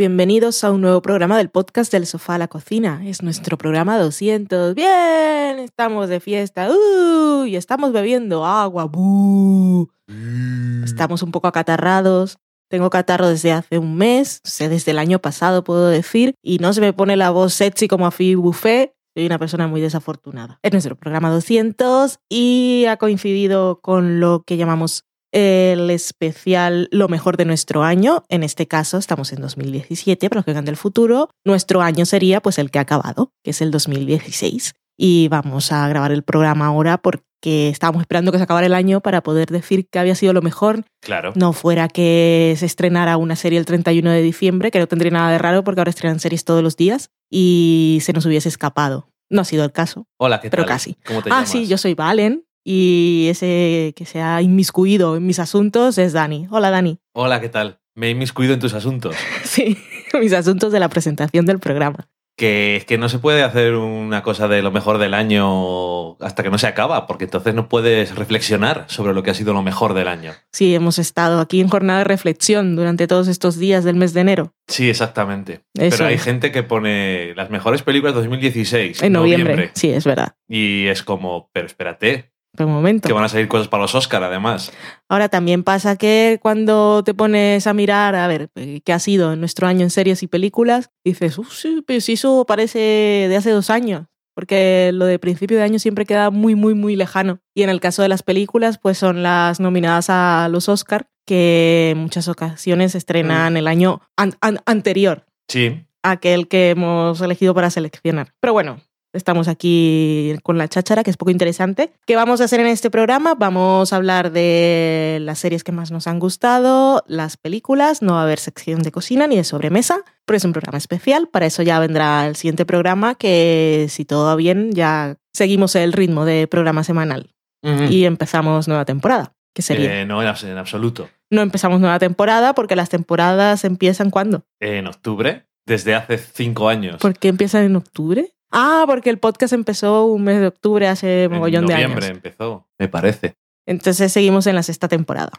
Bienvenidos a un nuevo programa del podcast del sofá a la cocina. Es nuestro programa 200. Bien, estamos de fiesta. ¡Uh! y estamos bebiendo agua. ¡Bú! Estamos un poco acatarrados. Tengo catarro desde hace un mes, o sea, desde el año pasado puedo decir, y no se me pone la voz sexy como a Phoebe Buffet. Soy una persona muy desafortunada. Es nuestro programa 200 y ha coincidido con lo que llamamos el especial Lo mejor de nuestro año. En este caso estamos en 2017, para los que vengan del futuro. Nuestro año sería pues el que ha acabado, que es el 2016. Y vamos a grabar el programa ahora porque estábamos esperando que se acabara el año para poder decir que había sido lo mejor. Claro. No fuera que se estrenara una serie el 31 de diciembre, que no tendría nada de raro porque ahora estrenan series todos los días y se nos hubiese escapado. No ha sido el caso, Hola, ¿qué pero tal? casi. ¿Cómo te Ah, llamas? sí, yo soy Valen y ese que se ha inmiscuido en mis asuntos es Dani. Hola, Dani. Hola, ¿qué tal? Me he inmiscuido en tus asuntos. Sí, mis asuntos de la presentación del programa. Que es que no se puede hacer una cosa de lo mejor del año hasta que no se acaba, porque entonces no puedes reflexionar sobre lo que ha sido lo mejor del año. Sí, hemos estado aquí en jornada de reflexión durante todos estos días del mes de enero. Sí, exactamente. Eso Pero hay es. gente que pone las mejores películas de 2016 En noviembre. Sí, es verdad. Y es como, pero espérate, Pero un momento. que van a salir cosas para los Oscar además. Ahora también pasa que cuando te pones a mirar, a ver, eh, qué ha sido en nuestro año en series y películas, dices, uff, sí, pero si eso parece de hace dos años. Porque lo de principio de año siempre queda muy, muy, muy lejano. Y en el caso de las películas, pues son las nominadas a los Oscar, que en muchas ocasiones estrenan el año an- an- anterior Sí, a aquel que hemos elegido para seleccionar. Pero bueno, estamos aquí con la cháchara, que es poco interesante. ¿Qué vamos a hacer en este programa? Vamos a hablar de las series que más nos han gustado, las películas, no va a haber sección de cocina ni de sobremesa, pero es un programa especial. Para eso ya vendrá el siguiente programa, que si todo va bien, ya seguimos el ritmo de programa semanal y empezamos nueva temporada. ¿Qué sería? Eh, no, en absoluto. No empezamos nueva temporada porque las temporadas empiezan cuando? En octubre, desde hace cinco años. ¿Por qué empiezan en octubre? Ah, porque el podcast empezó un mes de octubre hace en mogollón de noviembre años. empezó, me parece. Entonces seguimos en la sexta temporada.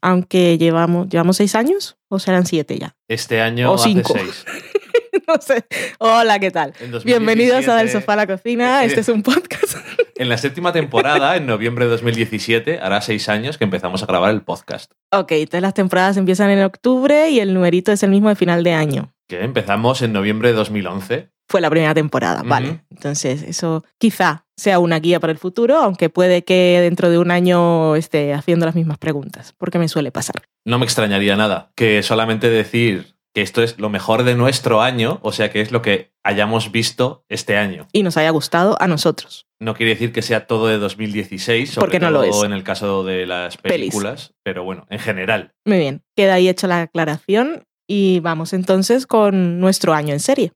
Aunque llevamos, ¿llevamos seis años o serán siete ya? Este año O hace cinco. seis. no sé. Hola, ¿qué tal? En 2017, Bienvenidos a Del Sofá a la Cocina. Eh, Este es un podcast. En la séptima temporada, en noviembre de 2017, hará seis años que empezamos a grabar el podcast. ok, entonces las temporadas empiezan en octubre y el numerito es el mismo de final de año. Que empezamos en noviembre de 2011. Fue la primera temporada, vale. Entonces, eso quizá sea una guía para el futuro, aunque puede que dentro de un año esté haciendo las mismas preguntas, porque me suele pasar. No me extrañaría nada que solamente decir que esto es lo mejor de nuestro año, o sea que es lo que hayamos visto este año. Y nos haya gustado a nosotros. No quiere decir que sea todo de 2016, sobre Porque no lo todo es. en el caso de las Pelis. películas, pero bueno, en general. Muy bien, queda ahí hecha la aclaración y vamos entonces con nuestro año en serie.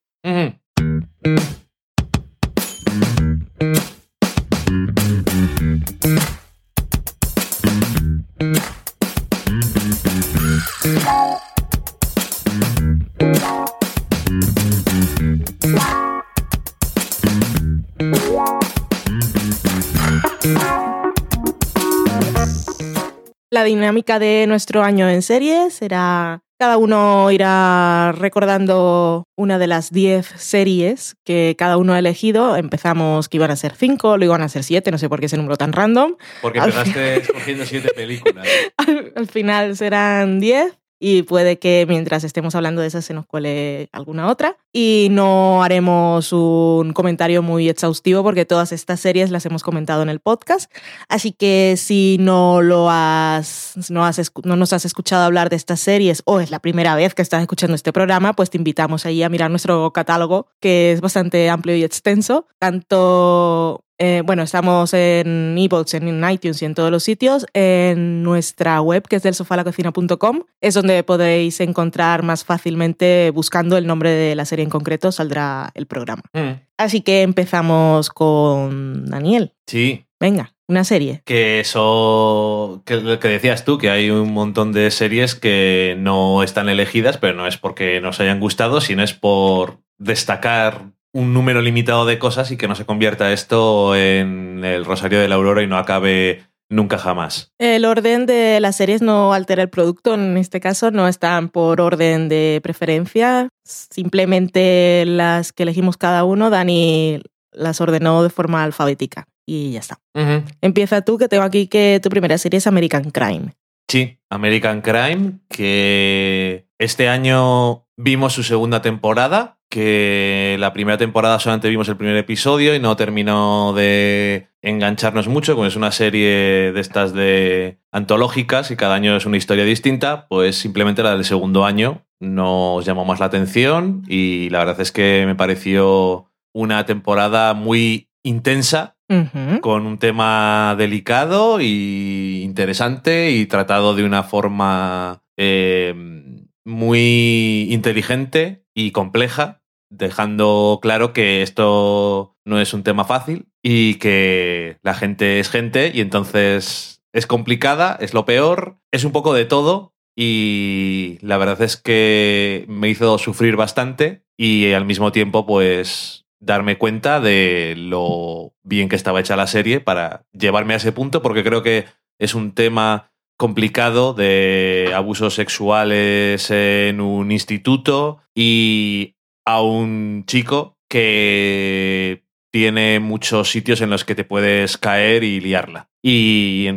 Dinámica de nuestro año en serie será cada uno irá recordando una de las 10 series que cada uno ha elegido. Empezamos que iban a ser 5, luego iban a ser 7, no sé por qué ese número tan random. Porque Al empezaste escogiendo siete películas. Al, al final serán 10 y puede que mientras estemos hablando de esas se nos cuele alguna otra. Y no haremos un comentario muy exhaustivo porque todas estas series las hemos comentado en el podcast. Así que si no lo has, no, has no nos has escuchado hablar de estas series o es la primera vez que estás escuchando este programa, pues te invitamos ahí a mirar nuestro catálogo que es bastante amplio y extenso. Tanto eh, bueno, estamos en iVoox, en iTunes y en todos los sitios. En nuestra web, que es del sofalacocina.com, es donde podéis encontrar más fácilmente, buscando el nombre de la serie en concreto, saldrá el programa. Mm, Así que empezamos con Daniel. Sí, Venga, una serie. que eso, que lo que decías tú, que hay un montón de series que no están elegidas, pero no es porque nos hayan gustado, sino es por destacar un número limitado de cosas y que no se convierta esto en el Rosario de la Aurora y no acabe nunca jamás. El orden de las series no altera el producto, en este caso no están por orden de preferencia, simplemente las que elegimos cada uno, Dani las ordenó de forma alfabética y ya está. Empieza tú, que tengo aquí que tu primera serie es American Crime. Sí, American Crime, que este año vimos su segunda temporada, que la primera temporada solamente vimos el primer episodio y no terminó de engancharnos mucho, como es una serie de estas de antológicas y cada año es una historia distinta, pues simplemente la del segundo año nos llamó más la atención y la verdad es que me pareció una temporada muy intensa con un tema delicado y interesante y tratado de una forma eh, muy inteligente y compleja, dejando claro que esto no es un tema fácil y que la gente es gente y entonces es complicada, es lo peor, es un poco de todo y la verdad es que me hizo sufrir bastante y al mismo tiempo pues darme cuenta de lo bien que estaba hecha la serie para llevarme a ese punto, porque creo que es un tema complicado de abusos sexuales en un instituto y a un chico que tiene muchos sitios en los que te puedes caer y liarla. Y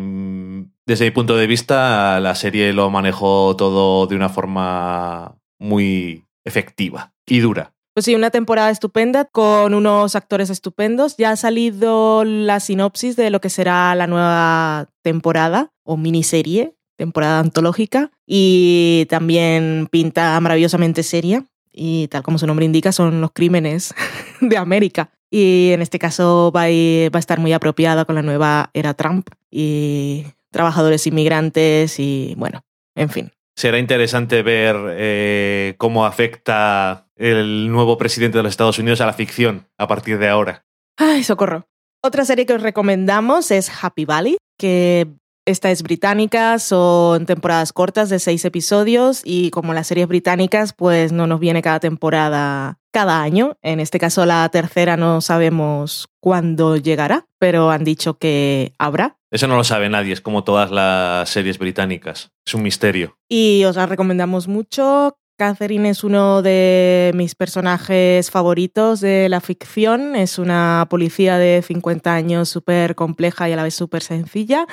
desde mi punto de vista, la serie lo manejó todo de una forma muy efectiva y dura. Pues sí, una temporada estupenda con unos actores estupendos. Ya ha salido la sinopsis de lo que será la nueva temporada o miniserie, temporada antológica, y también pinta maravillosamente seria. Y tal como su nombre indica, son los crímenes de América. Y en este caso va a, estar muy apropiada con la nueva era Trump y trabajadores inmigrantes y bueno, en fin, será interesante ver eh, cómo afecta el nuevo presidente de los Estados Unidos a la ficción a partir de ahora. Ay, socorro. Otra serie que os recomendamos es Happy Valley, que esta es británica, son temporadas cortas de seis episodios y como las series británicas, pues no nos viene cada temporada cada año. En este caso, la tercera no sabemos cuándo llegará, pero han dicho que habrá. Eso no lo sabe nadie, es como todas las series británicas. Es un misterio. Y os la recomendamos mucho. Catherine es uno de mis personajes favoritos de la ficción. Es una policía de 50 años súper compleja y a la vez súper sencilla.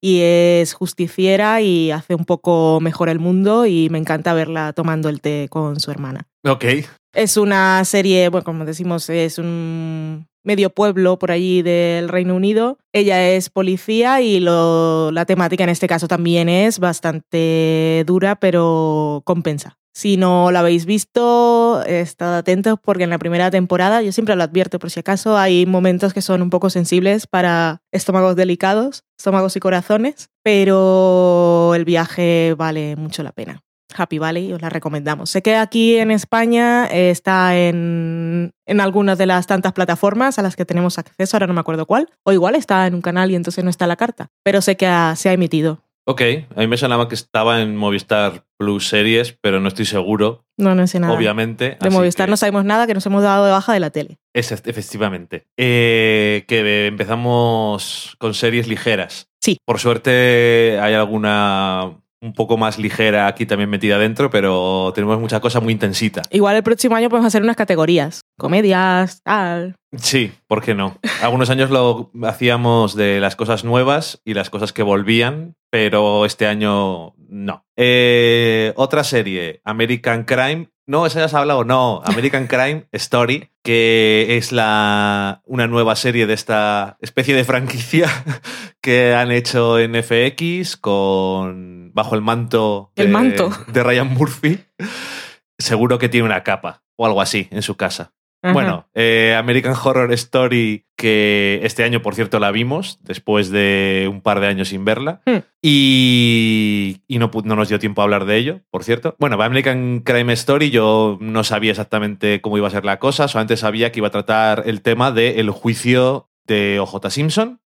Y es justiciera y hace un poco mejor el mundo y me encanta verla tomando el té con su hermana. Ok. Es una serie, bueno, como decimos, es un medio pueblo por allí del Reino Unido. Ella es policía y la temática en este caso también es bastante dura, pero compensa. Si no la habéis visto, estad atentos porque en la primera temporada, yo siempre lo advierto por si acaso, hay momentos que son un poco sensibles para estómagos delicados, estómagos y corazones, pero el viaje vale mucho la pena. Happy Valley, os la recomendamos. Sé que aquí en España está en, en, algunas de las tantas plataformas a las que tenemos acceso, ahora no me acuerdo cuál, o igual está en un canal y entonces no está la carta, pero sé que se ha emitido. Ok, a mí me sonaba que estaba en Movistar Plus Series, pero no estoy seguro. No, no sé nada. Obviamente. De Movistar no sabemos nada, que nos hemos dado de baja de la tele. Es, efectivamente. Eh, que empezamos con series ligeras. Sí. Por suerte hay alguna un poco más ligera aquí también metida dentro, pero tenemos mucha cosa muy intensita. Igual el próximo año podemos hacer unas categorías, comedias, tal. Sí, ¿por qué no? Algunos años lo hacíamos de las cosas nuevas y las cosas que volvían, pero este año no. Eh, otra serie, American Crime. No, esa ya se ha hablado, no. American Crime Story, que es la, una nueva serie de esta especie de franquicia que han hecho en FX con bajo el manto, el manto. de Ryan Murphy. Seguro que tiene una capa o algo así en su casa. Bueno, eh, American Horror Story, que este año, por cierto, la vimos, después de un par de años sin verla, hmm. y, no, no, nos dio tiempo a hablar de ello, por cierto. Bueno, American Crime Story yo no sabía exactamente cómo iba a ser la cosa, solamente sabía que iba a tratar el tema del juicio de OJ Simpson.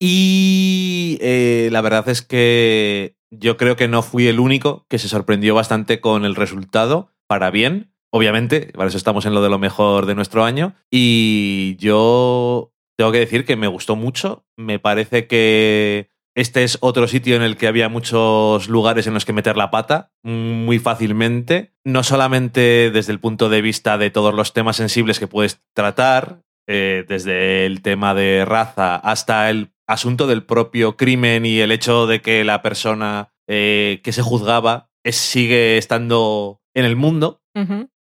Y eh, la verdad es que yo creo que no fui el único que se sorprendió bastante con el resultado, para bien obviamente, para eso estamos en lo de lo mejor de nuestro año. Y yo tengo que decir que me gustó mucho. Me parece que este es otro sitio en el que había muchos lugares en los que meter la pata muy fácilmente, no solamente desde el punto de vista de todos los temas sensibles que puedes tratar, eh, desde el tema de raza hasta el asunto del propio crimen y el hecho de que la persona eh, que se juzgaba sigue estando en el mundo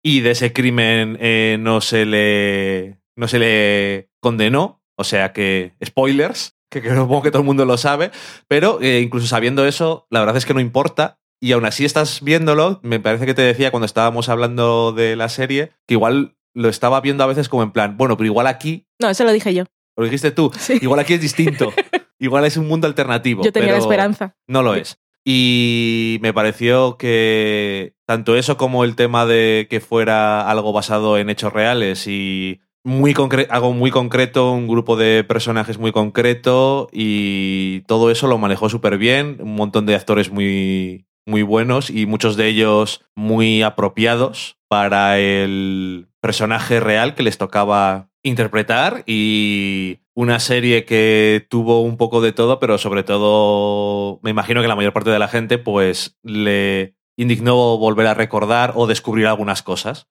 Y de ese crimen eh, no, se le, no se le condenó. O sea que, spoilers, que, que supongo que todo el mundo lo sabe, pero eh, incluso sabiendo eso, la verdad es que no importa. Y aún así estás viéndolo, me parece que te decía cuando estábamos hablando de la serie, que igual lo estaba viendo a veces como en plan, bueno, pero igual aquí, No, eso lo dije yo. lo dijiste tú, Sí. igual aquí es distinto, igual es un mundo alternativo. Yo tenía la esperanza. no lo es. Y me pareció que tanto eso como el tema de que fuera algo basado en hechos reales y muy algo muy concreto, un grupo de personajes muy concreto y todo eso lo manejó súper bien, un montón de actores muy, muy buenos y muchos de ellos muy apropiados para el personaje real que les tocaba interpretar y una serie que tuvo un poco de todo, pero sobre todo me imagino que la mayor parte de la gente pues le indignó volver a recordar o descubrir algunas cosas.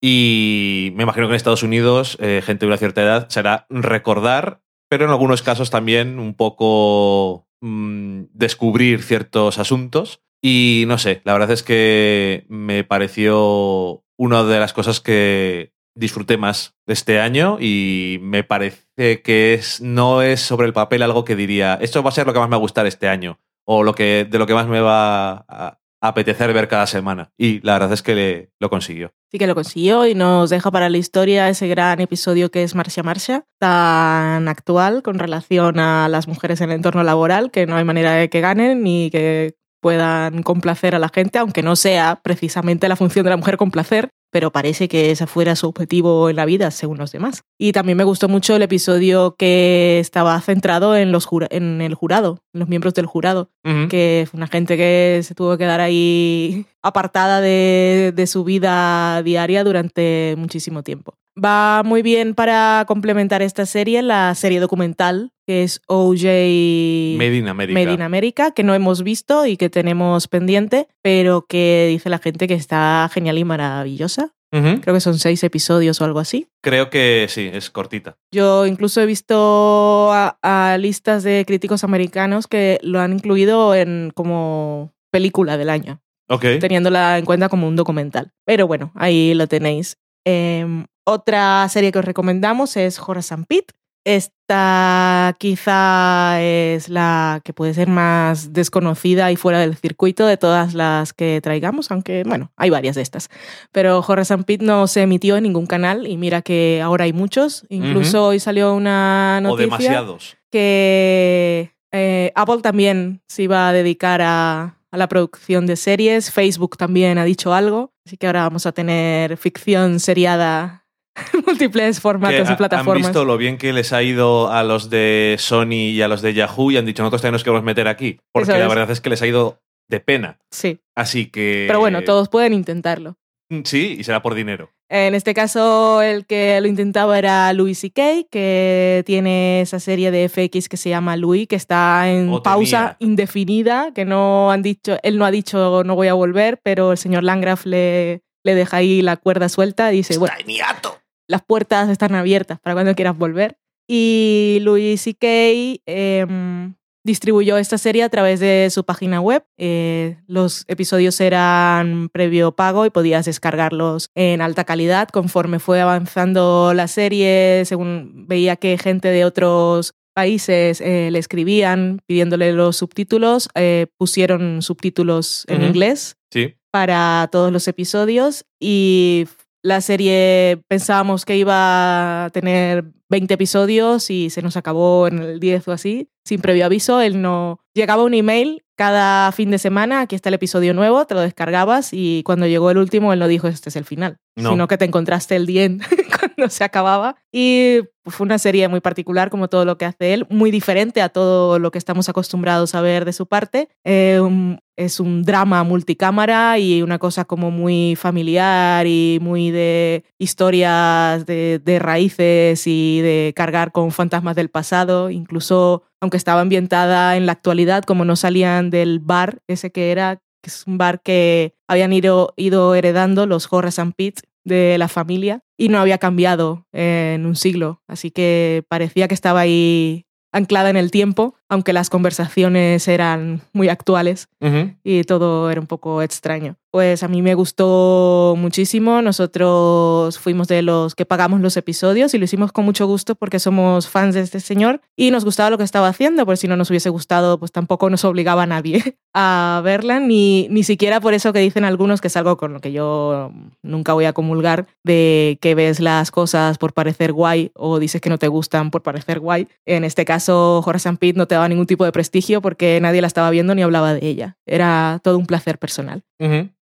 Y me imagino que en Estados Unidos, eh, gente de una cierta edad será recordar, pero en algunos casos también un poco mm, descubrir ciertos asuntos. Y no sé, la verdad es que me pareció una de las cosas que disfruté más este año y me parece que es, no es sobre el papel algo que diría, esto va a ser lo que más me va a gustar este año o lo que, de lo que más me va a, apetecer ver cada semana. Y la verdad es que le- lo consiguió. Sí que lo consiguió y nos deja para la historia ese gran episodio que es Marcha Marcha, tan actual con relación a las mujeres en el entorno laboral, que no hay manera de que ganen ni que puedan complacer a la gente, aunque no sea precisamente la función de la mujer complacer, pero parece que ese fuera su objetivo en la vida, según los demás. Y también me gustó mucho el episodio que estaba centrado en, los jura- en el jurado, en los miembros del jurado, que fue una gente que se tuvo que quedar ahí apartada de, de su vida diaria durante muchísimo tiempo. Va muy bien para complementar esta serie la serie documental que es OJ Made in America. Made in America, que no hemos visto y que tenemos pendiente, pero que dice la gente que está genial y maravillosa. Creo que son seis episodios o algo así. Creo que sí, es cortita. Yo incluso he visto a, a listas de críticos americanos que lo han incluido en como película del año, Ok. teniéndola en cuenta como un documental. Pero bueno, ahí lo tenéis. Em, otra serie que os recomendamos es Horace Pete. Esta quizá es la que puede ser más desconocida y fuera del circuito de todas las que traigamos, aunque bueno, hay varias de estas. Pero Horace Pete no se emitió en ningún canal y mira que ahora hay muchos. Incluso hoy salió una O noticia demasiados. que eh, Apple también se iba a dedicar a, a la producción de series, Facebook también ha dicho algo, así que ahora vamos a tener ficción seriada múltiples formatos y plataformas. Han visto lo bien que les ha ido a los de Sony y a los de Yahoo y han dicho, nosotros también nos queremos meter aquí. Porque la verdad es que les ha ido de pena. Sí, Así que... pero bueno, todos pueden intentarlo. Sí, y será por dinero. En este caso, el que lo intentaba era Louis C.K., que tiene esa serie de FX que se llama Louis, que está en O pausa tenía. indefinida, que no han dicho, él no ha dicho no voy a volver, pero el señor Landgraf le, le deja ahí la cuerda suelta y dice, bueno, ¡Está en hiato! Las puertas están abiertas para cuando quieras volver. Y Louis C.K. em, distribuyó esta serie a través de su página web. Eh, los episodios eran previo pago y podías descargarlos en alta calidad conforme fue avanzando la serie, según veía que gente de otros países eh, le escribían pidiéndole los subtítulos, eh, pusieron subtítulos en inglés Sí. para todos los episodios y la serie pensábamos que iba a tener 20 episodios y se nos acabó en el 10 o así, sin previo aviso. Él no llegaba un email cada fin de semana, aquí está el episodio nuevo, te lo descargabas y cuando llegó el último él no dijo este es el final, No. sino que te encontraste el 10 cuando se acababa y fue una serie muy particular como todo lo que hace él, muy diferente a todo lo que estamos acostumbrados a ver de su parte. Eh, un- es un drama multicámara y una cosa como muy familiar y muy de historias de, de raíces y de cargar con fantasmas del pasado, incluso aunque estaba ambientada en la actualidad, como no salían del bar, ese que era, que es un bar que habían ido, ido heredando los Horace and Pete de la familia y no había cambiado en un siglo, así que parecía que estaba ahí anclada en el tiempo, aunque las conversaciones eran muy actuales Ujú. y todo era un poco extraño. Pues a mí me gustó muchísimo. Nosotros fuimos de los que pagamos los episodios y lo hicimos con mucho gusto porque somos fans de este señor y nos gustaba lo que estaba haciendo, porque si no nos hubiese gustado, pues tampoco nos obligaba a nadie a verla, ni, ni siquiera por eso que dicen algunos, que es algo con lo que yo nunca voy a comulgar, de que ves las cosas por parecer guay o dices que no te gustan por parecer guay. En este caso, Horace and Pete no te daba ningún tipo de prestigio porque nadie la estaba viendo ni hablaba de ella. Era todo un placer personal.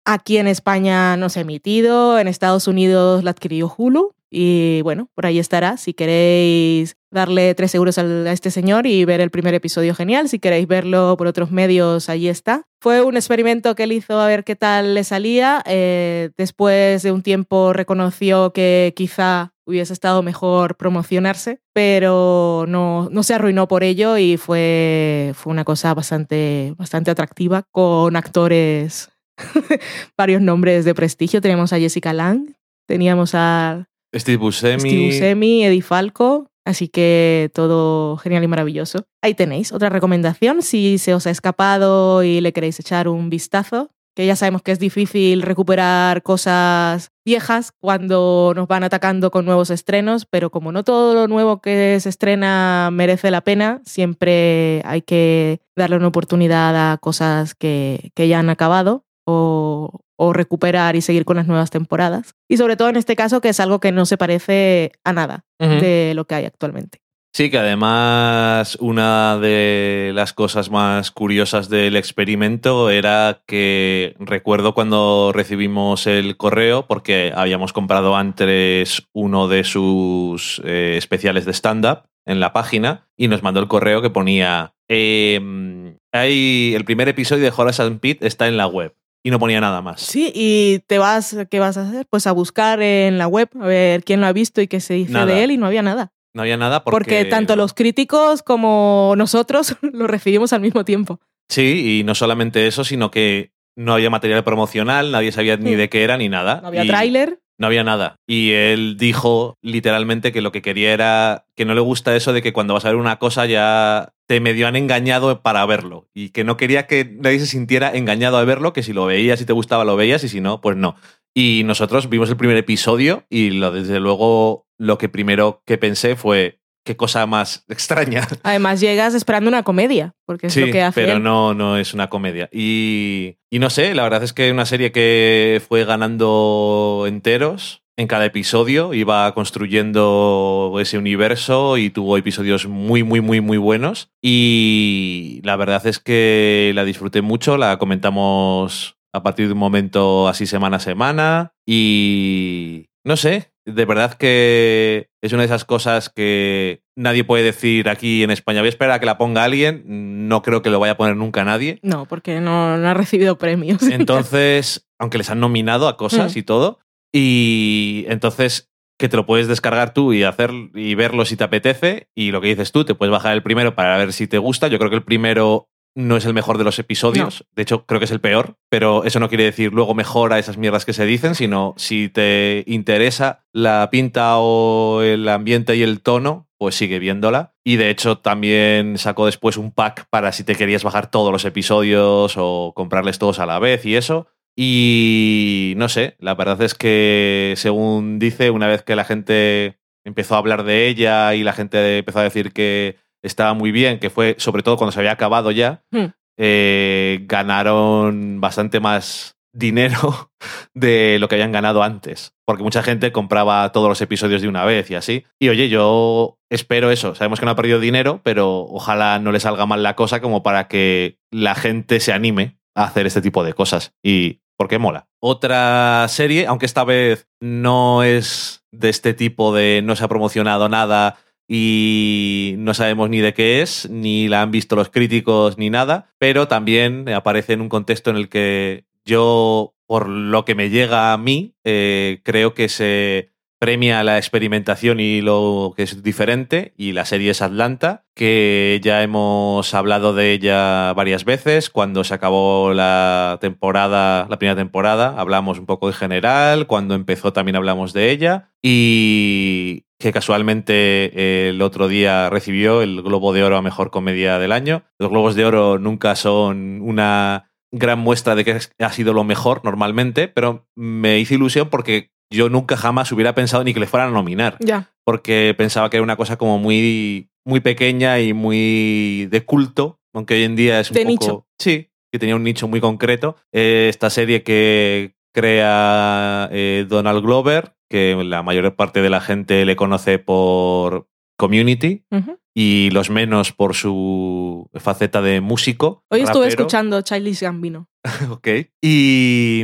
Aquí en España no se ha emitido, en Estados Unidos la adquirió Hulu y bueno, por ahí estará. Si queréis darle 3 euros a este señor y ver el primer episodio, genial. Si queréis verlo por otros medios, allí está. Fue un experimento que él hizo a ver qué tal le salía. Eh, después de un tiempo reconoció que quizá hubiese estado mejor promocionarse, pero no, no se arruinó por ello y fue, fue una cosa bastante, bastante atractiva con actores varios nombres de prestigio. Teníamos a Jessica Lang, teníamos a Steve Buscemi. Steve Buscemi, Eddie Falco, así que todo genial y maravilloso. Ahí tenéis otra recomendación si se os ha escapado y le queréis echar un vistazo, que ya sabemos que es difícil recuperar cosas viejas cuando nos van atacando con nuevos estrenos, pero como no todo lo nuevo que se estrena merece la pena, siempre hay que darle una oportunidad a cosas que, que ya han acabado o, o recuperar y seguir con las nuevas temporadas. Y sobre todo en este caso, que es algo que no se parece a nada de lo que hay actualmente. Sí, que además una de las cosas más curiosas del experimento era que recuerdo cuando recibimos el correo, porque habíamos comprado antes uno de sus eh, especiales de stand-up en la página, y nos mandó el correo que ponía, em, hay, el primer episodio de Horace and Pete está en la web, y no ponía nada más. Sí, y te vas, ¿qué vas a hacer? Pues a buscar en la web, a ver quién lo ha visto y qué se dice Nada. de él, y no había nada. No había nada porque... Porque, tanto los críticos como nosotros lo recibimos al mismo tiempo. Sí, y no solamente eso, sino que no había material promocional, nadie sabía ni de qué era ni nada. No había Y tráiler. No había nada. Y él dijo literalmente que lo que quería era que no le gusta eso de que cuando vas a ver una cosa ya te medio han engañado para verlo. Y que no quería que nadie se sintiera engañado a verlo, que si lo veías y te gustaba lo veías y si no, pues no. Y nosotros vimos el primer episodio y lo, desde luego lo que primero que pensé fue qué cosa más extraña. Además, llegas esperando una comedia, porque es Sí, lo que hace. pero él. no, no es una comedia. Y, y no sé, la verdad es que una serie que fue ganando enteros en cada episodio, iba construyendo ese universo y tuvo episodios muy, muy, muy, muy buenos. Y la verdad es que la disfruté mucho, la comentamos a partir de un momento así semana a semana. Y no sé, de verdad que es una de esas cosas que nadie puede decir aquí en España. Voy a esperar a que la ponga alguien. No creo que lo vaya a poner nunca nadie. No, porque no, no ha recibido premios. Entonces, aunque les han nominado a cosas Mm. y todo, y entonces que te lo puedes descargar tú y hacer y verlo si te apetece, y lo que dices tú, te puedes bajar el primero para ver si te gusta. Yo creo que el primero no es el mejor de los episodios, de hecho creo que es el peor, pero eso no quiere decir luego mejora esas mierdas que se dicen, sino si te interesa la pinta o el ambiente y el tono, pues sigue viéndola. Y de hecho también sacó después un pack para si te querías bajar todos los episodios o comprarles todos a la vez y eso. Y no sé, la verdad es que según dice, una vez que la gente empezó a hablar de ella y la gente empezó a decir que estaba muy bien, que fue sobre todo cuando se había acabado ya, Hmm. eh, ganaron bastante más dinero de lo que habían ganado antes. Porque mucha gente compraba todos los episodios de una vez y así. Y oye, yo espero eso. Sabemos que no ha perdido dinero, pero ojalá no le salga mal la cosa como para que la gente se anime a hacer este tipo de cosas. Y porque mola. Otra serie, aunque esta vez no es de este tipo de no se ha promocionado nada y no sabemos ni de qué es, ni la han visto los críticos ni nada, pero también aparece en un contexto en el que yo, por lo que me llega a mí, eh, creo que se premia la experimentación y lo que es diferente, y la serie es Atlanta, que ya hemos hablado de ella varias veces. Cuando se acabó la temporada, la primera temporada, hablamos un poco en general, cuando empezó también hablamos de ella, y que casualmente el otro día recibió el Globo de Oro a Mejor Comedia del Año. Los Globos de Oro nunca son una gran muestra de que ha sido lo mejor normalmente, pero me hizo ilusión porque yo nunca jamás hubiera pensado ni que le fueran a nominar. Ya. Porque pensaba que era una cosa como muy, muy pequeña y muy de culto, aunque hoy en día es un De poco. nicho. Sí, que tenía un nicho muy concreto. Eh, esta serie que crea eh, Donald Glover, que la mayor parte de la gente le conoce por Community y los menos por su faceta de músico. Hoy estuve escuchando Childish Gambino. Ok. Y,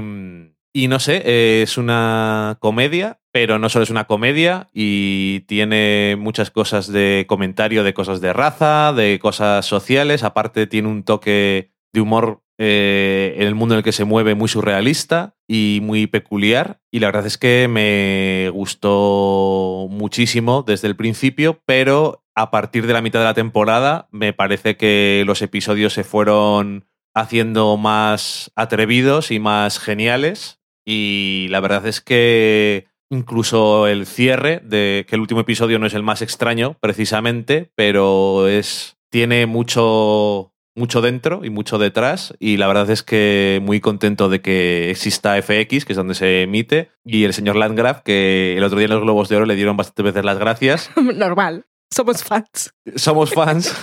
y no sé, es una comedia, pero no solo es una comedia y tiene muchas cosas de comentario de cosas de raza, de cosas sociales. Aparte tiene un toque de humor eh, en el mundo en el que se mueve muy surrealista y muy peculiar. Y la verdad es que me gustó muchísimo desde el principio, pero a partir de la mitad de la temporada me parece que los episodios se fueron haciendo más atrevidos y más geniales. Y la verdad es que incluso el cierre de que el último episodio no es el más extraño, precisamente, pero es. tiene mucho. Mucho dentro y mucho detrás. Y la verdad es que muy contento de que exista FX, que es donde se emite, y el señor Landgraf, que el otro día en los Globos de Oro le dieron bastantes veces las gracias Normal. Somos fans. somos fans.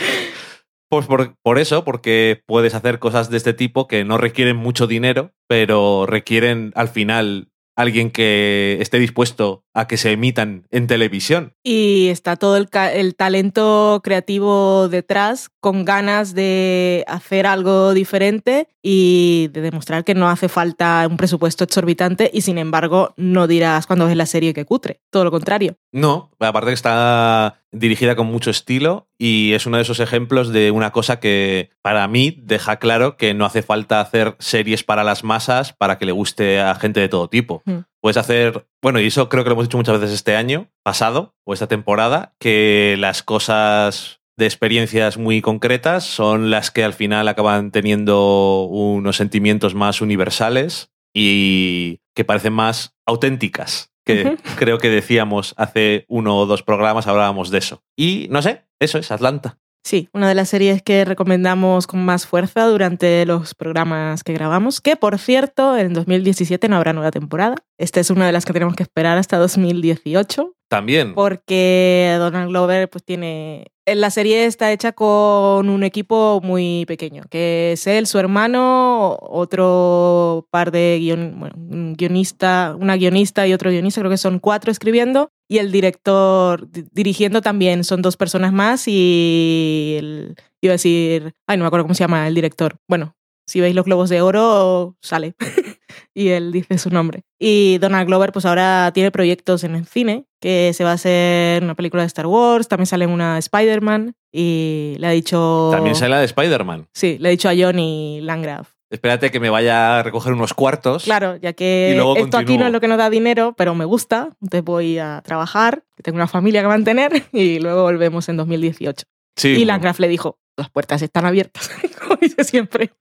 Pues por, por eso, porque puedes hacer cosas de este tipo que no requieren mucho dinero, pero requieren al final alguien que esté dispuesto a que se emitan en televisión. Y está todo el, talento creativo detrás, con ganas de hacer algo diferente y de demostrar que no hace falta un presupuesto exorbitante y sin embargo no dirás cuando ves la serie que cutre. Todo lo contrario. No, aparte que está dirigida con mucho estilo y es uno de esos ejemplos de una cosa que para mí deja claro que no hace falta hacer series para las masas para que le guste a gente de todo tipo. Mm. Puedes hacer, bueno, y eso creo que lo hemos dicho muchas veces este año pasado o esta temporada, que las cosas de experiencias muy concretas son las que al final acaban teniendo unos sentimientos más universales y que parecen más auténticas. Que creo que decíamos hace uno o dos programas, hablábamos de eso. Y no sé, eso es Atlanta. Sí, una de las series que recomendamos con más fuerza durante los programas que grabamos, que por cierto, en 2017 no habrá nueva temporada. Esta es una de las que tenemos que esperar hasta 2018, También. porque Donald Glover pues tiene... La serie está hecha con un equipo muy pequeño, que es él, su hermano, otro par de guion, bueno, un guionista, una guionista y otro guionista, creo que son cuatro escribiendo, y el director di- dirigiendo también son dos personas más y el, iba a decir, ay, no me acuerdo cómo se llama el director. Bueno, si veis los globos de oro, sale. y él dice su nombre. Y Donald Glover, pues ahora tiene proyectos en el cine, que se va a hacer una película de Star Wars, también sale una de Spider-Man, y le ha dicho... También sale la de Spider-Man. Sí, le ha dicho a Johnny Landgraf. Espérate que me vaya a recoger unos cuartos. Claro, ya que esto aquí no es lo que nos da dinero, pero me gusta, entonces voy a trabajar, que tengo una familia que mantener, y luego volvemos en 2018. Sí, Y Landgraf le dijo, las puertas están abiertas, como dice siempre.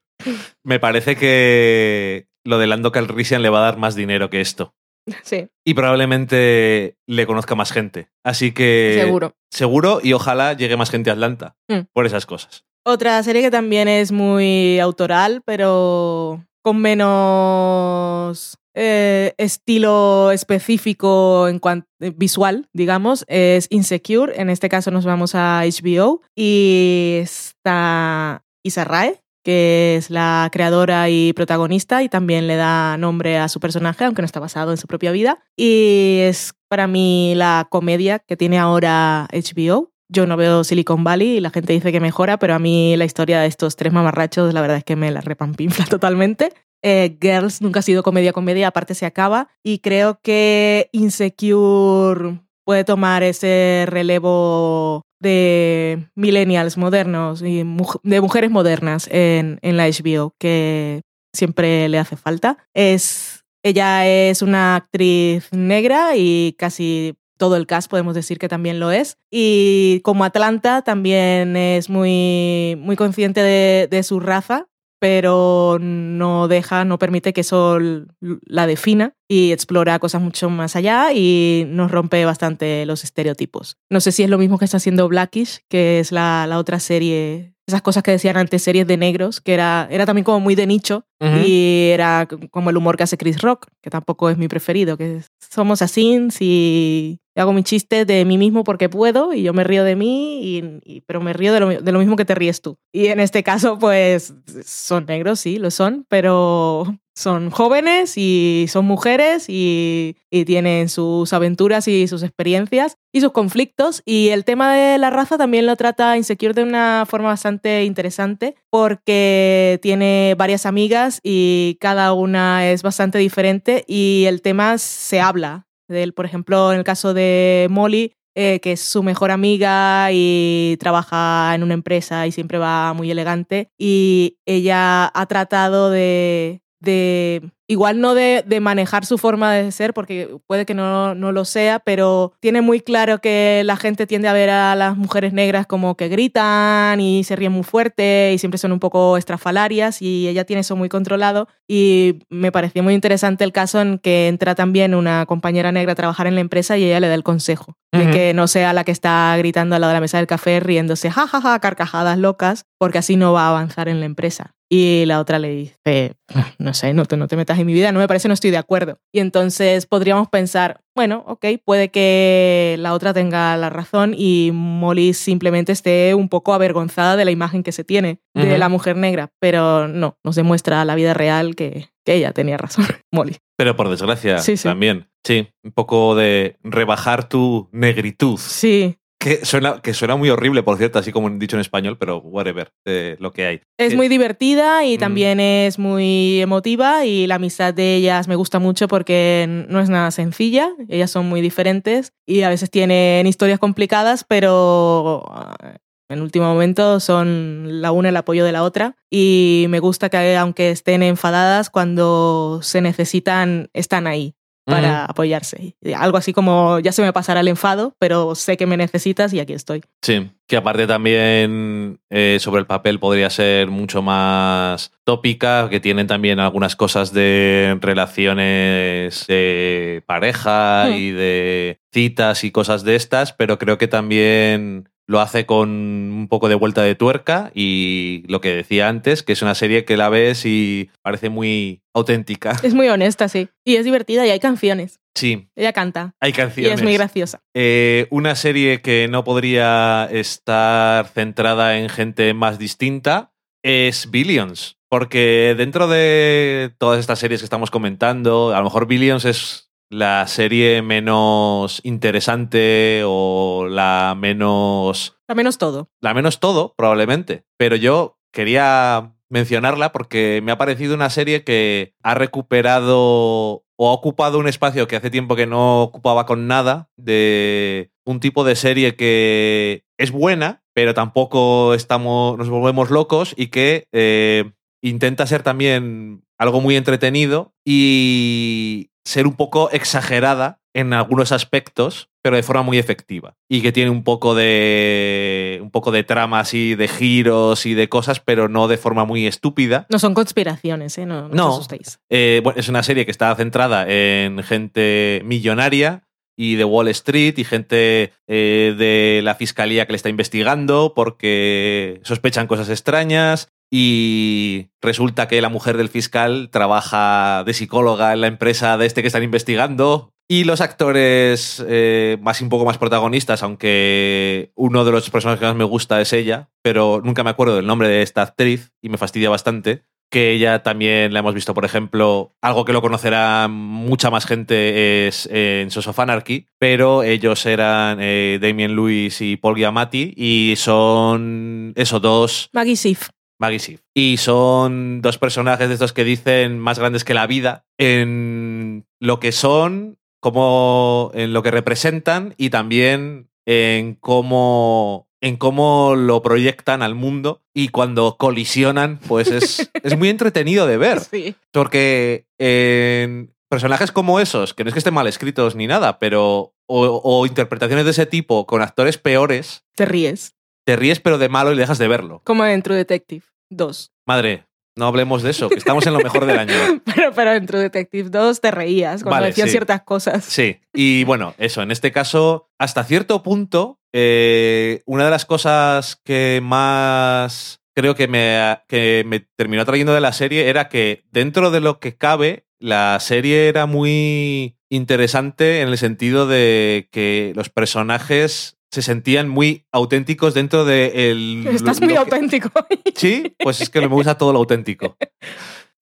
me parece que lo de Lando Calrissian le va a dar más dinero que esto. Sí, Y probablemente le conozca más gente. Así que. seguro. Seguro y ojalá llegue más gente a Atlanta Mm. por esas cosas. Otra serie que también es muy autoral, pero con menos eh, estilo específico en cuanto visual, digamos, es Insecure. En este caso nos vamos a HBO y está Issa Rae, que es la creadora y protagonista y también le da nombre a su personaje, aunque no está basado en su propia vida. Y es para mí la comedia que tiene ahora HBO. Yo no veo Silicon Valley y la gente dice que mejora, pero a mí la historia de estos tres mamarrachos, la verdad es que me la repampinfla totalmente. Eh, Girls nunca ha sido comedia comedia, aparte se acaba. Y creo que Insecure puede tomar ese relevo de millennials modernos y de mujeres modernas en, en la HBO, que siempre le hace falta. Es Ella es una actriz negra y casi todo el cast podemos decir que también lo es. Y como Atlanta también es muy, muy consciente de, de su raza pero no deja, no permite que eso la defina y explora cosas mucho más allá y nos rompe bastante los estereotipos. No sé si es lo mismo que está haciendo Blackish, que es la, la otra serie esas cosas que decían antes, series de negros, que era, era también como muy de nicho y era como el humor que hace Chris Rock, que tampoco es mi preferido, que somos así y hago mi chiste de mí mismo porque puedo y yo me río de mí, y, pero me río de lo, de lo, mismo que te ríes tú. Y en este caso, pues son negros, sí, lo son, pero son jóvenes y son mujeres y, tienen sus aventuras y sus experiencias y sus conflictos. Y el tema de la raza también lo trata Insecure de una forma bastante interesante porque tiene varias amigas y cada una es bastante diferente y el tema se habla. De él, por ejemplo, en el caso de Molly, eh, que es su mejor amiga y trabaja en una empresa y siempre va muy elegante. Y ella ha tratado de, de igual no de, manejar su forma de ser, porque puede que no, no, lo sea, pero tiene muy claro que la gente tiende a ver a las mujeres negras como que gritan y se ríen muy fuerte y siempre son un poco estrafalarias y ella tiene eso muy controlado y me pareció muy interesante el caso en que entra también una compañera negra a trabajar en la empresa y ella le da el consejo de que no sea la que está gritando al lado de la mesa del café riéndose jajaja, carcajadas locas, porque así no va a avanzar en la empresa. Y la otra le dice, no sé, no te, no te metas en mi vida, no me parece, no estoy de acuerdo. Y entonces podríamos pensar, bueno, ok, puede que la otra tenga la razón y Molly simplemente esté un poco avergonzada de la imagen que se tiene de la mujer negra, pero no, nos demuestra la vida real que, que ella tenía razón, Molly. Pero por desgracia también. Sí, un poco de rebajar tu negritud. Sí. Que suena, que suena muy horrible, por cierto, así como dicho en español, pero whatever, lo que hay. Es muy divertida y mm. también es muy emotiva y la amistad de ellas me gusta mucho porque no es nada sencilla, ellas son muy diferentes y a veces tienen historias complicadas, pero eh, en último momento son la una el apoyo de la otra y me gusta que aunque estén enfadadas, cuando se necesitan, están ahí para apoyarse. Algo así como, ya se me pasará el enfado, pero sé que me necesitas y aquí estoy. Sí, que aparte también eh, sobre el papel podría ser mucho más tópica, que tienen también algunas cosas de relaciones de pareja hmm. y de citas y cosas de estas, pero creo que también lo hace con un poco de vuelta de tuerca y lo que decía antes, que es una serie que la ves y parece muy auténtica. Es muy honesta, sí. Y es divertida y hay canciones. Sí. Ella canta. Hay canciones. Y es muy graciosa. Eh, una serie que no podría estar centrada en gente más distinta es Billions. Porque dentro de todas estas series que estamos comentando, a lo mejor Billions es la serie menos interesante o la menos... La menos todo. La menos todo, probablemente. Pero yo quería mencionarla porque me ha parecido una serie que ha recuperado o ha ocupado un espacio que hace tiempo que no ocupaba con nada de un tipo de serie que es buena, pero tampoco estamos, nos volvemos locos y que eh, intenta ser también algo muy entretenido y ser un poco exagerada en algunos aspectos, pero de forma muy efectiva. Y que tiene un poco de. un poco de trama así, de giros y de cosas, pero no de forma muy estúpida. No son conspiraciones, ¿eh? No, no, os asustéis. Eh, bueno, es una serie que está centrada en gente millonaria y de Wall Street y gente eh, de la fiscalía que le está investigando porque sospechan cosas extrañas y resulta que la mujer del fiscal trabaja de psicóloga en la empresa de este que están investigando. Y los actores eh, más un poco más protagonistas, aunque uno de los personajes que más me gusta es ella, pero nunca me acuerdo del nombre de esta actriz y me fastidia bastante. Que ella también la hemos visto, por ejemplo, algo que lo conocerá mucha más gente es en Sons of Anarchy, pero ellos eran eh, Damien Lewis y Paul Giamatti y son esos dos. Maggie Sif. Maggie Sif. Y son dos personajes de estos que dicen más grandes que la vida en lo que son, como en lo que representan y también en cómo en cómo lo proyectan al mundo y cuando colisionan, pues es, es muy entretenido de ver. Sí. Porque en personajes como esos, que no es que estén mal escritos ni nada, pero. O, o interpretaciones de ese tipo con actores peores, Te ríes. Te ríes pero de malo y dejas de verlo. Como en True Detective 2. Madre, no hablemos de eso, que estamos en lo mejor del año. Pero, pero en True Detective 2 te reías cuando Vale, decían sí. ciertas cosas. Sí, y bueno, eso, en este caso, hasta cierto punto, eh, una de las cosas que más creo que me, que me terminó atrayendo de la serie era que dentro de lo que cabe, la serie era muy interesante en el sentido de que los personajes se sentían muy auténticos dentro de el, Estás muy que- auténtico. Sí, pues es que me gusta todo lo auténtico.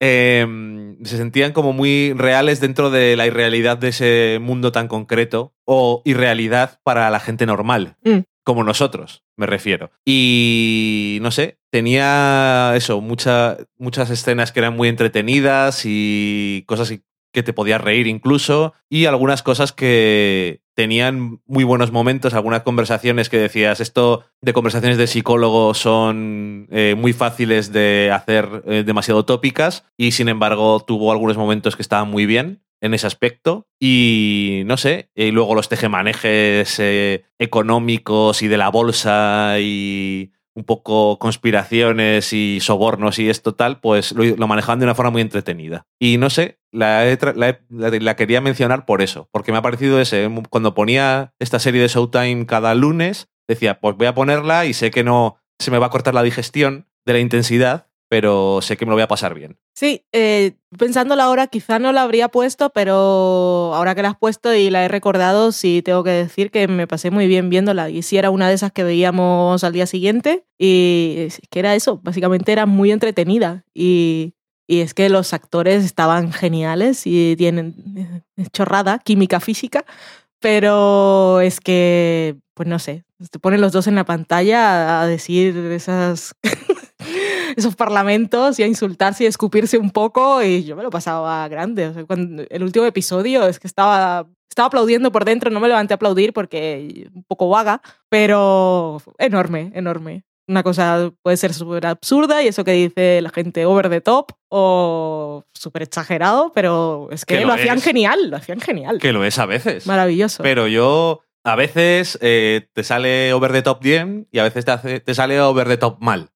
Eh, se sentían como muy reales dentro de la irrealidad de ese mundo tan concreto o irrealidad para la gente normal, Mm. como nosotros, me refiero. Y no sé, tenía eso, mucha- muchas escenas que eran muy entretenidas y cosas que te podías reír incluso y algunas cosas que tenían muy buenos momentos, algunas conversaciones que decías, esto de conversaciones de psicólogo son eh, muy fáciles de hacer eh, demasiado tópicas y sin embargo tuvo algunos momentos que estaban muy bien en ese aspecto. Y no sé, y luego los tejemanejes eh, económicos y de la bolsa y un poco conspiraciones y sobornos y esto tal, pues lo, lo manejaban de una forma muy entretenida. Y no sé, la, la, quería mencionar por eso, porque me ha parecido ese, cuando ponía esta serie de Showtime cada lunes, decía, pues voy a ponerla y sé que no se me va a cortar la digestión de la intensidad, pero sé que me lo voy a pasar bien. Sí, eh, pensándolo ahora, quizá no la habría puesto, pero ahora que la has puesto y la he recordado, sí tengo que decir que me pasé muy bien viéndola. Y sí era una de esas que veíamos al día siguiente. Y es que era eso, básicamente era muy entretenida. Y, y es que los actores estaban geniales y tienen chorrada, química física. Pero es que, pues no sé, te ponen los dos en la pantalla a decir esas esos parlamentos y a insultarse y a escupirse un poco y yo me lo pasaba grande. O sea, cuando, el último episodio es que estaba, estaba aplaudiendo por dentro, no me levanté a aplaudir porque un poco vaga, pero enorme, enorme. Una cosa puede ser súper absurda y eso que dice la gente over the top o súper exagerado, pero es que, Que lo, lo hacían genial, lo hacían genial. Que lo es a veces. Maravilloso. Pero yo a veces eh, te sale over the top bien y a veces te, hace- te sale over the top mal.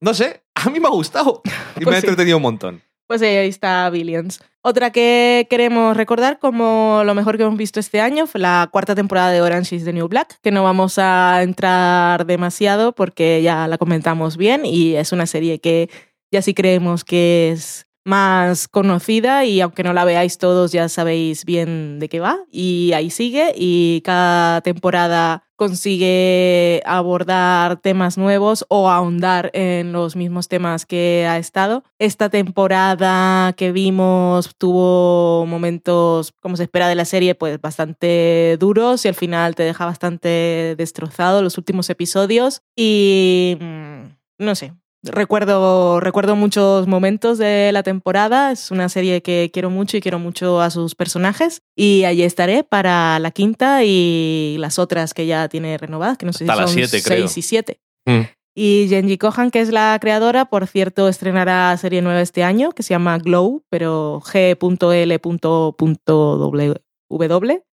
No sé, a mí me ha gustado y me Pues ha sí. entretenido un montón. Pues ahí está Billions. Otra que queremos recordar como lo mejor que hemos visto este año fue la cuarta temporada de Orange is the New Black, que no vamos a entrar demasiado porque ya la comentamos bien y es una serie que ya sí creemos que es más conocida y aunque no la veáis todos ya sabéis bien de qué va y ahí sigue y cada temporada consigue abordar temas nuevos o ahondar en los mismos temas que ha estado. Esta temporada que vimos tuvo momentos, como se espera de la serie, pues bastante duros y al final te deja bastante destrozado los últimos episodios y mm, no sé, Recuerdo, recuerdo muchos momentos de la temporada. Es una serie que quiero mucho y quiero mucho a sus personajes. Y allí estaré para la quinta y las otras que ya tiene renovadas, que no sé Hasta si las son siete, creo. seis y siete. Mm. Y Genji Kohan, que es la creadora, por cierto, estrenará serie nueva este año, que se llama Glow, pero G.L.W.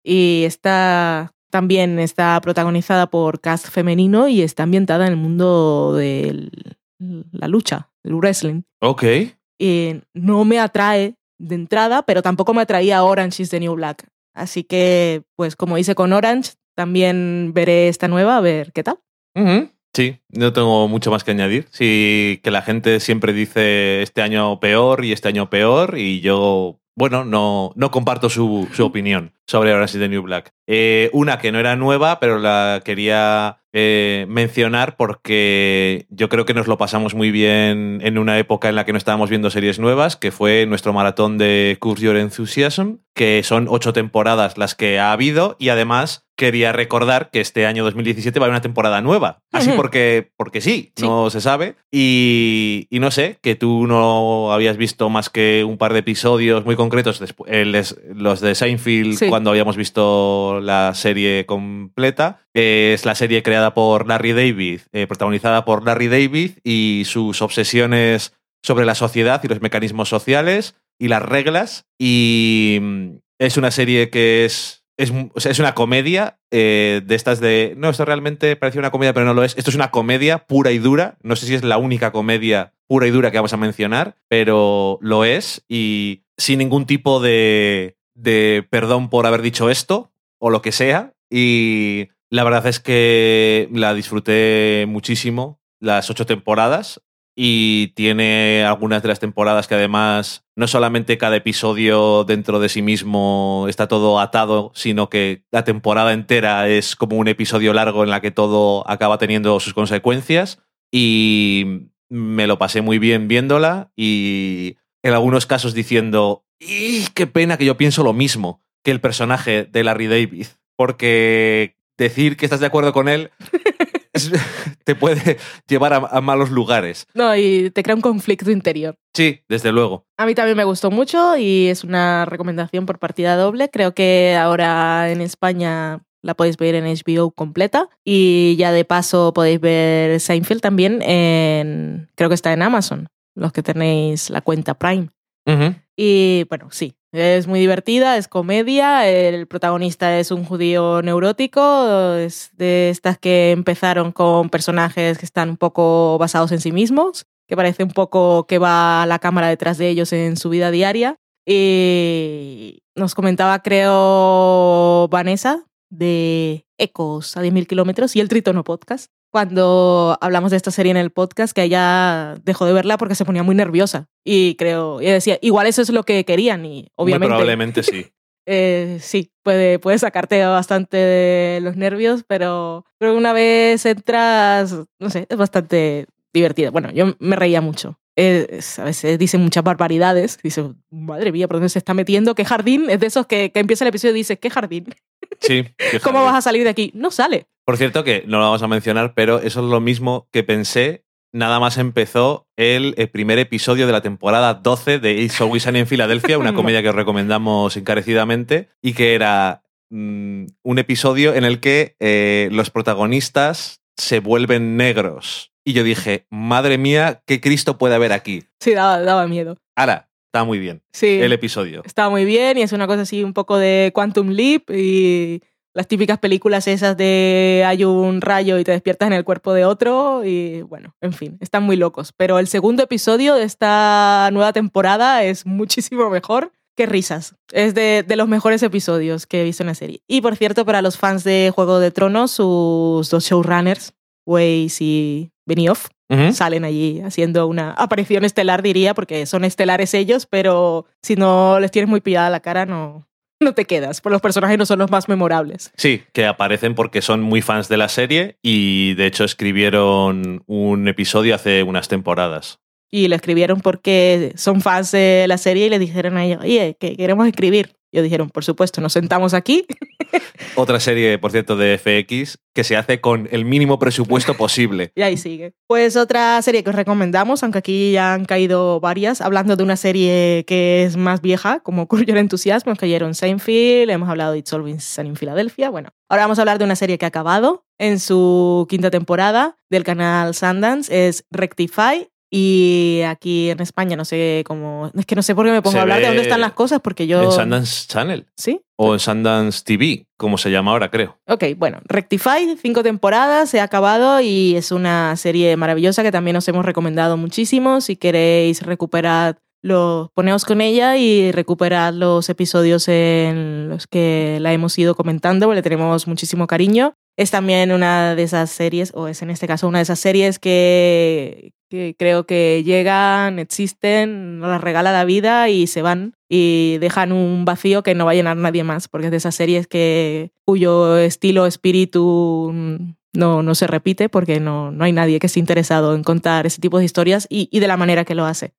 Y está también está protagonizada por cast femenino y está ambientada en el mundo de la lucha, el wrestling. Ok. Y no me atrae de entrada, pero tampoco me atraía Orange is the New Black. Así que, pues como hice con Orange, también veré esta nueva, a ver qué tal. Sí, no tengo mucho más que añadir. Sí, que la gente siempre dice este año peor y este año peor, y yo, bueno, no, no comparto su, su opinión sobre Orange is the New Black. Eh, una que no era nueva, pero la quería eh, mencionar porque yo creo que nos lo pasamos muy bien en una época en la que no estábamos viendo series nuevas, que fue nuestro maratón de Curse Your Enthusiasm, que son ocho temporadas las que ha habido, y además quería recordar que este año 2017 va a haber una temporada nueva. Así porque, porque sí, Sí. no se sabe. Y, y no sé, que tú no habías visto más que un par de episodios muy concretos, los de Seinfeld, Sí. cuando habíamos visto la serie completa. Es la serie creada por Larry David, eh, protagonizada por Larry David y sus obsesiones sobre la sociedad y los mecanismos sociales. y las reglas. Y mm, es una serie que es. Es, es una comedia eh, de estas de. No, esto realmente parecía una comedia, pero no lo es. Esto es una comedia pura y dura. No sé si es la única comedia pura y dura que vamos a mencionar, pero lo es. Y sin ningún tipo de, de perdón por haber dicho esto o lo que sea. Y la verdad es que la disfruté muchísimo las ocho temporadas y tiene algunas de las temporadas que además no solamente cada episodio dentro de sí mismo está todo atado, sino que la temporada entera es como un episodio largo en la que todo acaba teniendo sus consecuencias y me lo pasé muy bien viéndola y en algunos casos diciendo, ¡y qué pena que yo pienso lo mis! Que el personaje de Larry David, porque decir que estás de acuerdo con él te puede llevar a, malos lugares. No, y te crea un conflicto interior. Sí, desde luego. A mí también me gustó mucho y es una recomendación por partida doble. Creo que ahora en España la podéis ver en HBO completa y ya de paso podéis ver Seinfeld también en, creo que está en Amazon, los que tenéis la cuenta Prime. Y bueno, sí, es muy divertida, es comedia, el protagonista es un judío neurótico, es de estas que empezaron con personajes que están un poco basados en sí mismos, que parece un poco que va la cámara detrás de ellos en su vida diaria. Y nos comentaba, creo, Vanessa, de Ecos a 10.000 kilómetros y el Tritono Podcast, cuando hablamos de esta serie en el podcast, que ella dejó de verla porque se ponía muy nerviosa. Y creo, y decía, igual eso es lo que querían y obviamente... Muy probablemente sí. eh, sí, puede, puede sacarte bastante de los nervios, pero creo que una vez entras, no sé, es bastante divertido. Bueno, yo me reía mucho. A veces dicen muchas barbaridades. Dice, madre mía, ¿por dónde se está metiendo? ¿Qué jardín? Es de esos que, que empieza el episodio y dice, ¿qué jardín? Sí. ¿Cómo vas a salir de aquí? No sale. Por cierto, que no lo vamos a mencionar, pero eso es lo mismo que pensé. Nada más empezó el, primer episodio de la temporada 12 de It's Always Sunny en Filadelfia, una comedia que os recomendamos encarecidamente, y que era mm, un episodio en el que eh, los protagonistas se vuelven negros. Y yo dije, madre mía, ¿qué Cristo puede haber aquí? Sí, daba, daba miedo. Ahora, está muy bien. Sí. El episodio. Está muy bien y es una cosa así un poco de Quantum Leap y las típicas películas esas de hay un rayo y te despiertas en el cuerpo de otro y bueno, en fin, están muy locos. Pero el segundo episodio de esta nueva temporada es muchísimo mejor que risas. Es de, los mejores episodios que he visto en la serie. Y por cierto, para los fans de Juego de Tronos, sus dos showrunners, Weiss y Benioff, salen allí haciendo una aparición estelar, diría, porque son estelares ellos, pero si no les tienes muy pillada la cara, no, no te quedas, porque los personajes no son los más memorables. Sí, que aparecen porque son muy fans de la serie y de hecho escribieron un episodio hace unas temporadas. Y lo escribieron porque son fans de la serie y le dijeron a ellos, oye, que queremos escribir. Ellos dijeron, por supuesto, nos sentamos aquí. Otra serie, por cierto, de FX que se hace con el mínimo presupuesto posible. y ahí sigue. Pues otra serie que os recomendamos, aunque aquí ya han caído varias, hablando de una serie que es más vieja, como Curioso Entusiasmo, nos cayeron Seinfeld, hemos hablado de It's Always en Filadelfia. Bueno, ahora vamos a hablar de una serie que ha acabado en su quinta temporada del canal Sundance, es Rectify, y aquí en España no sé cómo. Es que no sé por qué me pongo a hablar de dónde están las cosas, porque yo. En Sundance Channel. ¿Sí? O en Sundance TV, como se llama ahora, creo. Ok, bueno, Rectify, cinco temporadas, se ha acabado y es una serie maravillosa que también os hemos recomendado muchísimo. Si queréis recuperar los poneos con ella y recuperar los episodios en los que la hemos ido comentando, porque le tenemos muchísimo cariño. Es también una de esas series, o es en este caso una de esas series que, creo que llegan, existen, nos las regala la vida y se van y dejan un vacío que no va a llenar nadie más, porque es de esas series que, cuyo estilo, espíritu no, no se repite porque no, no hay nadie que esté interesado en contar ese tipo de historias y, y de la manera que lo hace.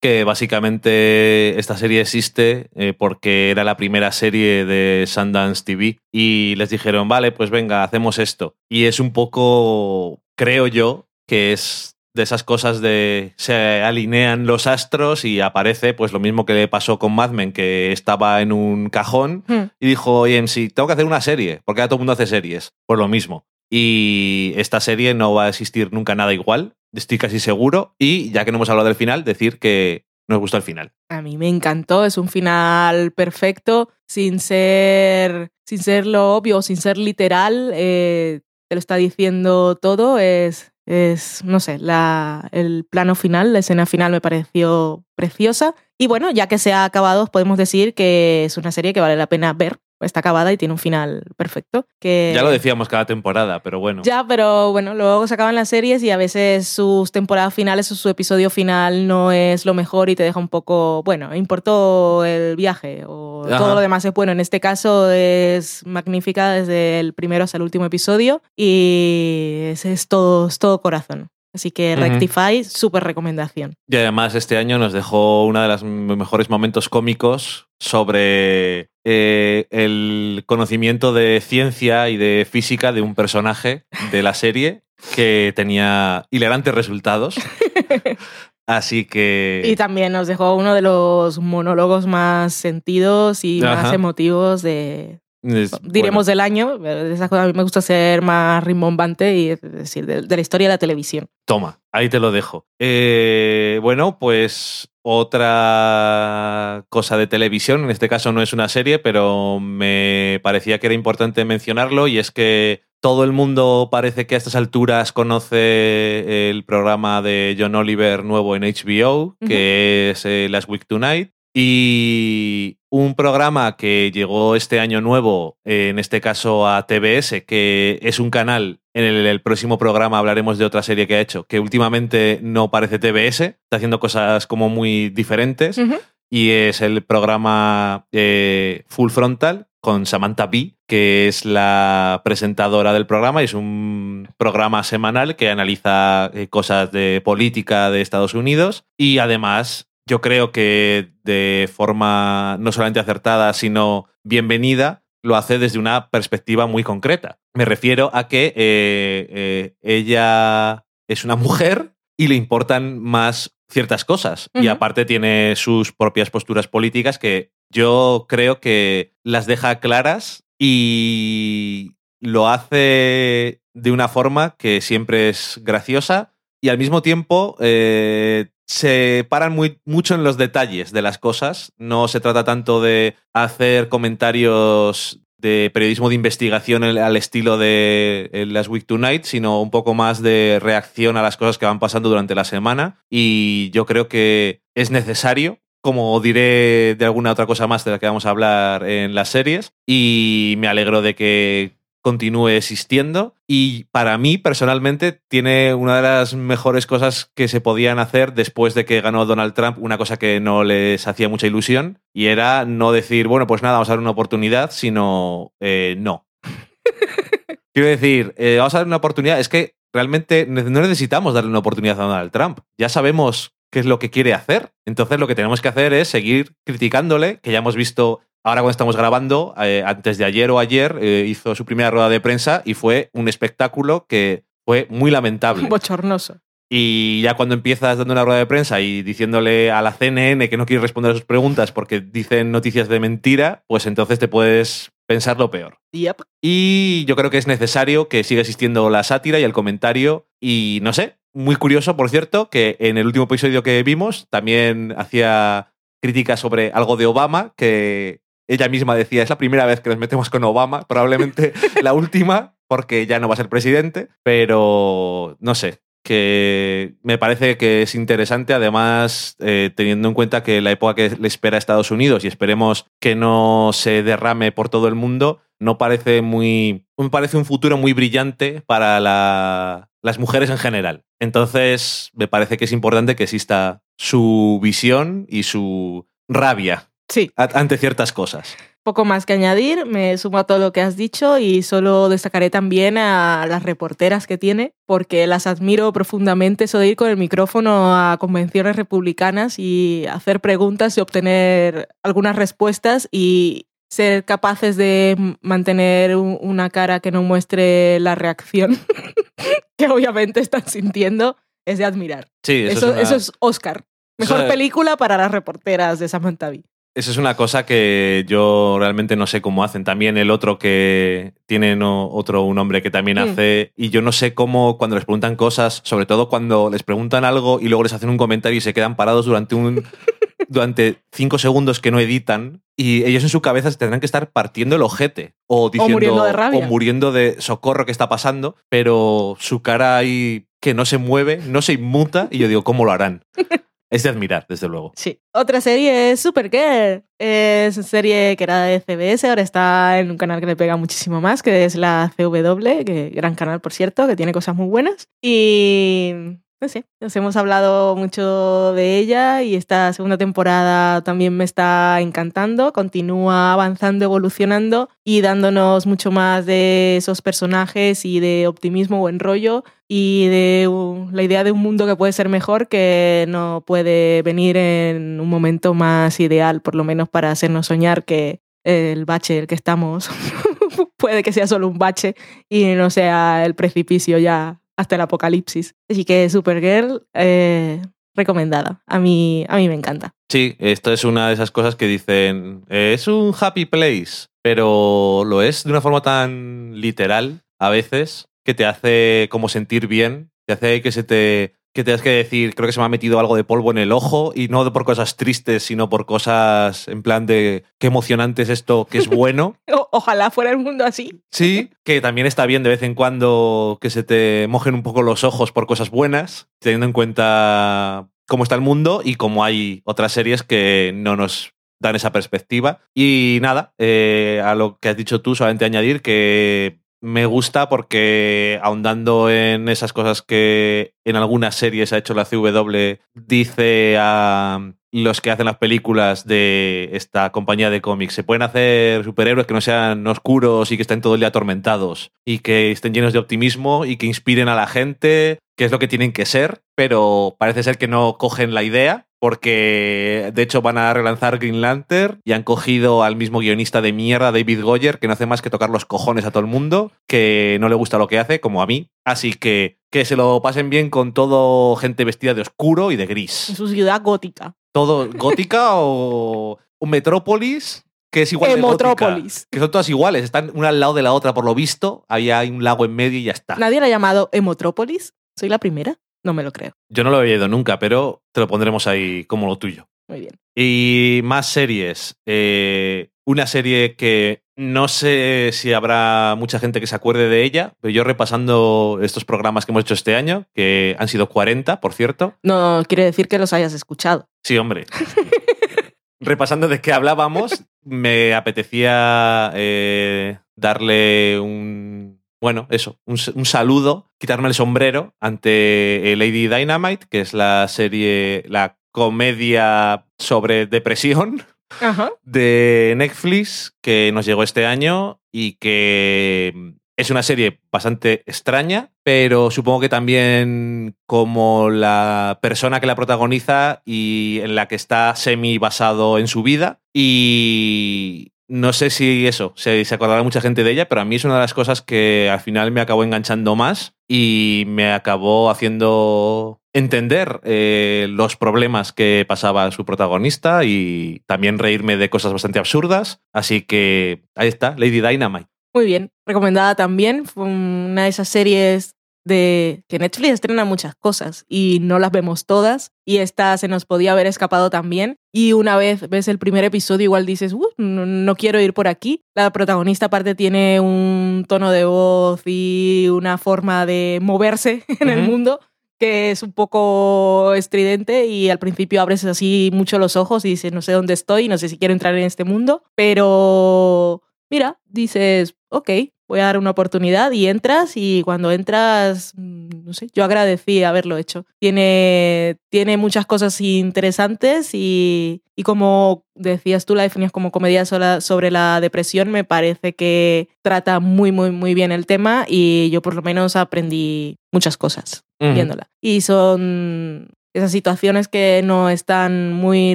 Que básicamente esta serie existe eh, porque era la primera serie de Sundance TV y les dijeron, vale, pues venga, hacemos esto. Y es un poco, creo yo, que es de esas cosas de se alinean los astros y aparece pues lo mismo que le pasó con Mad Men que estaba en un cajón hmm. y dijo, oye, sí, tengo que hacer una serie, porque ahora todo el mundo hace series, pues lo mismo. Y esta serie no va a existir nunca nada igual, estoy casi seguro. Y ya que no hemos hablado del final, decir que nos gustó el final. A mí me encantó, es un final perfecto, sin ser, sin ser lo obvio, sin ser literal, eh, te lo está diciendo todo, es, es no sé, la, el plano final, la escena final me pareció preciosa. Y bueno, ya que se ha acabado, podemos decir que es una serie que vale la pena ver está acabada y tiene un final perfecto. Que... Ya lo decíamos cada temporada, pero bueno. Ya, pero bueno, luego se acaban las series y a veces sus temporadas finales o su episodio final no es lo mejor y te deja un poco, bueno, importó el viaje o todo lo demás es bueno. En este caso es magnífica desde el primero hasta el último episodio y es, es todo, es todo corazón. Así que Rectify, súper recomendación. Y además este año nos dejó uno de los mejores momentos cómicos sobre eh, el conocimiento de ciencia y de física de un personaje de la serie que tenía hilarantes resultados. Así que. Y también nos dejó uno de los monólogos más sentidos y más emotivos de, diremos del año. De esas cosas a mí me gusta ser más rimbombante y decir, de, la historia de la televisión. Toma, ahí te lo dejo. Eh, bueno, pues otra cosa de televisión, en este caso no es una serie, pero me parecía que era importante mencionarlo y es que todo el mundo parece que a estas alturas conoce el programa de John Oliver nuevo en HBO, que es eh, Last Week Tonight. Y un programa que llegó este año nuevo, en este caso a TBS, que es un canal, en el, próximo programa hablaremos de otra serie que ha hecho, que últimamente no parece TBS, está haciendo cosas como muy diferentes, y es el programa eh, Full Frontal con Samantha Bee, que es la presentadora del programa, y es un programa semanal que analiza eh, cosas de política de Estados Unidos, y además yo creo que de forma no solamente acertada, sino bienvenida, lo hace desde una perspectiva muy concreta. Me refiero a que eh, eh, ella es una mujer y le importan más ciertas cosas. Y aparte tiene sus propias posturas políticas que yo creo que las deja claras y lo hace de una forma que siempre es graciosa y al mismo tiempo eh, se paran muy, mucho en los detalles de las cosas. No se trata tanto de hacer comentarios de periodismo de investigación al estilo de Last Week Tonight, sino un poco más de reacción a las cosas que van pasando durante la semana. Y yo creo que es necesario, como diré de alguna otra cosa más de la que vamos a hablar en las series. Y me alegro de que continúe existiendo y para mí personalmente tiene una de las mejores cosas que se podían hacer después de que ganó Donald Trump, una cosa que no les hacía mucha ilusión y era no decir, bueno, pues nada, vamos a dar una oportunidad, sino eh, no. Quiero decir, eh, vamos a dar una oportunidad, es que realmente no necesitamos darle una oportunidad a Donald Trump, ya sabemos qué es lo que quiere hacer, entonces lo que tenemos que hacer es seguir criticándole, que ya hemos visto Ahora cuando estamos grabando, eh, antes de ayer o ayer, eh, hizo su primera rueda de prensa y fue un espectáculo que fue muy lamentable. Bochornoso. Y ya cuando empiezas dando una rueda de prensa y diciéndole a la CNN que no quiere responder a sus preguntas porque dicen noticias de mentira, pues entonces te puedes pensar lo peor. Yep. Y yo creo que es necesario que siga existiendo la sátira y el comentario. Y no sé, muy curioso, por cierto, que en el último episodio que vimos también hacía críticas sobre algo de Obama, que ella misma decía, es la primera vez que nos metemos con Obama, probablemente la última, porque ya no va a ser presidente, pero no sé, que me parece que es interesante, además, eh, teniendo en cuenta que la época que le espera a Estados Unidos y esperemos que no se derrame por todo el mundo, no parece muy. Me parece un futuro muy brillante para las mujeres en general. Entonces, me parece que es importante que exista su visión y su rabia Sí. ante ciertas cosas. Poco más que añadir, me sumo a todo lo que has dicho y solo destacaré también a las reporteras que tiene, porque las admiro profundamente, eso de ir con el micrófono a convenciones republicanas y hacer preguntas y obtener algunas respuestas y ser capaces de mantener una cara que no muestre la reacción que obviamente están sintiendo, es de admirar. Sí, eso, es, Oscar. Mejor película para las reporteras de Samantha Bee. Esa es una cosa que yo realmente no sé cómo hacen. También el otro que tiene otro un hombre que también mm. hace. Y yo no sé cómo cuando les preguntan cosas, sobre todo cuando les preguntan algo y luego les hacen un comentario y se quedan parados durante un durante cinco segundos que no editan y ellos en su cabeza se tendrán que estar partiendo el ojete o diciendo muriendo de rabia. o muriendo de socorro que está pasando, pero su cara ahí que no se mueve, no se inmuta y yo digo, ¿cómo lo harán? Es de admirar, desde luego. Sí. Otra serie es Supergirl. Es una serie que era de CBS, ahora está en un canal que le pega muchísimo más, que es la CW, que gran canal, por cierto, que tiene cosas muy buenas. Y no sé, nos hemos hablado mucho de ella y esta segunda temporada también me está encantando, continúa avanzando, evolucionando y dándonos mucho más de esos personajes y de optimismo, buen rollo y de uh, la idea de un mundo que puede ser mejor que no puede venir en un momento más ideal, por lo menos para hacernos soñar que el bache el que estamos puede que sea solo un bache y no sea el precipicio ya hasta el apocalipsis. Así que Supergirl, eh, recomendada. A mí, a mí me encanta. Sí, esto es una de esas cosas que dicen, eh, es un happy place, pero lo es de una forma tan literal a veces que te hace como sentir bien, te hace que se te que tengas que decir, creo que se me ha metido algo de polvo en el ojo y no por cosas tristes, sino por cosas en plan de qué emocionante es esto, que es bueno. O- ojalá fuera el mundo así. Sí, que también está bien de vez en cuando que se te mojen un poco los ojos por cosas buenas, teniendo en cuenta cómo está el mundo y cómo hay otras series que no nos dan esa perspectiva. Y nada, eh, a lo que has dicho tú, solamente añadir que me gusta porque ahondando en esas cosas que en algunas series ha hecho la CW, dice a los que hacen las películas de esta compañía de cómics, se pueden hacer superhéroes que no sean oscuros y que estén todo el día atormentados y que estén llenos de optimismo y que inspiren a la gente, que es lo que tienen que ser, pero parece ser que no cogen la idea porque de hecho van a relanzar Green Lantern y han cogido al mismo guionista de mierda, David Goyer, que no hace más que tocar los cojones a todo el mundo, que no le gusta lo que hace, como a mí. Así que que se lo pasen bien con todo gente vestida de oscuro y de En gris. su ciudad gótica. Todo gótica o un Metrópolis que es igual de gótica. Emotrópolis. Que son todas iguales, están una al lado de la otra por lo visto. Ahí hay un lago en medio y ya está. Nadie la ha llamado Emotrópolis. ¿Soy la primera? No me lo creo. Yo no lo había oído nunca, pero te lo pondremos ahí como lo tuyo. Muy bien. Y más series. Eh, una serie que no sé si habrá mucha gente que se acuerde de ella, pero yo repasando estos programas que hemos hecho este año, que han sido 40, por cierto. No quiere decir que los hayas escuchado. Sí, hombre. repasando de qué hablábamos, me apetecía eh, darle un... Bueno, eso, un, un saludo, quitarme el sombrero ante eh, Lady Dynamite, que es la serie, la comedia sobre depresión Ajá. de Netflix que nos llegó este año y que es una serie bastante extraña, pero supongo que también como la persona que la protagoniza y en la que está semi basado en su vida y no sé si eso, se, acordará mucha gente de ella, pero a mí es una de las cosas que al final me acabó enganchando más y me acabó haciendo entender eh, los problemas que pasaba su protagonista y también reírme de cosas bastante absurdas. Así que ahí está, Lady Dynamite. Muy bien. Recomendada también. Fue una de esas series de que Netflix estrena muchas cosas y no las vemos todas. Y esta se nos podía haber escapado también. Y una vez ves el primer episodio, igual dices, "Uh, no, no quiero ir por aquí. La protagonista, aparte, tiene un tono de voz y una forma de moverse en el mundo que es un poco estridente y al principio abres así mucho los ojos y dices, no sé dónde estoy, no sé si quiero entrar en este mundo, pero mira, dices, ok, voy a dar una oportunidad y entras y cuando entras, mm, no sé, yo agradecí haberlo hecho. Tiene, tiene muchas cosas interesantes y, y como decías tú, la definías como comedia sola- sobre la depresión, me parece que trata muy, muy, muy bien el tema y yo por lo menos aprendí muchas cosas viéndola. Y son esas situaciones que no están muy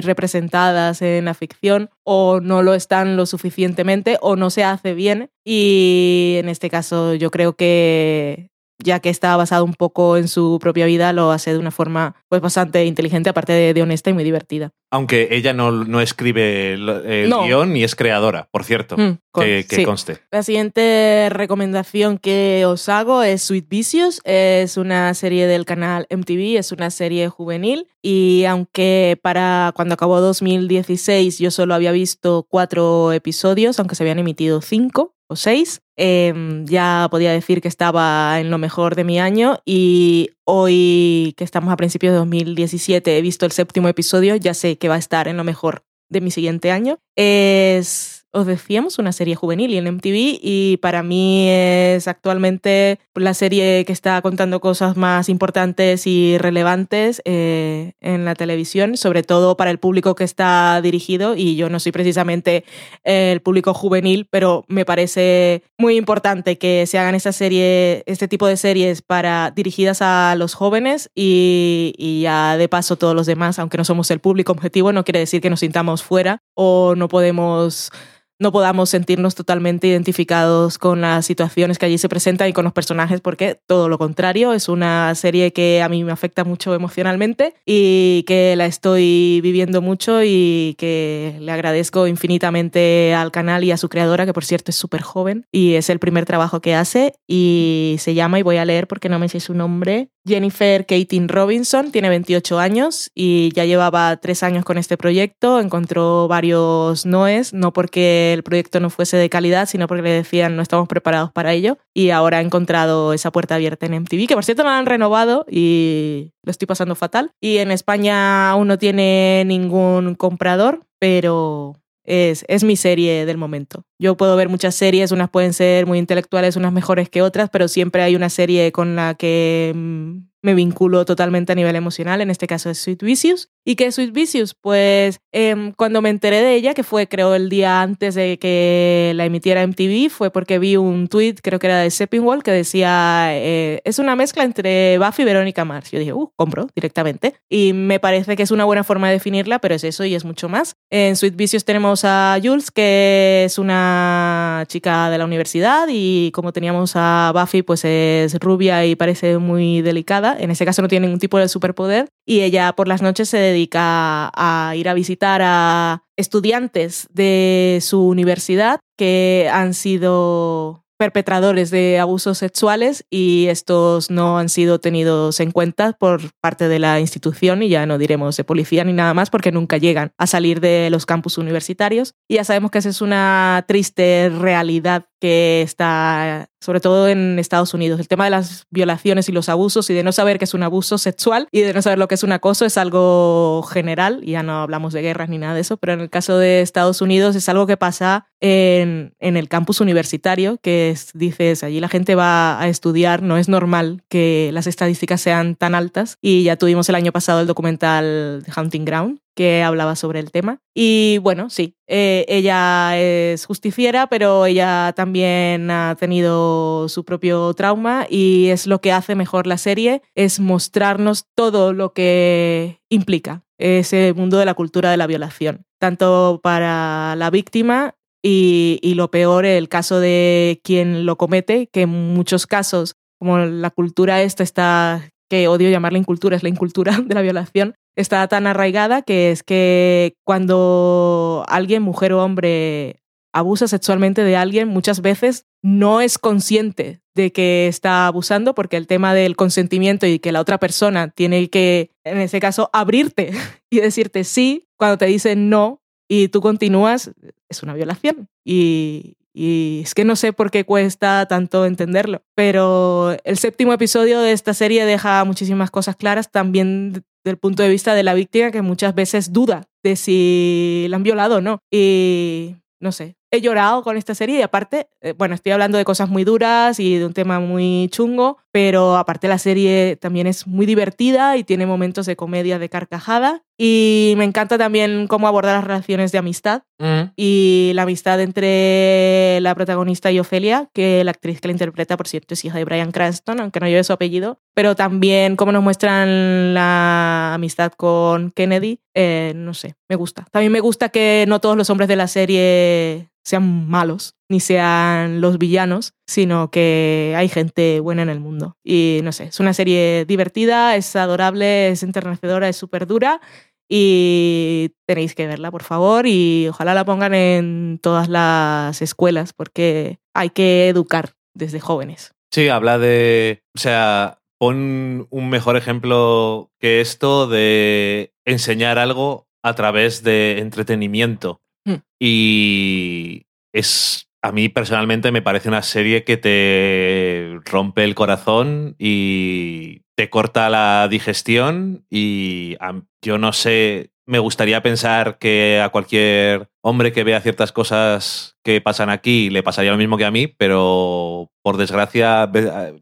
representadas en la ficción o no lo están lo suficientemente o no se hace bien. Y en este caso yo creo que ya que está basado un poco en su propia vida, lo hace de una forma pues bastante inteligente, aparte de, de honesta y muy divertida. Aunque ella no, no escribe el, el No. guion ni es creadora, por cierto, Mm, con- que, que sí. conste. La siguiente recomendación que os hago es Sweet Vicious. Es una serie del canal MTV, es una serie juvenil. Y aunque para cuando acabó 2016 yo solo había visto cuatro episodios, aunque se habían emitido cinco o seis, em, ya podía decir que estaba en lo mejor de mi año. Y hoy, que estamos a principios de 2017, he visto el séptimo episodio, ya sé que va a estar en lo mejor de mi siguiente año. Es, os decíamos, una serie juvenil y en MTV y para mí es actualmente la serie que está contando cosas más importantes y relevantes eh, en la televisión, sobre todo para el público que está dirigido y yo no soy precisamente el público juvenil, pero me parece muy importante que se hagan esta serie, este tipo de series para dirigidas a los jóvenes y, y ya de paso todos los demás, aunque no somos el público objetivo, no quiere decir que nos sintamos fuera o no podemos no podamos sentirnos totalmente identificados con las situaciones que allí se presentan y con los personajes, porque todo lo contrario, es una serie que a mí me afecta mucho emocionalmente y que la estoy viviendo mucho y que le agradezco infinitamente al canal y a su creadora, que por cierto es súper joven y es el primer trabajo que hace y se llama, y voy a leer porque no me sé su nombre, Jennifer Katin Robinson, tiene 28 años y ya llevaba tres años con este proyecto, encontró varios noes, no porque el proyecto no fuese de calidad, sino porque le decían no estamos preparados para ello y ahora ha encontrado esa puerta abierta en MTV, que por cierto la han renovado y lo estoy pasando fatal. Y en España aún no tiene ningún comprador, pero es, es mi serie del momento. Yo puedo ver muchas series, unas pueden ser muy intelectuales, unas mejores que otras, pero siempre hay una serie con la que mm, me vinculo totalmente a nivel emocional, en este caso es Sweet Vicious. ¿Y qué es Sweet Vicious? Pues em, cuando me enteré de ella, que fue creo el día antes de que la emitiera MTV, fue porque vi un tweet, creo que era de Seppingwall, que decía, eh, es una mezcla entre Buffy y Verónica Mars. Yo dije, uh, compro directamente. Y me parece que es una buena forma de definirla, pero es eso y es mucho más. En Sweet Vicious tenemos a Jules, que es una chica de la universidad y como teníamos a Buffy, pues es rubia y parece muy delicada. En ese caso no tiene ningún tipo de superpoder y ella por las noches se dedica a ir a visitar a estudiantes de su universidad que han sido perpetradores de abusos sexuales y estos no han sido tenidos en cuenta por parte de la institución y ya no diremos de policía ni nada más porque nunca llegan a salir de los campus universitarios. Y ya sabemos que esa es una triste realidad que está sobre todo en Estados Unidos. El tema de las violaciones y los abusos y de no saber qué es un abuso sexual y de no saber lo que es un acoso es algo general, ya no hablamos de guerras ni nada de eso, pero en el caso de Estados Unidos es algo que pasa en, en el campus universitario, que es, dices, allí la gente va a estudiar, no es normal que las estadísticas sean tan altas. Y ya tuvimos el año pasado el documental Hunting Ground que hablaba sobre el tema. Y bueno, sí, eh, ella es justiciera, pero ella también ha tenido su propio trauma y es lo que hace mejor la serie, es mostrarnos todo lo que implica ese mundo de la cultura de la violación, tanto para la víctima y, y lo peor, el caso de quien lo comete, que en muchos casos, como la cultura esta está que odio llamarla incultura, es la incultura de la violación, está tan arraigada que es que cuando alguien, mujer o hombre, abusa sexualmente de alguien, muchas veces no es consciente de que está abusando porque el tema del consentimiento y que la otra persona tiene que, en ese caso, abrirte y decirte sí cuando te dicen no y tú continúas, es una violación. Y, y es que no sé por qué cuesta tanto entenderlo, pero el séptimo episodio de esta serie deja muchísimas cosas claras también del punto de vista de la víctima que muchas veces duda de si la han violado o no. Y no sé, he llorado con esta serie y aparte, eh, bueno, estoy hablando de cosas muy duras y de un tema muy chungo, pero aparte la serie también es muy divertida y tiene momentos de comedia de carcajada y me encanta también cómo abordar las relaciones de amistad Mm. y la amistad entre la protagonista y Ofelia, que la actriz que la interpreta, por cierto, es hija de Brian Cranston, aunque no lleve su apellido, pero también cómo nos muestran la amistad con Kennedy, eh, no sé, me gusta. También me gusta que no todos los hombres de la serie sean malos, ni sean los villanos, sino que hay gente buena en el mundo. Y no sé, es una serie divertida, es adorable, es enternecedora, es súper dura y tenéis que verla, por favor, y ojalá la pongan en todas las escuelas, porque hay que educar desde jóvenes. Sí, habla de, o sea, pon un mejor ejemplo que esto de enseñar algo a través de entretenimiento. Hmm. Y es, a mí personalmente me parece una serie que te rompe el corazón y te corta la digestión y yo no sé, me gustaría pensar que a cualquier hombre que vea ciertas cosas que pasan aquí le pasaría lo mismo que a mí, pero por desgracia,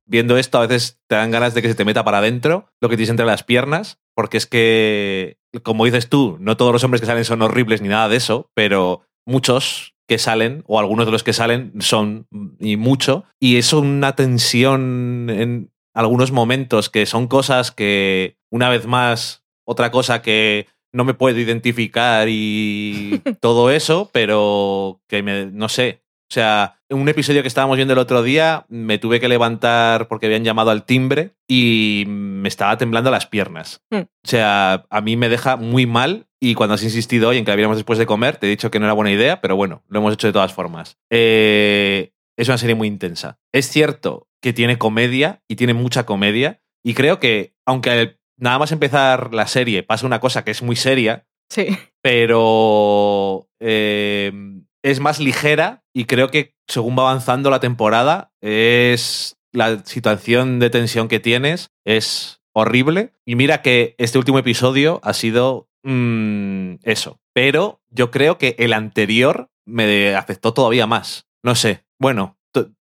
viendo esto, a veces te dan ganas de que se te meta para adentro lo que tienes entre las piernas, porque es que, como dices tú, no todos los hombres que salen son horribles ni nada de eso, pero muchos que salen, o algunos de los que salen, son, y mucho, y es una tensión en algunos momentos que son cosas que, una vez más, otra cosa que no me puedo identificar y todo eso, pero que me, no sé. O sea, en un episodio que estábamos viendo el otro día, me tuve que levantar porque habían llamado al timbre y me estaba temblando las piernas. Hmm. O sea, a mí me deja muy mal y cuando has insistido hoy en que la viéramos después de comer, te he dicho que no era buena idea, pero bueno, lo hemos hecho de todas formas. Eh, es una serie muy intensa. Es cierto que tiene comedia y tiene mucha comedia y creo que, aunque nada más empezar la serie pasa una cosa que es muy seria, Sí. pero eh, es más ligera y creo que según va avanzando la temporada es la situación de tensión que tienes es horrible. Y mira que este último episodio ha sido mm, eso. Pero yo creo que el anterior me afectó todavía más. No sé. Bueno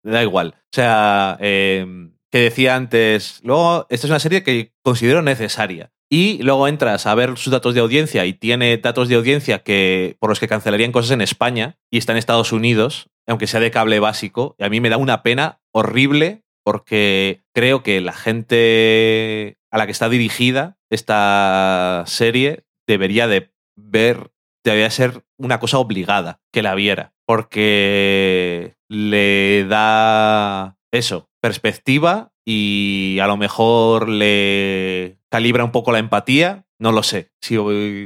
da igual. O sea eh, que decía antes luego esta es una serie que considero necesaria y luego entras a ver sus datos de audiencia y tiene datos de audiencia que por los que cancelarían cosas en España y está en Estados Unidos, aunque sea de cable básico. Y a mí me da una pena horrible porque creo que la gente a la que está dirigida esta serie debería de ver, debería ser una cosa obligada que la viera, porque le da eso, perspectiva y a lo mejor le calibra un poco la empatía. No lo sé si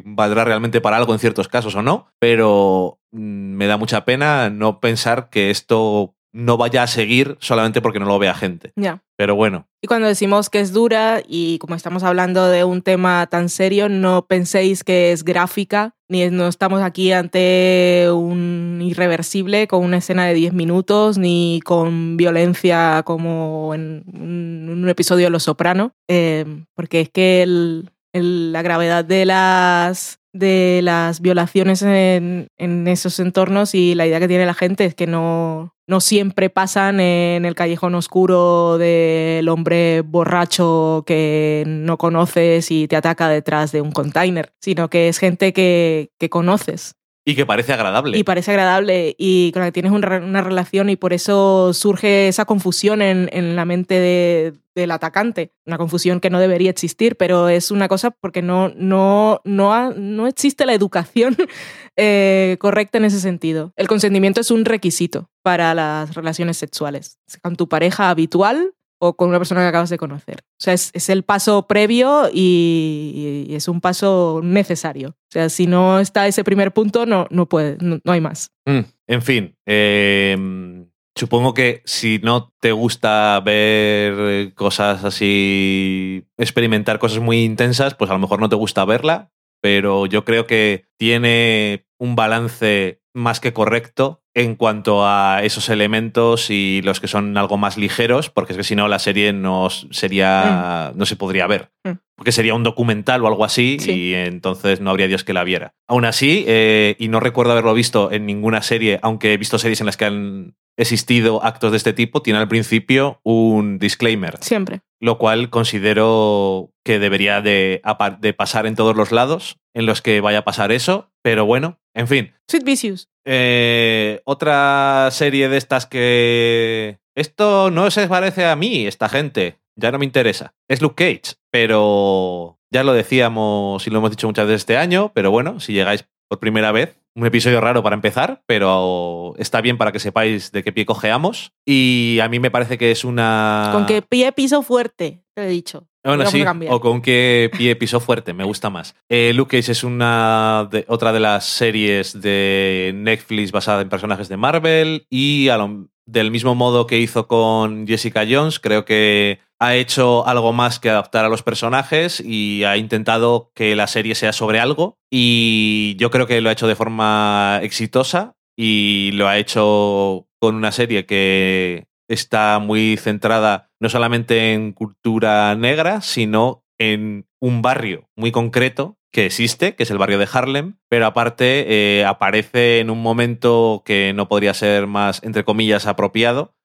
valdrá realmente para algo en ciertos casos o no, pero mm, me da mucha pena no pensar que esto no vaya a seguir solamente porque no lo vea gente. Ya. Pero bueno, Y cuando decimos que es dura y como estamos hablando de un tema tan serio, no penséis que es gráfica, ni no estamos aquí ante un irreversible con una escena de 10 minutos, ni con violencia como en un, un episodio de Los Soprano, eh, porque es que el- el- la gravedad de las de las violaciones en, en esos entornos y la idea que tiene la gente es que no, no siempre pasan en el callejón oscuro del hombre borracho que no conoces y te ataca detrás de un container, sino que es gente que, que conoces y que parece agradable. y parece agradable y con la que tienes una, una relación y por eso surge esa confusión en, en la mente de- del atacante. Una confusión que no debería existir, pero es una cosa porque no, no, no, no existe la educación eh, correcta en ese sentido. El consentimiento es un requisito para las relaciones sexuales, con tu pareja habitual o con una persona que acabas de conocer. O sea, es, el paso previo y, es un paso necesario. O sea, si no está ese primer punto, no, no puede, no, hay más. Mm, en fin, eh, supongo que si no te gusta ver cosas así, experimentar cosas muy intensas, pues a lo mejor no te gusta verla, pero yo creo que tiene un balance más que correcto en cuanto a esos elementos y los que son algo más ligeros, porque es que si no la serie no sería no se podría ver, Mm. porque sería un documental o algo así Sí. y entonces no habría Dios que la viera. Aún así, eh, y no recuerdo haberlo visto en ninguna serie, aunque he visto series en las que han existido actos de este tipo, tiene al principio un disclaimer Siempre. lo cual considero que debería de pasar en todos los lados en los que vaya a pasar eso, pero bueno, en fin. Sweet Vicious. Eh, otra serie de estas que... Esto no se parece a mí, esta gente, ya no me interesa. Es Luke Cage, pero ya lo decíamos y lo hemos dicho muchas veces este año, pero bueno, si llegáis por primera vez. Un episodio raro para empezar, pero está bien para que sepáis de qué pie cojeamos. Y a mí me parece que es una. Con qué pie piso fuerte, te he dicho. Bueno, Vamos sí, o con qué pie piso fuerte, me gusta más. Eh, Luke Cage es una de- otra de las series de Netflix basada en personajes de Marvel y a lo- del mismo modo que hizo con Jessica Jones, creo que ha hecho algo más que adaptar a los personajes y ha intentado que la serie sea sobre algo y yo creo que lo ha hecho de forma exitosa y lo ha hecho con una serie que está muy centrada no solamente en cultura negra, sino en un barrio muy concreto que existe, que es el barrio de Harlem, pero aparte eh, aparece en un momento que no podría ser más, entre comillas, apropiado,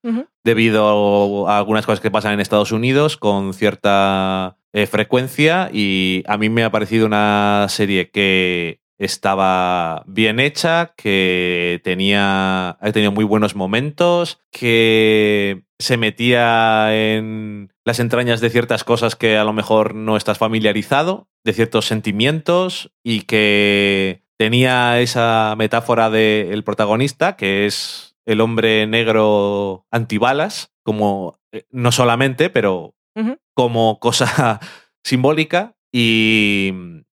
debido a algunas cosas que pasan en Estados Unidos con cierta eh, frecuencia y a mí me ha parecido una serie que estaba bien hecha, que tenía, ha tenido muy buenos momentos, que se metía en las entrañas de ciertas cosas que a lo mejor no estás familiarizado, de ciertos sentimientos y que tenía esa metáfora del protagonista, que es el hombre negro antibalas, como eh, no solamente, pero como cosa simbólica. Y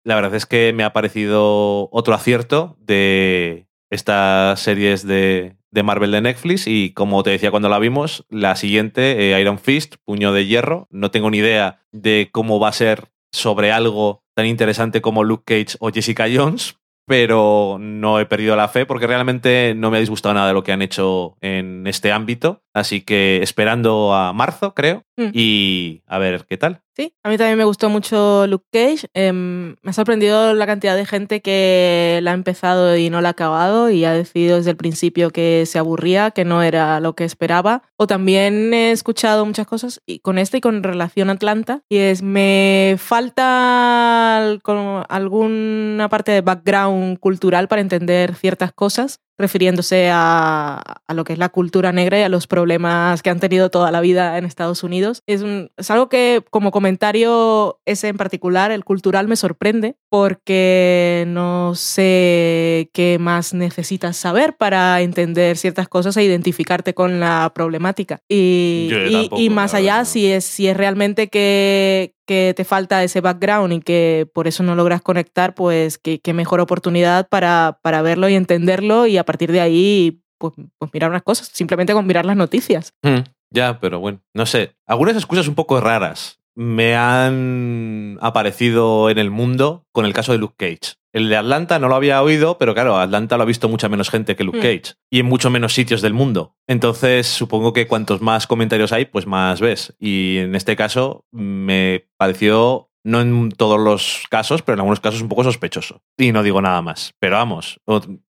la verdad es que me ha parecido otro acierto de estas series de, de Marvel de Netflix. Y como te decía cuando la vimos, la siguiente, eh, Iron Fist, Puño de Hierro. No tengo ni idea de cómo va a ser sobre algo tan interesante como Luke Cage o Jessica Jones, pero no he perdido la fe porque realmente no me ha disgustado nada de lo que han hecho en este ámbito. Así que esperando a marzo, creo, Mm. y a ver qué tal. Sí, a mí también me gustó mucho Luke Cage. Em, me ha sorprendido la cantidad de gente que la ha empezado y no la ha acabado y ha decidido desde el principio que se aburría, que no era lo que esperaba. O también he escuchado muchas cosas y con este y con relación a Atlanta y es me falta al- como alguna parte de background cultural para entender ciertas cosas refiriéndose a, a lo que es la cultura negra y a los problemas que han tenido toda la vida en Estados Unidos. Es, un- es algo que como comentario ese en particular, el cultural, me sorprende porque no sé qué más necesitas saber para entender ciertas cosas e identificarte con la problemática. Y, y- tampoco, y más allá, si es, si es realmente que, que te falta ese background y que por eso no logras conectar, pues qué, mejor oportunidad para, para verlo y entenderlo y a partir de ahí, pues, pues mirar unas cosas, simplemente con mirar las noticias. Hmm, ya, pero bueno, no sé. Algunas excusas un poco raras me han aparecido en el mundo con el caso de Luke Cage. El de Atlanta no lo había oído, pero claro, Atlanta lo ha visto mucha menos gente que Luke Hmm. Cage y en mucho menos sitios del mundo. Entonces, supongo que cuantos más comentarios hay, pues más ves. Y en este caso me pareció, no en todos los casos, pero en algunos casos un poco sospechoso. Y no digo nada más. Pero vamos,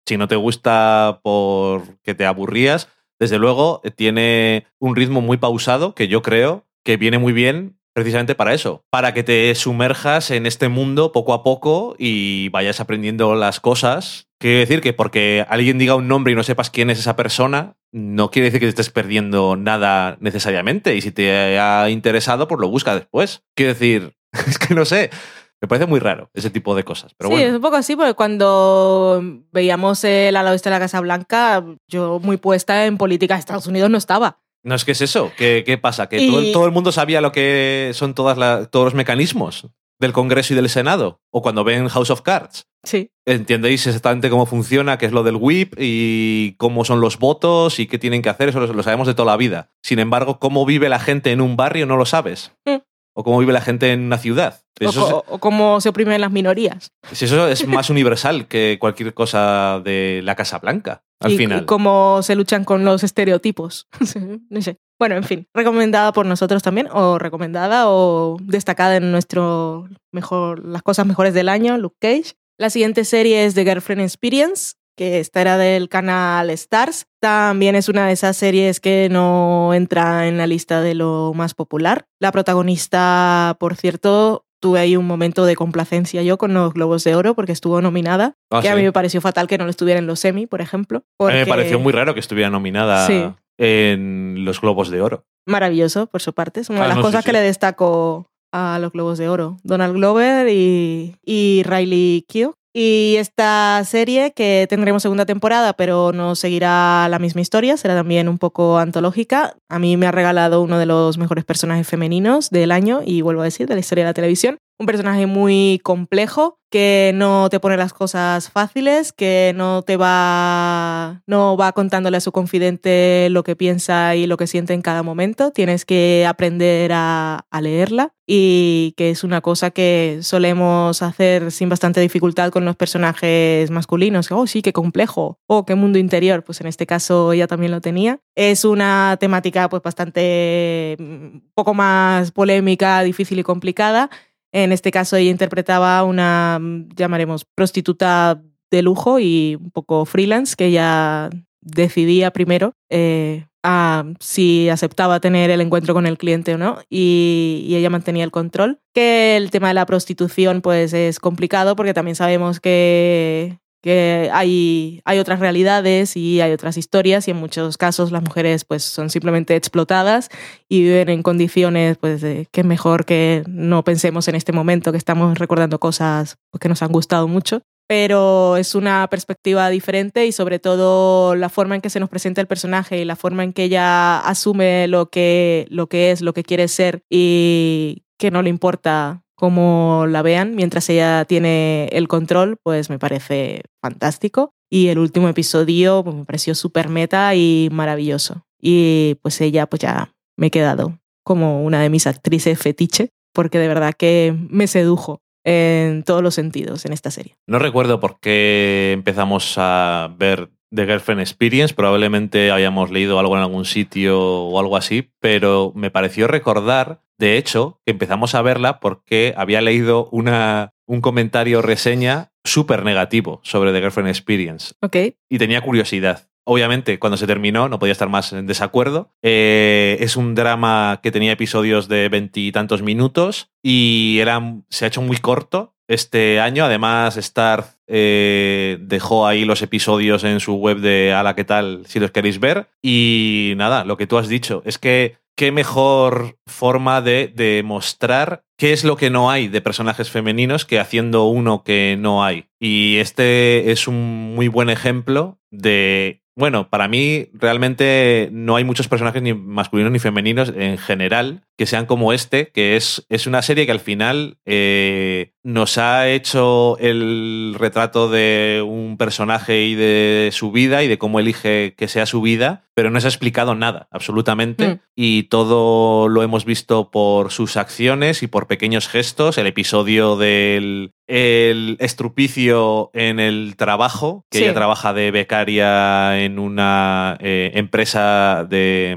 si no te gusta porque te aburrías, desde luego tiene un ritmo muy pausado que yo creo que viene muy bien precisamente para eso, para que te sumerjas en este mundo poco a poco y vayas aprendiendo las cosas. Quiere decir que porque alguien diga un nombre y no sepas quién es esa persona, no quiere decir que te estés perdiendo nada necesariamente. Y si te ha interesado, pues lo busca después. Quiero decir, es que no sé, me parece muy raro ese tipo de cosas. Pero sí, es un poco así, porque cuando veíamos el ala oeste de la Casa Blanca, yo muy puesta en política de Estados Unidos no estaba. No es que es eso. ¿Qué, qué pasa? Que Y- todo, todo el mundo sabía lo que son todas la- todos los mecanismos del Congreso y del Senado. O cuando ven House of Cards. Sí. entendéis exactamente cómo funciona, qué es lo del whip y cómo son los votos y qué tienen que hacer, eso lo, sabemos de toda la vida. Sin embargo, cómo vive la gente en un barrio no lo sabes. Mm. O cómo vive la gente en una ciudad. O, Eso, o cómo se oprimen las minorías. es, eso es más universal que cualquier cosa de la Casa Blanca, al y, final. cómo se luchan con los estereotipos. no sé. Bueno, en fin, recomendada por nosotros también, o recomendada o destacada en nuestro mejor, las cosas mejores del año, Luke Cage. La siguiente serie es The Girlfriend Experience, que esta era del canal Stars. También es una de esas series que no entra en la lista de lo más popular. La protagonista, por cierto, tuve ahí un momento de complacencia yo con los Globos de Oro porque estuvo nominada. Ah, que a mí me pareció fatal que no lo estuviera en los semi, por ejemplo. A mí me pareció muy raro que estuviera nominada Sí. en los Globos de Oro. Maravilloso, por su parte. Es una Ah, de las no, cosas sí. que le destaco a los Globos de Oro. Donald Glover y, y Riley Keough, Y esta serie, que tendremos segunda temporada, pero no seguirá la misma historia, será también un poco antológica. A mí me ha regalado uno de los mejores personajes femeninos del año y vuelvo a decir, de la historia de la televisión un personaje muy complejo que no te pone las cosas fáciles, que no te va no va contándole a su confidente lo que piensa y lo que siente en cada momento, tienes que aprender a, leerla y que es una cosa que solemos hacer sin bastante dificultad con los personajes masculinos. Oh, sí, qué complejo. Oh, qué mundo interior. Pues en este caso ella también lo tenía. Es una temática pues bastante mm, poco más polémica, difícil y complicada en este caso ella interpretaba una, llamaremos, prostituta de lujo y un poco freelance, que ella decidía primero eh, a si aceptaba tener el encuentro con el cliente o no y, y, ella mantenía el control. Que el tema de la prostitución pues es complicado porque también sabemos que que hay, hay otras realidades y hay otras historias y en muchos casos las mujeres pues son simplemente explotadas y viven en condiciones pues de, que es mejor que no pensemos en este momento que estamos recordando cosas pues, que nos han gustado mucho. Pero es una perspectiva diferente y sobre todo la forma en que se nos presenta el personaje y la forma en que ella asume lo que, lo que es, lo que quiere ser y que no le importa como la vean mientras ella tiene el control, pues me parece fantástico. Y el último episodio pues, me pareció súper meta y maravilloso. Y pues ella pues ya me he quedado como una de mis actrices fetiche, porque de verdad que me sedujo en todos los sentidos en esta serie. No recuerdo por qué empezamos a ver The Girlfriend Experience, probablemente hayamos leído algo en algún sitio o algo así, pero me pareció recordar de hecho, empezamos a verla porque había leído una, un comentario reseña súper negativo sobre The Girlfriend Experience. Ok. Y tenía curiosidad. Obviamente, cuando se terminó, no podía estar más en desacuerdo. Eh, es un drama que tenía episodios de veintitantos minutos y era, se ha hecho muy corto este año. Además, Star eh, dejó ahí los episodios en su web de Ala, ¿qué tal? Si los queréis ver. Y nada, lo que tú has dicho es que qué mejor forma de demostrar qué es lo que no hay de personajes femeninos que haciendo uno que no hay. Y este es un muy buen ejemplo de bueno, para mí realmente no hay muchos personajes ni masculinos ni femeninos en general que sean como este, que es, es una serie que al final eh, nos ha hecho el retrato de un personaje y de su vida y de cómo elige que sea su vida, pero no se ha explicado nada, absolutamente. Mm. Y todo lo hemos visto por sus acciones y por pequeños gestos. El episodio del el estrupicio en el trabajo, que ella trabaja de becaria en una eh, empresa de.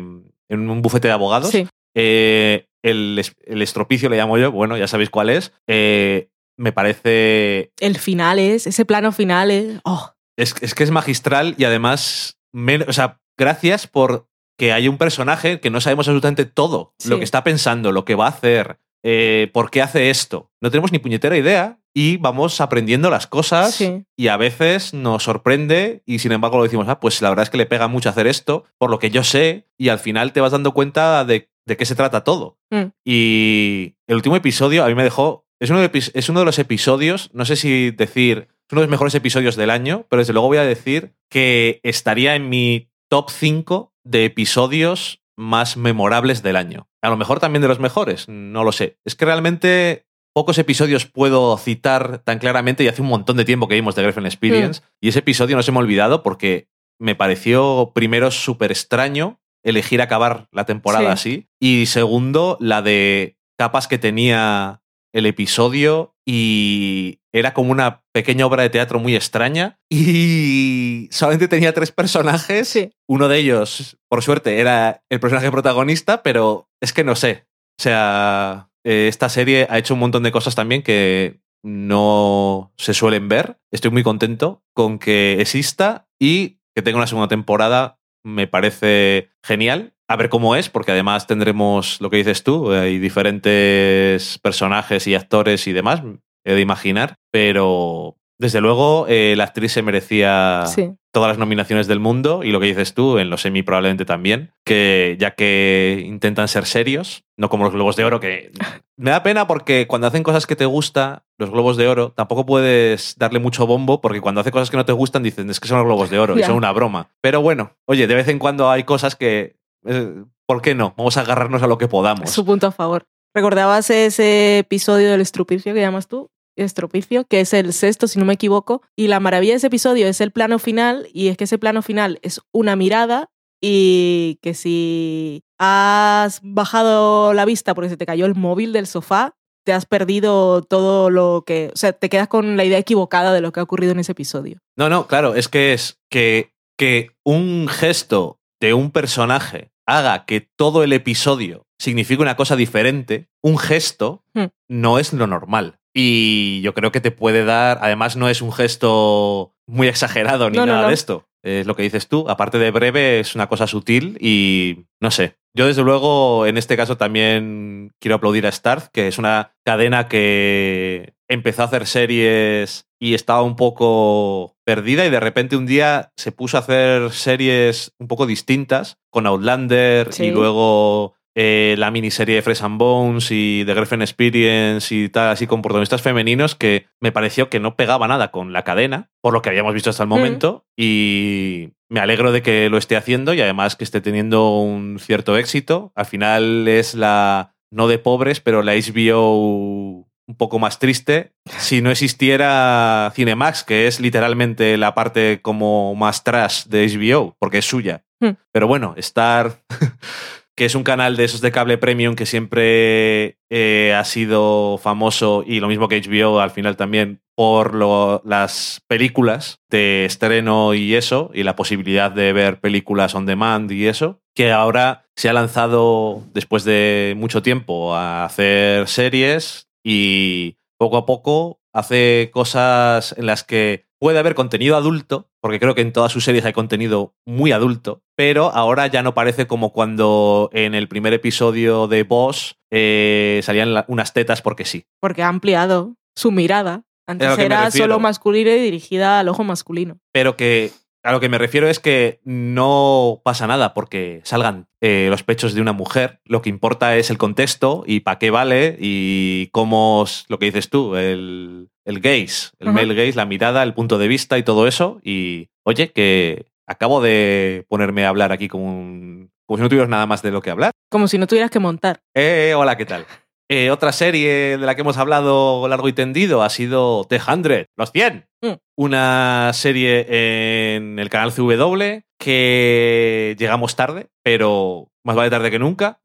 en un bufete de abogados. Eh, el, estropicio le llamo yo, bueno, ya sabéis cuál es. Eh, me parece. El final es, ese plano final es. Oh. Es, que es magistral y además. o sea, gracias por que hay un personaje que no sabemos absolutamente todo lo que está pensando, lo que va a hacer, eh, por qué hace esto. No tenemos ni puñetera idea y vamos aprendiendo las cosas y a veces nos sorprende y sin embargo lo decimos, ah, pues la verdad es que le pega mucho hacer esto, por lo que yo sé, y al final te vas dando cuenta de, de qué se trata todo. Mm. Y el último episodio a mí me dejó, es uno, de, es uno de los episodios, no sé si decir, es uno de los mejores episodios del año, pero desde luego voy a decir que estaría en mi top 5 de episodios más memorables del año. A lo mejor también de los mejores, no lo sé. Es que realmente pocos episodios puedo citar tan claramente y hace un montón de tiempo que vimos The Girlfriend Experience mm. y ese episodio no se me ha olvidado porque me pareció primero súper extraño elegir acabar la temporada así y segundo la de capas que tenía el episodio y era como una pequeña obra de teatro muy extraña y solamente tenía tres personajes. Uno de ellos, por suerte, era el personaje protagonista, pero es que no sé. O sea, eh, esta serie ha hecho un montón de cosas también que no se suelen ver. Estoy muy contento con que exista y que tenga una segunda temporada. Me parece genial a ver cómo es, porque además tendremos lo que dices tú, hay diferentes personajes y actores y demás, he de imaginar, pero Desde luego, eh, la actriz se merecía Sí. todas las nominaciones del mundo y lo que dices tú, en los Emmy probablemente también, que ya que intentan ser serios, no como los Globos de Oro, que me da pena porque cuando hacen cosas que te gusta, los Globos de Oro, tampoco puedes darle mucho bombo porque cuando hacen cosas que no te gustan dicen es que son los Globos de Oro y son una broma. Pero bueno, oye, de vez en cuando hay cosas que... eh, ¿Por qué no? Vamos a agarrarnos a lo que podamos. Su punto a favor. ¿Recordabas ese episodio del estropicio que llamas tú? Estropicio, que es el sexto, si no me equivoco. Y la maravilla de ese episodio es el plano final, y es que ese plano final es una mirada, y que si has bajado la vista porque se te cayó el móvil del sofá, te has perdido todo lo que. O sea, te quedas con la idea equivocada de lo que ha ocurrido en ese episodio. No, no, claro, es que es que, que un gesto de un personaje haga que todo el episodio signifique una cosa diferente, un gesto Hmm. no es lo normal. Y yo creo que te puede dar, además no es un gesto muy exagerado ni No, no, nada no. de esto. Es lo que dices tú, aparte de breve, es una cosa sutil y no sé. Yo desde luego en este caso también quiero aplaudir a Starz, que es una cadena que empezó a hacer series y estaba un poco perdida y de repente un día se puso a hacer series un poco distintas con Outlander Sí. y luego eh, la miniserie de Fresh and Bones y The Girlfriend Experience y tal, así con protagonistas femeninos que me pareció que no pegaba nada con la cadena, por lo que habíamos visto hasta el momento, y me alegro de que lo esté haciendo y además que esté teniendo un cierto éxito. Al final es la, no de pobres, pero la HBO un poco más triste si no existiera Cinemax, que es literalmente la parte como más trash de HBO, porque es suya. Hmm. Pero bueno, Star, que es un canal de esos de cable premium que siempre eh, ha sido famoso y lo mismo que HBO al final también por lo- las películas de estreno y eso, y la posibilidad de ver películas on demand y eso, que ahora se ha lanzado después de mucho tiempo a hacer series y poco a poco hace cosas en las que puede haber contenido adulto, porque creo que en todas sus series hay contenido muy adulto, pero ahora ya no parece como cuando en el primer episodio de Boss eh, salían la- unas tetas porque sí. Porque ha ampliado su mirada. Antes era solo masculina y dirigida al ojo masculino. Pero que a lo que me refiero es que no pasa nada porque salgan eh, los pechos de una mujer. Lo que importa es el contexto y para qué vale y cómo es lo que dices tú, el, el gaze, el male gaze, la mirada, el punto de vista y todo eso. Y oye, que acabo de ponerme a hablar aquí como, un- como si no tuvieras nada más de lo que hablar. Como si no tuvieras que montar. Eh, hola, ¿qué tal? Eh, otra serie de la que hemos hablado largo y tendido ha sido The 100, los 100. Mm. Una serie en el canal CW que llegamos tarde, pero más vale tarde que nunca.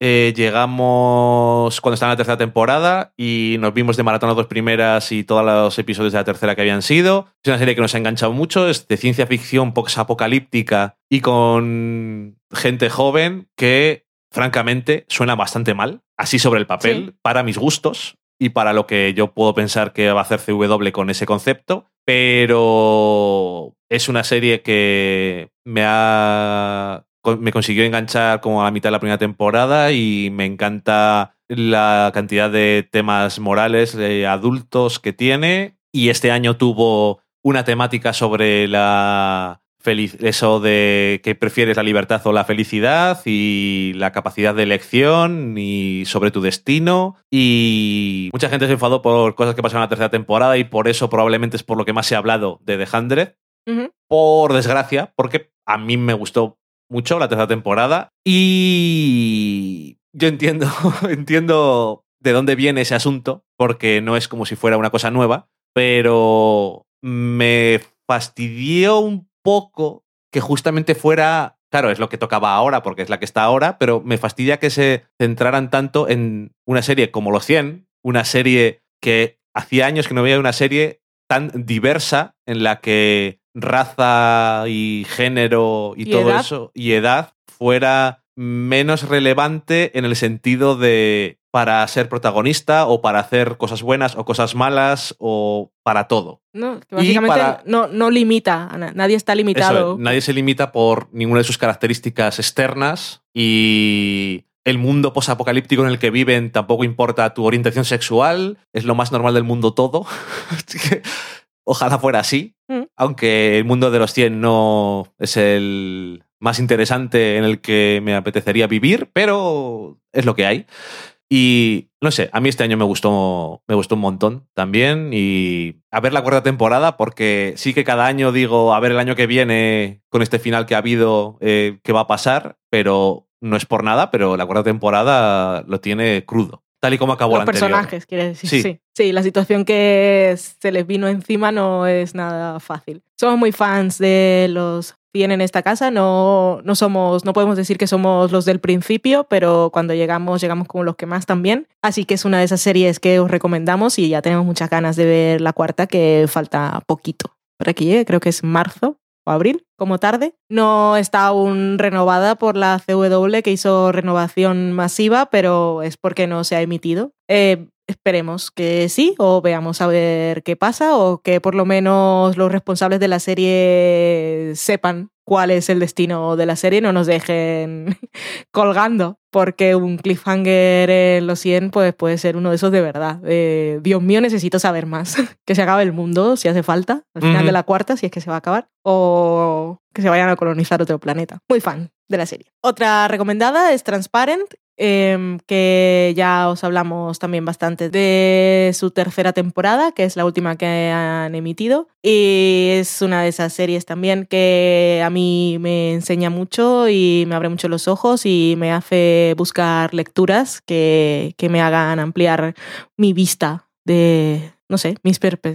Eh, llegamos cuando estaba en la tercera temporada y nos vimos de maratón las dos primeras y todos los episodios de la tercera que habían sido. Es una serie que nos ha enganchado mucho, es de ciencia ficción post-apocalíptica y con gente joven que, francamente, suena bastante mal, así sobre el papel, Sí. para mis gustos y para lo que yo puedo pensar que va a hacer CW con ese concepto, pero es una serie que me ha me consiguió enganchar como a la mitad de la primera temporada y me encanta la cantidad de temas morales eh, adultos que tiene y este año tuvo una temática sobre la feliz eso de que prefieres la libertad o la felicidad y la capacidad de elección y sobre tu destino. Y mucha gente se enfadó por cosas que pasaron en la tercera temporada y por eso probablemente es por lo que más se ha hablado de The Hundred. Por desgracia, porque a mí me gustó mucho la tercera temporada y yo entiendo, entiendo de dónde viene ese asunto, porque no es como si fuera una cosa nueva, pero me fastidió un poco que justamente fuera, claro, es lo que tocaba ahora, porque es la que está ahora, pero me fastidia que se centraran tanto en una serie como Los 100, una serie que hacía años que no veía una serie tan diversa en la que raza y género y, Y todo edad. eso y edad fuera menos relevante en el sentido de para ser protagonista o para hacer cosas buenas o cosas malas o para todo. No, que básicamente para- no, no limita. Nadie está limitado. nadie se limita por ninguna de sus características externas y el mundo posapocalíptico en el que viven tampoco importa tu orientación sexual, es lo más normal del mundo todo. Ojalá fuera así, Mm. aunque el mundo de los 100 no es el más interesante en el que me apetecería vivir, pero es lo que hay. Y no sé, a mí este año me gustó, me gustó un montón también. Y a ver la cuarta temporada, porque sí que cada año digo, a ver el año que viene, con este final que ha habido, eh, qué va a pasar, pero no es por nada, pero la cuarta temporada lo tiene crudo. Tal y como acabó Los la anterior. personajes, quiere decir. Sí. Sí. Sí. la situación que se les vino encima no es nada fácil. Somos muy fans de los 100 en esta casa, no, no somos, no podemos decir que somos los del principio, pero cuando llegamos, llegamos como los que más también. Así que es una de esas series que os recomendamos y ya tenemos muchas ganas de ver la cuarta, que falta poquito para que llegue, creo que es marzo o abril, como tarde. No está aún renovada por la CW, que hizo renovación masiva, pero es porque no se ha emitido. Eh, esperemos que sí, o veamos a ver qué pasa, o que por lo menos los responsables de la serie sepan cuál es el destino de la serie, no nos dejen colgando, porque un cliffhanger en los 100 pues, puede ser uno de esos de verdad. Eh, Dios mío, necesito saber más. que se acabe el mundo, si hace falta, al final de la cuarta, si es que se va a acabar, o que se vayan a colonizar otro planeta. Muy fan de la serie. Otra recomendada es Transparent, em, que ya os hablamos también bastante de su tercera temporada, que es la última que han emitido. Y es una de esas series también que a mí me enseña mucho y me abre mucho los ojos y me hace buscar lecturas que, que me hagan ampliar mi vista de, no sé,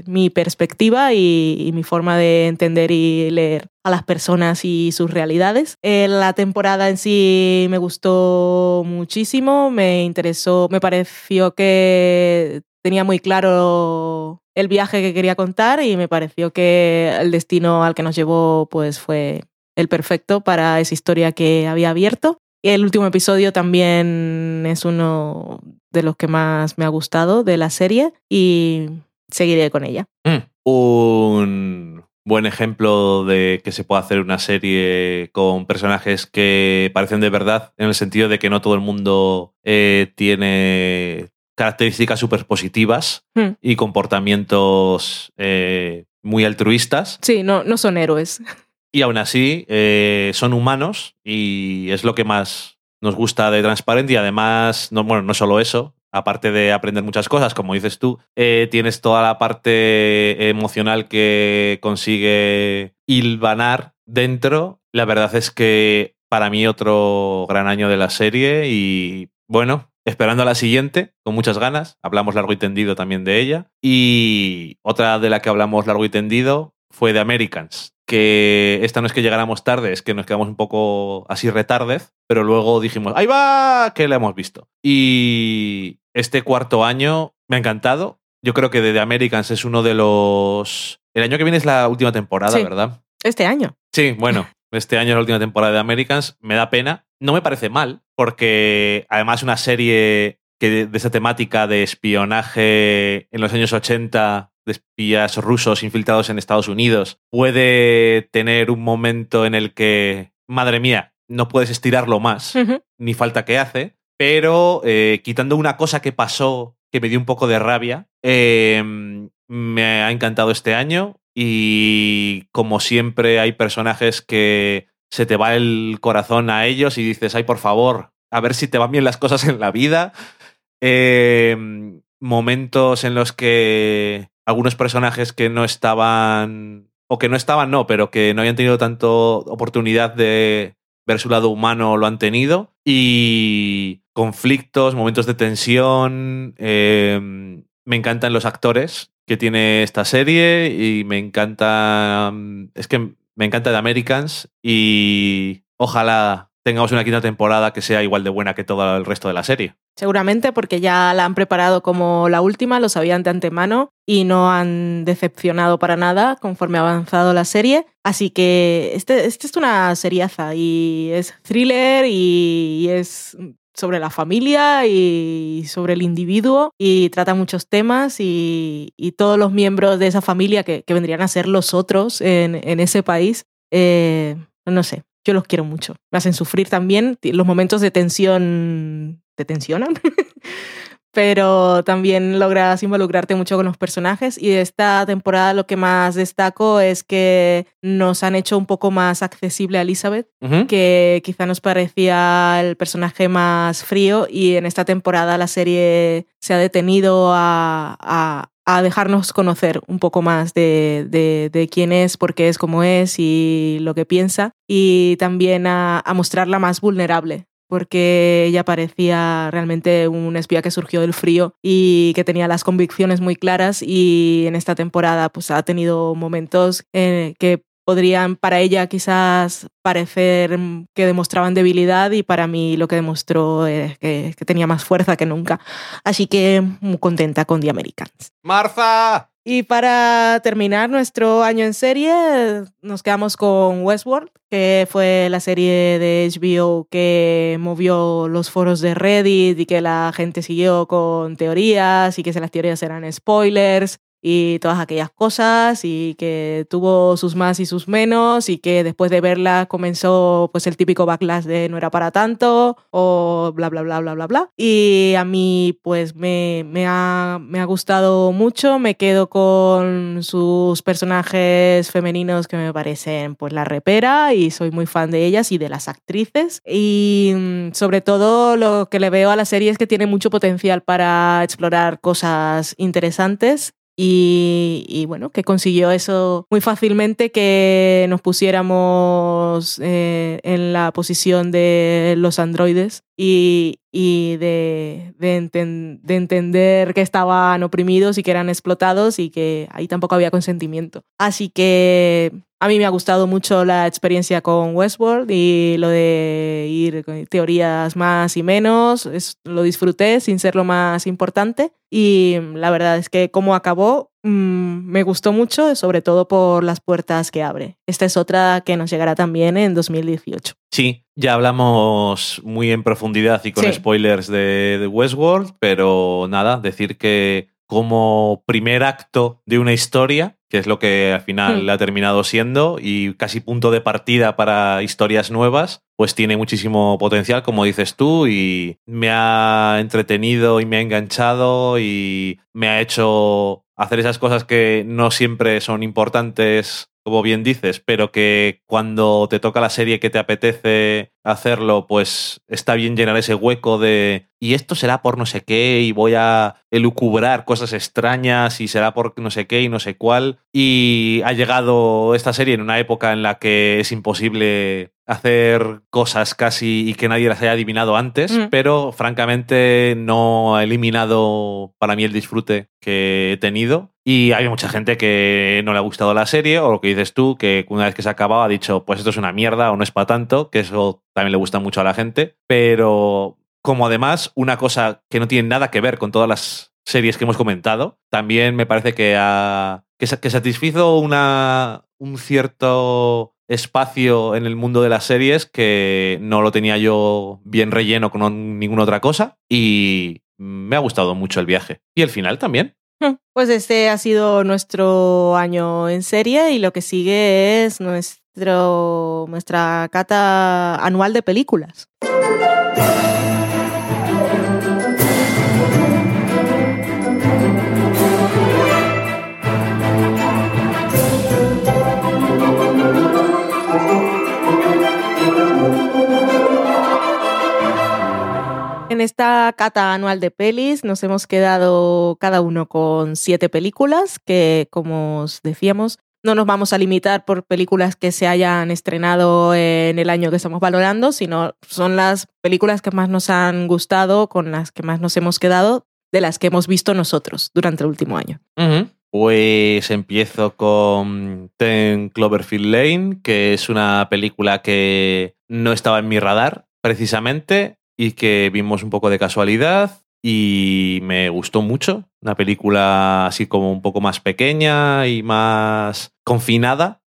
mi perspectiva y, y mi forma de entender y leer a las personas y sus realidades. Eh, la temporada en sí me gustó muchísimo, me interesó, me pareció que tenía muy claro el viaje que quería contar y me pareció que el destino al que nos llevó pues fue el perfecto para esa historia que había abierto. Y el último episodio también es uno de los que más me ha gustado de la serie y seguiré con ella. Mm. Un buen ejemplo de que se puede hacer una serie con personajes que parecen de verdad, en el sentido de que no todo el mundo eh, tiene características súper positivas Hmm. y comportamientos eh, muy altruistas. Sí, no, no son héroes. Y aún así eh, son humanos y es lo que más nos gusta de Transparent y además, no, bueno, no solo eso, aparte de aprender muchas cosas, como dices tú, eh, tienes toda la parte emocional que consigue hilvanar dentro. La verdad es que para mí otro gran año de la serie y bueno, esperando a la siguiente, con muchas ganas. Hablamos largo y tendido también de ella. Y otra de la que hablamos largo y tendido fue de Americans, que esta no es que llegáramos tarde, es que nos quedamos un poco así retardez, pero luego dijimos, ahí va, que la hemos visto. Y este cuarto año me ha encantado. Yo creo que The Americans es uno de los... El año que viene es la última temporada, Sí. ¿verdad? Este año. Sí, bueno, este año es la última temporada de Americans. Me da pena. No me parece mal, porque además una serie que de esa temática de espionaje en los años 80 de espías rusos infiltrados en Estados Unidos puede tener un momento en el que, madre mía, no puedes estirarlo más, ni falta que hace, pero eh, quitando una cosa que pasó que me dio un poco de rabia, eh, me ha encantado este año y como siempre hay personajes que se te va el corazón a ellos y dices, ay, por favor, a ver si te van bien las cosas en la vida. Eh, momentos en los que algunos personajes que no estaban, o que no estaban, no, pero que no habían tenido tanto oportunidad de ver su lado humano lo han tenido. Y conflictos, momentos de tensión. eh, me encantan los actores que tiene esta serie y me encanta. Es que me encanta The Americans y ojalá tengamos una quinta temporada que sea igual de buena que todo el resto de la serie. Seguramente porque ya la han preparado como la última, lo sabían de antemano y no han decepcionado para nada conforme ha avanzado la serie. Así que este, este es una seriaza y es thriller y es sobre la familia y sobre el individuo y trata muchos temas y, y todos los miembros de esa familia que, que vendrían a ser los otros en, en ese país, eh, no sé, yo los quiero mucho. Me hacen sufrir también. Los momentos de tensión. ¿Te tensionan? pero también logras involucrarte mucho con los personajes y de esta temporada lo que más destaco es que nos han hecho un poco más accesible a Elizabeth, que quizá nos parecía el personaje más frío y en esta temporada la serie se ha detenido a, a- a dejarnos conocer un poco más de, de- quién es, por qué es como es y lo que piensa. Y también a, a mostrarla más vulnerable porque ella parecía realmente un espía que surgió del frío y que tenía las convicciones muy claras y en esta temporada pues ha tenido momentos eh, que podrían para ella quizás parecer que demostraban debilidad y para mí lo que demostró es que, que tenía más fuerza que nunca. Así que muy contenta con The Americans. ¡Marza! Y para terminar nuestro año en serie, nos quedamos con Westworld, que fue la serie de HBO que movió los foros de Reddit y que la gente siguió con teorías y que las teorías eran spoilers y todas aquellas cosas y que tuvo sus más y sus menos y que después de verla comenzó pues el típico backlash de no era para tanto o bla bla bla bla bla bla. Y a mí pues me, me, ha, me ha gustado mucho me quedo con sus personajes femeninos que me parecen pues la repera y soy muy fan de ellas y de las actrices. Y mm, sobre todo lo que le veo a la serie es que tiene mucho potencial para explorar cosas interesantes y, bueno, que consiguió eso muy fácilmente, que nos pusiéramos eh, en la posición de los androides y, de, de, enten, de, entender que estaban oprimidos y que eran explotados y que ahí tampoco había consentimiento. Así que a mí me ha gustado mucho la experiencia con Westworld y lo de ir con teorías más y menos, lo disfruté sin ser lo más importante y la verdad es que como acabó mmm, me gustó mucho, sobre todo por las puertas que abre. Esta es otra que nos llegará también en 2018. Sí, ya hablamos muy en profundidad y con Sí. spoilers de, de Westworld, pero nada, decir que como primer acto de una historia, que es lo que al final Hmm. ha terminado siendo, y casi punto de partida para historias nuevas, pues tiene muchísimo potencial, como dices tú, y me ha entretenido y me ha enganchado y me ha hecho hacer esas cosas que no siempre son importantes, como bien dices, pero que cuando te toca la serie que te apetece hacerlo, pues está bien llenar ese hueco de y esto será por no sé qué y voy a elucubrar cosas extrañas y será por no sé qué y no sé cuál. Y ha llegado esta serie en una época en la que es imposible hacer cosas casi y que nadie las haya adivinado antes, Mm. pero francamente no ha eliminado para mí el disfrute que he tenido. Y hay mucha gente que no le ha gustado la serie, o lo que dices tú, que una vez que se ha acabado ha dicho, pues esto es una mierda o no es para tanto, que eso también le gusta mucho a la gente. Pero como además una cosa que no tiene nada que ver con todas las series que hemos comentado, también me parece que, ha, que, que satisfizo una, un cierto espacio en el mundo de las series que no lo tenía yo bien relleno con ninguna otra cosa y me ha gustado mucho el viaje. Y el final también. Pues este ha sido nuestro año en serie y lo que sigue es nuestro, nuestra cata anual de películas. En esta cata anual de pelis nos hemos quedado cada uno con siete películas que, como os decíamos, no nos vamos a limitar por películas que se hayan estrenado en el año que estamos valorando, sino son las películas que más nos han gustado, con las que más nos hemos quedado, de las que hemos visto nosotros durante el último año. Pues empiezo con Ten Cloverfield Lane, que es una película que no estaba en mi radar precisamente y que vimos un poco de casualidad y me gustó mucho. Una película así como un poco más pequeña y más confinada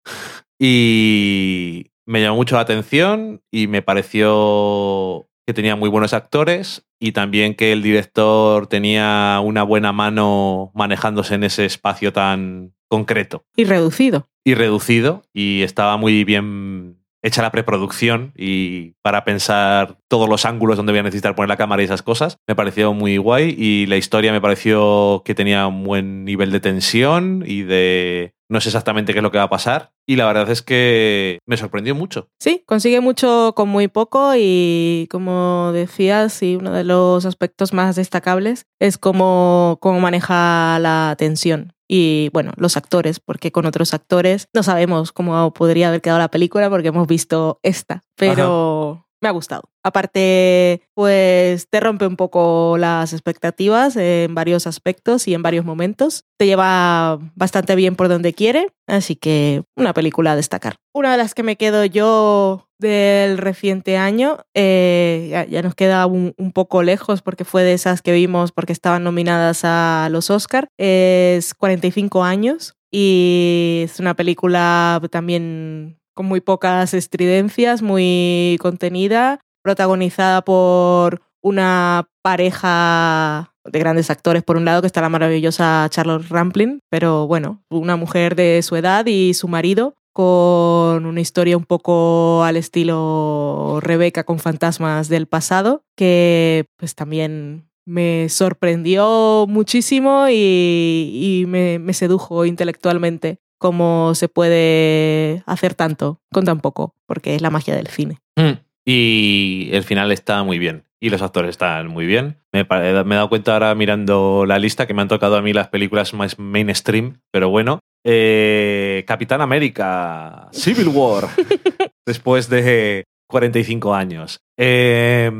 y me llamó mucho la atención y me pareció que tenía muy buenos actores y también que el director tenía una buena mano manejándose en ese espacio tan concreto Y reducido. y reducido y estaba muy bien hecha la preproducción y para pensar todos los ángulos donde voy a necesitar poner la cámara y esas cosas. Me pareció muy guay y la historia me pareció que tenía un buen nivel de tensión y de no sé exactamente qué es lo que va a pasar. Y la verdad es que me sorprendió mucho. Sí, consigue mucho con muy poco y como decías, sí, uno de los aspectos más destacables es cómo, cómo maneja la tensión y bueno, los actores, porque con otros actores no sabemos cómo podría haber quedado la película porque hemos visto esta, pero me ha gustado. Aparte, pues te rompe un poco las expectativas en varios aspectos y en varios momentos. Te lleva bastante bien por donde quiere, así que una película a destacar. Una de las que me quedo yo del reciente año, eh, ya, nos queda un, poco lejos porque fue de esas que vimos porque estaban nominadas a los Oscar, es 45 años y es una película también con muy pocas estridencias, muy contenida, protagonizada por una pareja de grandes actores, por un lado, que está la maravillosa Charlotte Rampling, pero bueno, una mujer de su edad y su marido, con una historia un poco al estilo Rebeca con fantasmas del pasado, que pues también me sorprendió muchísimo y, me, me, sedujo intelectualmente cómo se puede hacer tanto con tan poco, porque es la magia del cine. Hmm. Y el final está muy bien. Y los actores están muy bien. Me, he dado cuenta ahora mirando la lista que me han tocado a mí las películas más mainstream, pero bueno. Eh, Capitán América, Civil War, después de 45 años. Eh,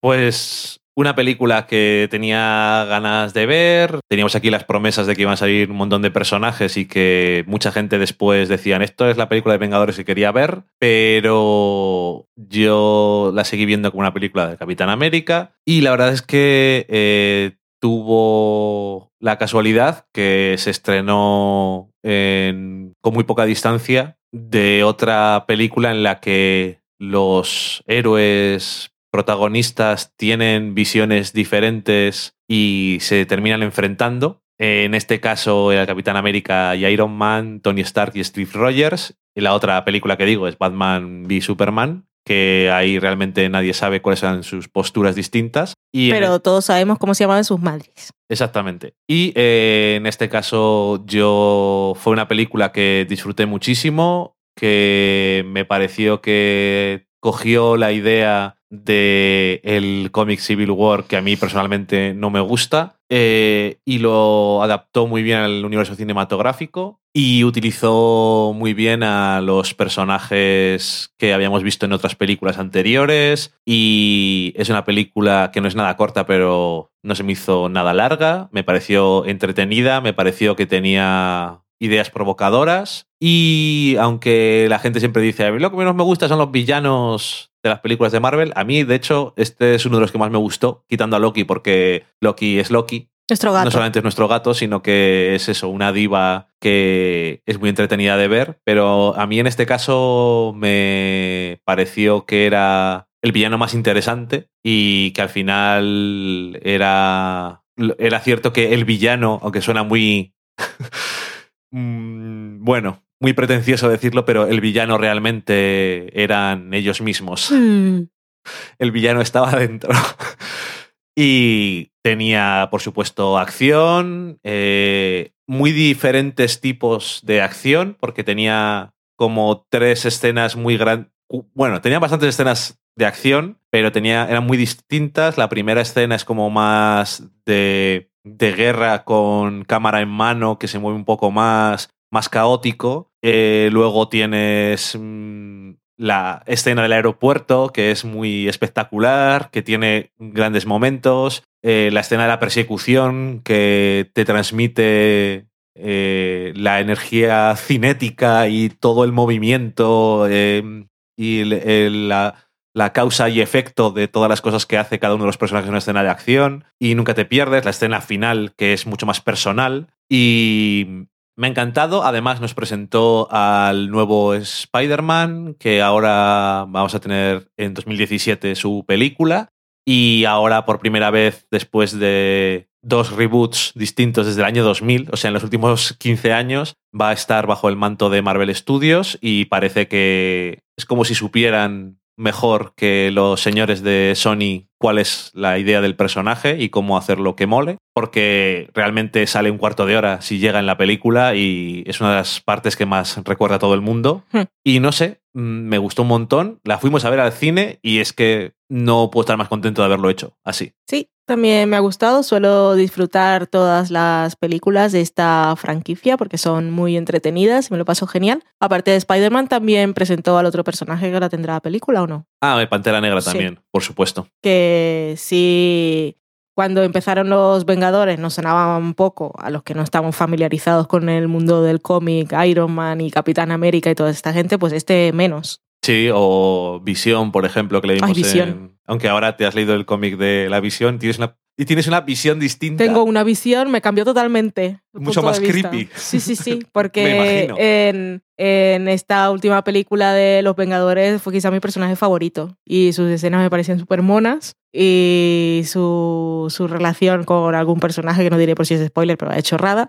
pues una película que tenía ganas de ver. Teníamos aquí las promesas de que iban a salir un montón de personajes y que mucha gente después decían esto es la película de Vengadores que quería ver, pero yo la seguí viendo como una película de Capitán América y la verdad es que eh, tuvo la casualidad que se estrenó con muy poca distancia de otra película en la que los héroes protagonistas tienen visiones diferentes y se terminan enfrentando. En este caso, el Capitán América y Iron Man, Tony Stark y Steve Rogers. Y la otra película que digo es Batman v Superman, que ahí realmente nadie sabe cuáles son sus posturas distintas. Pero todos sabemos cómo se llamaban sus madres. Exactamente. Y eh, en este caso, yo fue una película que disfruté muchísimo, que me pareció que cogió la idea de el cómic Civil War que a mí personalmente no me gusta eh, y lo adaptó muy bien al universo cinematográfico y utilizó muy bien a los personajes que habíamos visto en otras películas anteriores. Y es una película que no es nada corta pero no se me hizo nada larga, me pareció entretenida, me pareció que tenía ideas provocadoras. Y aunque la gente siempre dice, a mí lo que menos me gusta son los villanos de las películas de Marvel, a mí de hecho este es uno de los que más me gustó, quitando a Loki porque Loki es Loki. Nuestro gato. No solamente es nuestro gato, sino que es eso, una diva que es muy entretenida de ver, pero a mí en este caso me pareció que era el villano más interesante y que al final era, era cierto que el villano, aunque suena muy Mm, bueno, muy pretencioso decirlo, pero el villano realmente eran ellos mismos. Hmm. El villano estaba dentro. y tenía, por supuesto, acción, eh, muy diferentes tipos de acción, porque tenía como tres escenas muy grandes. Bueno, tenía bastantes escenas de acción, pero tenía, eran muy distintas. La primera escena es como más de de guerra con cámara en mano que se mueve un poco más, más caótico. Eh, luego tienes mm, la escena del aeropuerto, que es muy espectacular, que tiene grandes momentos. Eh, la escena de la persecución, que te transmite eh, la energía cinética y todo el movimiento y la la causa y efecto de todas las cosas que hace cada uno de los personajes en una escena de acción y nunca te pierdes, la escena final que es mucho más personal y me ha encantado, además nos presentó al nuevo Spider-Man que ahora vamos a tener en 2017 su película. Y ahora por primera vez después de dos reboots distintos desde el año 2000, o sea, en los últimos 15 años va a estar bajo el manto de Marvel Studios. Y parece que es como si supieran mejor que los señores de Sony cuál es la idea del personaje y cómo hacerlo que mole, porque realmente sale un cuarto de hora si llega en la película y es una de las partes que más recuerda a todo el mundo. Hmm. Y no sé, mm, me gustó un montón, la fuimos a ver al cine y es que no puedo estar más contento de haberlo hecho así. Sí, también me ha gustado. Suelo disfrutar todas las películas de esta franquicia porque son muy entretenidas y me lo paso genial. Aparte de Spider-Man, también presentó al otro personaje que ahora tendrá la película o no. Ah, Pantera Negra Sí. también, por supuesto. Que sí, cuando empezaron los Vengadores nos sonaban un poco a los que no estamos familiarizados con el mundo del cómic, Iron Man y Capitán América y toda esta gente, pues este menos. Sí, o Visión, por ejemplo, que le vimos Ay, Visión. en- Aunque ahora te has leído el cómic de la Visión tienes una... y tienes una visión distinta. Tengo una visión, me cambió totalmente. Mucho más creepy. Sí, sí, sí, porque en, en esta última película de Los Vengadores fue quizá mi personaje favorito y sus escenas me parecían súper monas y su, su relación con algún personaje, que no diré por si es spoiler, pero ha hecho chorrada.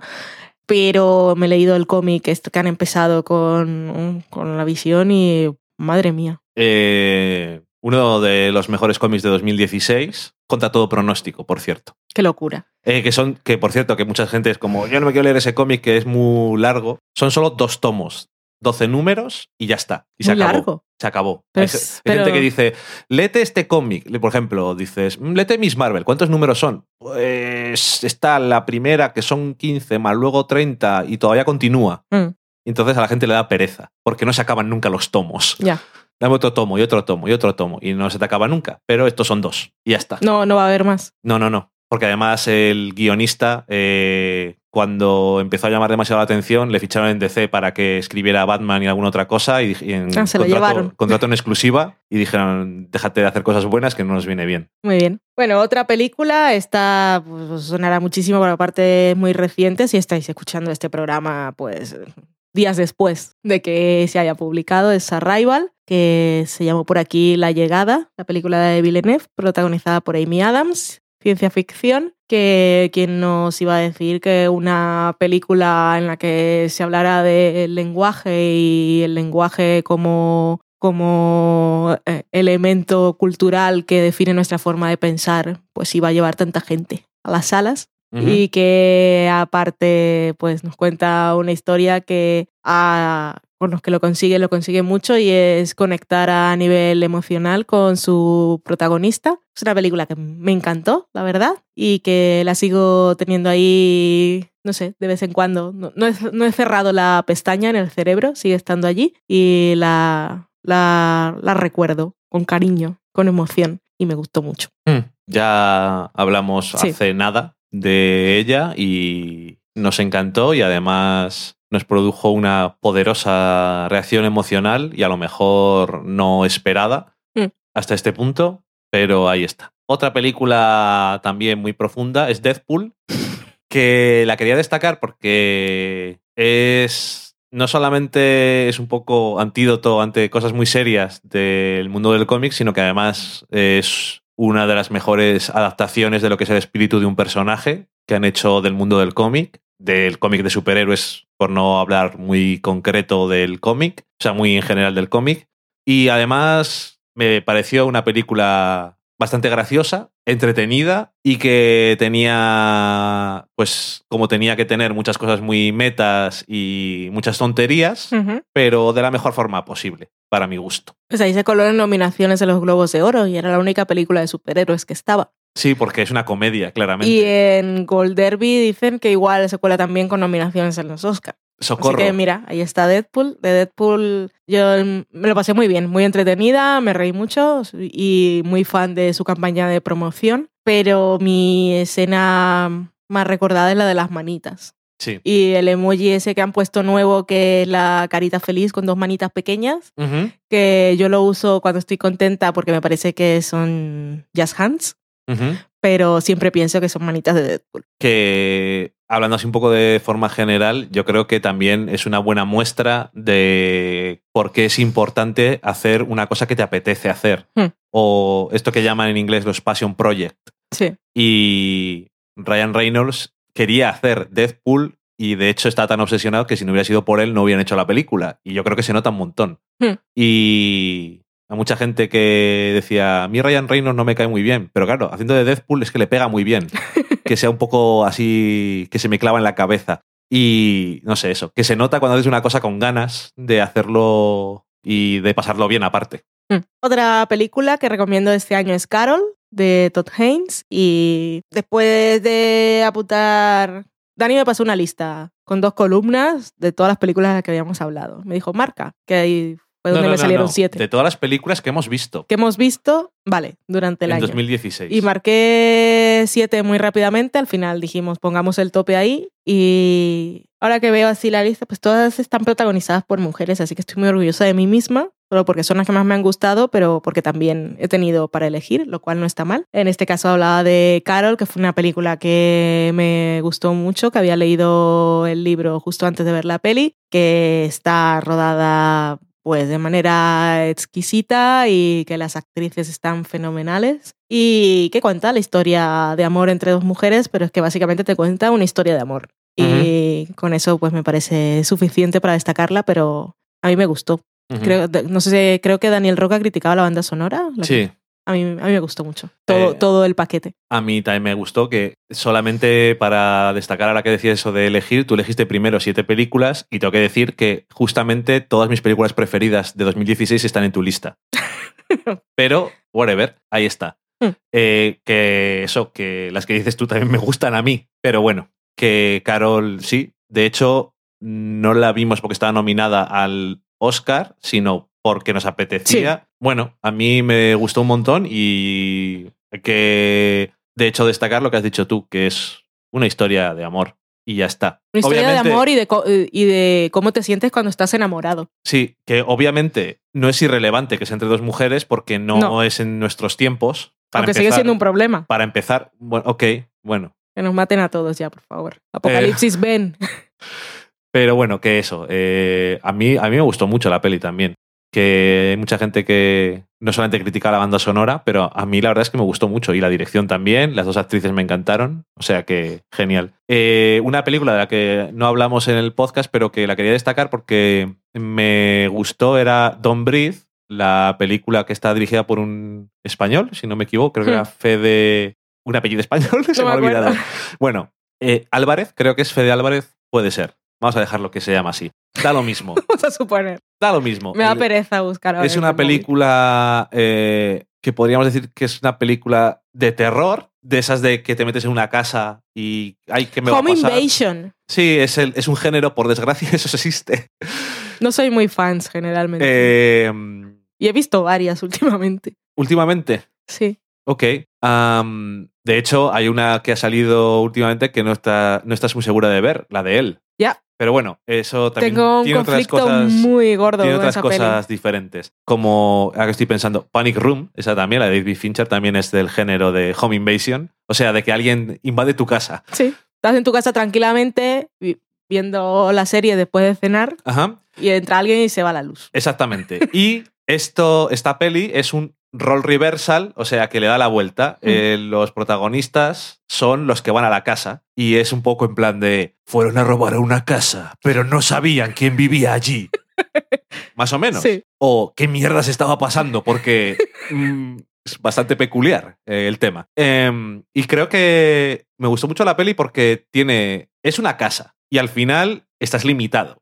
Pero me he leído el cómic que han empezado con, con la visión y madre mía. Eh, uno de los mejores cómics de 2016, contra todo pronóstico, por cierto. Qué locura. Eh, que son, que por cierto, que mucha gente es como, yo no me quiero leer ese cómic que es muy largo. Son solo dos tomos, 12 números y ya está. Y se acabó. largo. Se acabó. Pero hay hay gente pero- que dice, léete este cómic. Por ejemplo, dices, "Mm, léete Miss Marvel. ¿Cuántos números son? Pues está la primera, que son 15, más luego 30, y todavía continúa. Mm, Entonces a la gente le da pereza, porque no se acaban nunca los tomos. ya. Dame otro tomo y otro tomo y otro tomo, y no se te acaba nunca. Pero estos son dos, y ya está. No, no va a haber más. No, no, no. Porque además el guionista, eh, cuando empezó a llamar demasiado la atención, le ficharon en DC para que escribiera Batman y alguna otra cosa. Y, y en Ah, se lo contrato, llevaron. contrato en exclusiva. Y dijeron, déjate de hacer cosas buenas que no nos viene bien. Muy bien. Bueno, otra película está, pues sonará muchísimo, por aparte es muy reciente, si estáis escuchando este programa, pues días después de que se haya publicado, es Arrival, que se llamó por aquí La Llegada, la película de Villeneuve, protagonizada por Amy Adams, ciencia ficción, que quien nos iba a decir que una película en la que se hablara del lenguaje y el lenguaje como como eh, elemento cultural que define nuestra forma de pensar, pues iba a llevar tanta gente a las salas Y que aparte pues nos cuenta una historia que a, con los que lo consigue, lo consigue mucho y es conectar a nivel emocional con su protagonista. Es una película que me encantó, la verdad, y que la sigo teniendo ahí, no sé, de vez en cuando. No, no he, no he cerrado la pestaña en el cerebro, sigue estando allí y la, la, la recuerdo con cariño, con emoción y me gustó mucho. Mm. Ya hablamos Sí. hace nada de ella y nos encantó y además nos produjo una poderosa reacción emocional y a lo mejor no esperada Mm. hasta este punto, pero ahí está. Otra película también muy profunda es Deadpool, que la quería destacar porque es no solamente es un poco antídoto ante cosas muy serias del mundo del cómic, sino que además es una de las mejores adaptaciones de lo que es el espíritu de un personaje que han hecho del mundo del cómic, del cómic de superhéroes, por no hablar muy concreto del cómic, o sea, muy en general del cómic. Y además me pareció una película bastante graciosa, entretenida y que tenía, pues, como tenía que tener muchas cosas muy metas y muchas tonterías, pero de la mejor forma posible, para mi gusto. Pues ahí se coló en nominaciones en los Globos de Oro y era la única película de superhéroes que estaba. Sí, porque es una comedia, claramente. Y en Gold Derby dicen que igual se cuela también con nominaciones en los Oscar. Socorro. Así que mira, ahí está Deadpool. De Deadpool yo me lo pasé muy bien, muy entretenida, me reí mucho y muy fan de su campaña de promoción. Pero mi escena más recordada es la de las manitas. Sí. Y el emoji ese que han puesto nuevo, que es la carita feliz con dos manitas pequeñas, que yo lo uso cuando estoy contenta porque me parece que son jazz hands, pero siempre pienso que son manitas de Deadpool. que hablando así un poco de forma general, yo creo que también es una buena muestra de por qué es importante hacer una cosa que te apetece hacer. Hmm. O esto que llaman en inglés los passion project. Sí. Y Ryan Reynolds quería hacer Deadpool y de hecho está tan obsesionado que si no hubiera sido por él no hubieran hecho la película. Y yo creo que se nota un montón. Hmm. Y a mucha gente que decía, a mí Ryan Reynolds no me cae muy bien, pero claro, haciendo de Deadpool es que le pega muy bien. que sea un poco así, que se me clava en la cabeza. Y no sé, eso, que se nota cuando haces una cosa con ganas de hacerlo y de pasarlo bien aparte. Mm. Otra película que recomiendo este año es Carol, de Todd Haynes. Y después de apuntar, Dani me pasó una lista con dos columnas de todas las películas de las que habíamos hablado. Me dijo, marca, que ahí fue donde No, no, me no, salieron no. siete. De todas las películas que hemos visto Que hemos visto, vale, durante el en año. 2016. Y marqué siete muy rápidamente. Al final dijimos, pongamos el tope ahí. Y ahora que veo así la lista, pues todas están protagonizadas por mujeres, así que estoy muy orgullosa de mí misma. Solo porque son las que más me han gustado, pero porque también he tenido para elegir, lo cual no está mal. En este caso hablaba de Carol, que fue una película que me gustó mucho, que había leído el libro justo antes de ver la peli, que está rodada pues de manera exquisita y que las actrices están fenomenales y que cuenta la historia de amor entre dos mujeres, pero es que básicamente te cuenta una historia de amor. Y con eso pues me parece suficiente para destacarla, pero a mí me gustó. Creo, no sé si creo que Daniel Roca criticaba la banda sonora. La- Sí, A mí, a mí me gustó mucho. Todo, Eh, todo el paquete. a mí también me gustó que solamente para destacar a la que decía eso de elegir, tú elegiste primero siete películas y tengo que decir que justamente todas mis películas preferidas de 2016 están en tu lista. Pero, whatever, ahí está. Hmm. Eh, que eso, que las que dices tú también me gustan a mí, pero bueno, que Carol sí. De hecho, no la vimos porque estaba nominada al Oscar, sino porque nos apetecía. Bueno, a mí me gustó un montón y que, de hecho, destacar lo que has dicho tú, que es una historia de amor y ya está. Una historia Obviamente- de amor y de, co- y de cómo te sientes cuando estás enamorado. Sí, que obviamente no es irrelevante que sea entre dos mujeres porque no, No. es en nuestros tiempos. Para aunque sigue empezar- siendo un problema. Para empezar, bueno, ok, bueno. Que nos maten a todos ya, por favor. Apocalipsis, ven. Pero bueno, que eso. eh, a, mí, a mí me gustó mucho la peli también. Que hay mucha gente que no solamente critica la banda sonora, pero a mí la verdad es que me gustó mucho. Y la dirección también. Las dos actrices me encantaron. O sea que genial. Eh, una película de la que no hablamos en el podcast, pero que la quería destacar porque me gustó era Don't Breathe, la película que está dirigida por un español, si no me equivoco. Creo que Hmm. era Fede. Un apellido español, se No me ha me olvidado. Bueno, eh, Álvarez, creo que es Fede Álvarez, puede ser. Vamos a dejarlo que se llama así. Da lo mismo. Vamos a suponer. Da lo mismo. Me da El- pereza buscar ahora es una película eh, que podríamos decir que es una película de terror, de esas de que te metes en una casa y ay, ¿qué me Home va a pasar? Invasion. Sí, es, el, es un género, por desgracia, eso existe. No soy muy fans generalmente. Eh, Y he visto varias últimamente. últimamente, Sí. ok. De hecho, hay una que ha salido últimamente que no, está, no estás muy segura de ver, la de él. Ya. Pero bueno, eso también Tengo un tiene otras cosas. muy gordo Tiene otras cosas diferentes. Como, ahora que estoy pensando, Panic Room, esa también, la de David Fincher, también es del género de Home Invasion. O sea, de que alguien invade tu casa. Sí. Estás en tu casa tranquilamente vi- viendo la serie después de cenar Ajá, y entra alguien y se va la luz. exactamente. y esto, esta peli es un role reversal, o sea, que le da la vuelta. Mm. Eh, los protagonistas son los que van a la casa. Y es un poco en plan de, fueron a robar a una casa, pero no sabían quién vivía allí. Más o menos. Sí. o qué mierdas estaba pasando, porque mm, es bastante peculiar eh, el tema. Em, y creo que me gustó mucho la peli porque tiene. Es una casa y al final estás limitado.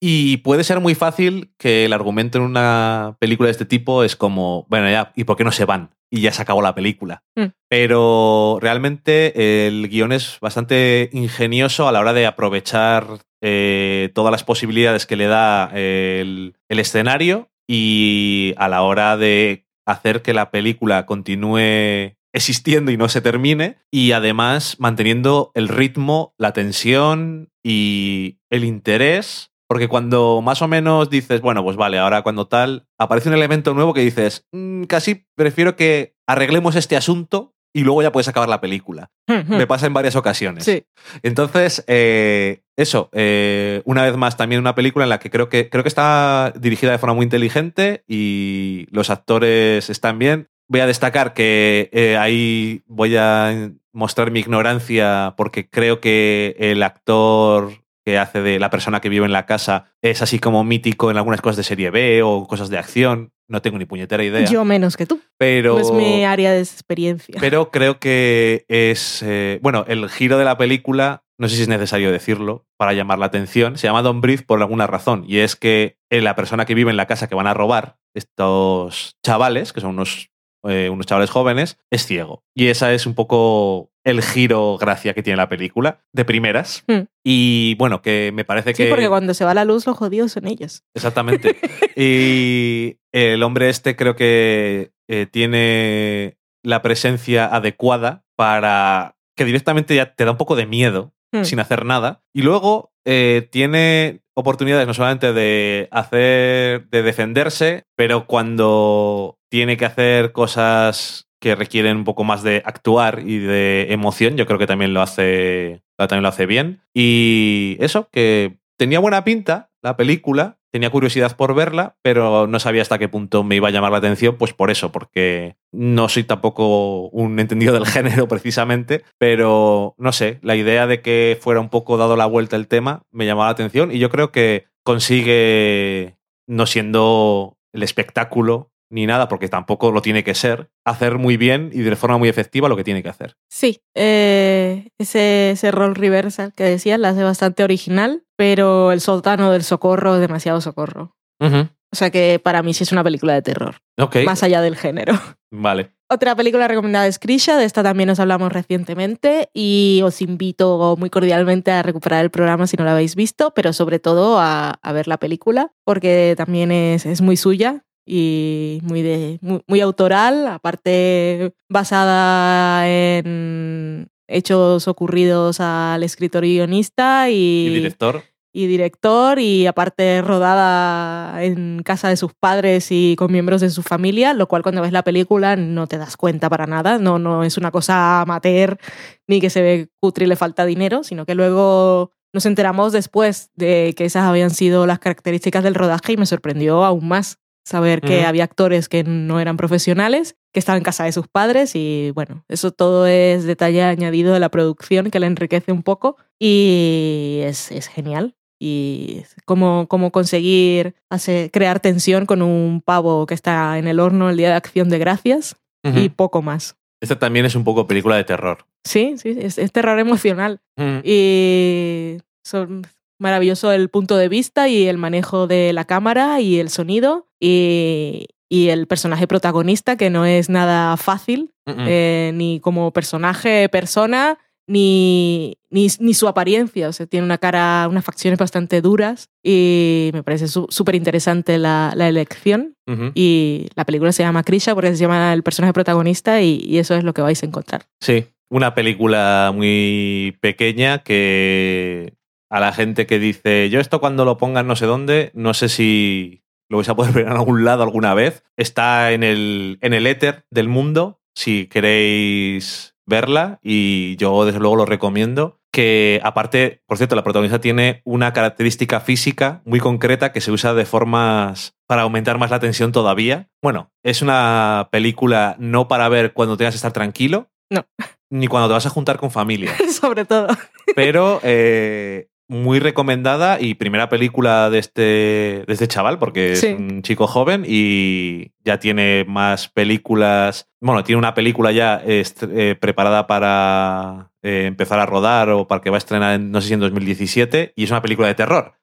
Y puede ser muy fácil que el argumento en una película de este tipo es como, bueno, ya, ¿y por qué no se van? Y ya se acabó la película. Mm. Pero realmente el guion es bastante ingenioso a la hora de aprovechar eh, todas las posibilidades que le da el, el escenario y a la hora de hacer que la película continúe existiendo y no se termine y además manteniendo el ritmo, la tensión y el interés porque cuando más o menos dices, bueno, pues vale, ahora cuando tal, aparece un elemento nuevo que dices, "Mm, casi prefiero que arreglemos este asunto y luego ya puedes acabar la película. Me pasa en varias ocasiones. Sí. Entonces, eh, eso, eh, una vez más, también una película en la que creo que creo que está dirigida de forma muy inteligente y los actores están bien. Voy a destacar que eh, ahí voy a mostrar mi ignorancia porque creo que el actor que hace de la persona que vive en la casa es así como mítico en algunas cosas de serie B o cosas de acción. No tengo ni puñetera idea. Yo menos que tú. pero, No es mi área de experiencia. pero creo que es. eh, bueno, el giro de la película, no sé si es necesario decirlo para llamar la atención, se llama Don Breathe por alguna razón. Y es que eh, la persona que vive en la casa que van a robar, estos chavales, que son unos, eh, unos chavales jóvenes, es ciego. Y esa es un poco el giro gracia que tiene la película, de primeras. Hmm. Y bueno, que me parece Sí, que. porque cuando se va la luz, los jodidos son ellos. Exactamente. y el hombre este creo que eh, tiene la presencia adecuada para que directamente ya te da un poco de miedo Hmm. sin hacer nada. Y luego eh, tiene oportunidades no solamente de hacer, de defenderse, pero cuando tiene que hacer cosas que requieren un poco más de actuar y de emoción, yo creo que también lo hace, también lo hace bien. Y eso, que tenía buena pinta la película, tenía curiosidad por verla, pero no sabía hasta qué punto me iba a llamar la atención, pues por eso, porque no soy tampoco un entendido del género precisamente, pero no sé, la idea de que fuera un poco dado la vuelta el tema me llamaba la atención y yo creo que consigue, no siendo el espectáculo ni nada, porque tampoco lo tiene que ser, hacer muy bien y de forma muy efectiva lo que tiene que hacer. Sí, eh, ese, ese rol reversal que decías la hace bastante original, pero el sultano del socorro es demasiado socorro. O sea que para mí sí es una película de terror, más allá del género. vale. Otra película recomendada es Krisha, de esta también nos hablamos recientemente y os invito muy cordialmente a recuperar el programa si no lo habéis visto, pero sobre todo a, a ver la película porque también es, es muy suya y muy, de, muy, muy autoral, aparte basada en hechos ocurridos al escritor y guionista y, Y director, y director y aparte rodada en casa de sus padres y con miembros de su familia, lo cual cuando ves la película no te das cuenta para nada, no, no es una cosa amateur ni que se ve cutre y le falta dinero, sino que luego nos enteramos después de que esas habían sido las características del rodaje y me sorprendió aún más saber que había actores que no eran profesionales, que estaban en casa de sus padres y bueno, eso todo es detalle añadido de la producción que la enriquece un poco y es, es genial. Y cómo, cómo conseguir hacer, crear tensión con un pavo que está en el horno el día de acción de gracias y poco más. Esta también es un poco película de terror. Sí, sí, es, es terror emocional. Y son maravilloso el punto de vista y el manejo de la cámara y el sonido y, y el personaje protagonista que no es nada fácil, eh, ni como personaje, persona, ni, ni, ni su apariencia. O sea, tiene una cara, unas facciones bastante duras y me parece su- súper interesante la, la elección. Y la película se llama Krisha porque se llama el personaje protagonista y, y eso es lo que vais a encontrar. Sí, una película muy pequeña que a la gente que dice, yo esto cuando lo pongan no sé dónde, no sé si lo vais a poder ver en algún lado alguna vez. Está en el, en el éter del mundo, si queréis verla, y yo desde luego lo recomiendo. Que aparte, por cierto, la protagonista tiene una característica física muy concreta que se usa de formas para aumentar más la tensión todavía. Bueno, es una película no para ver cuando tengas que estar tranquilo, No. ni cuando te vas a juntar con familia Sobre todo. pero eh, muy recomendada y primera película de este, de este chaval, porque es un chico joven y ya tiene más películas. Bueno, tiene una película ya eh, preparada para eh, empezar a rodar o para que va a estrenar, en, no sé si en 2017, y es una película de terror,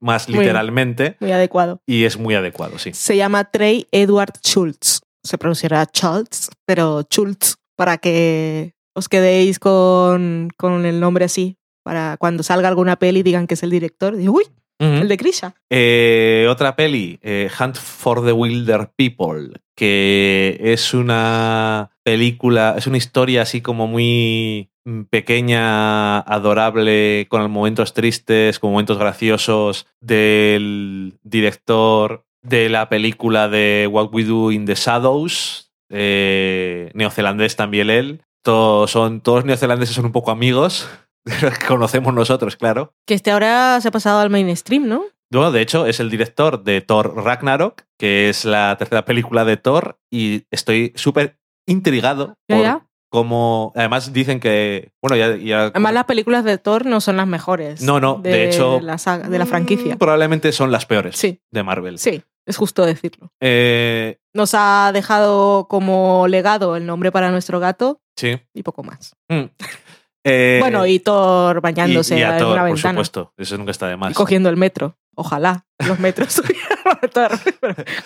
más Muy literalmente, Muy adecuado. y es muy adecuado, sí. Se llama Trey Edward Schultz. Se pronunciará Schultz, pero Schultz, para que os quedéis con, con el nombre así. Para cuando salga alguna peli digan que es el director. Y, Uy, el de Krisha. Eh, otra peli, eh, Hunt for the Wilder People, que es una película, es una historia así como muy mm, pequeña, adorable, con momentos tristes, con momentos graciosos del director de la película de What We Do in the Shadows, eh, neozelandés también él. Todos, son, todos los neozelandeses son un poco amigos, que conocemos nosotros, claro. Que este ahora se ha pasado al mainstream, ¿no? Bueno, de hecho, es el director de Thor Ragnarok, que es la tercera película de Thor, y estoy súper intrigado Ya, por ya. como. Además, dicen que. Bueno, ya. ya- Además, las películas de Thor no son las mejores. No, no, de hecho- La saga- de la franquicia. Mm, Probablemente son las peores Sí, de Marvel. sí, es justo decirlo. Eh, Nos ha dejado como legado el nombre para nuestro gato sí. y poco más. Mm. Eh, bueno, y Thor bañándose y- y a en Thor, una por ventana. supuesto. Eso nunca está de más. Y cogiendo el metro. Ojalá los metros Thor.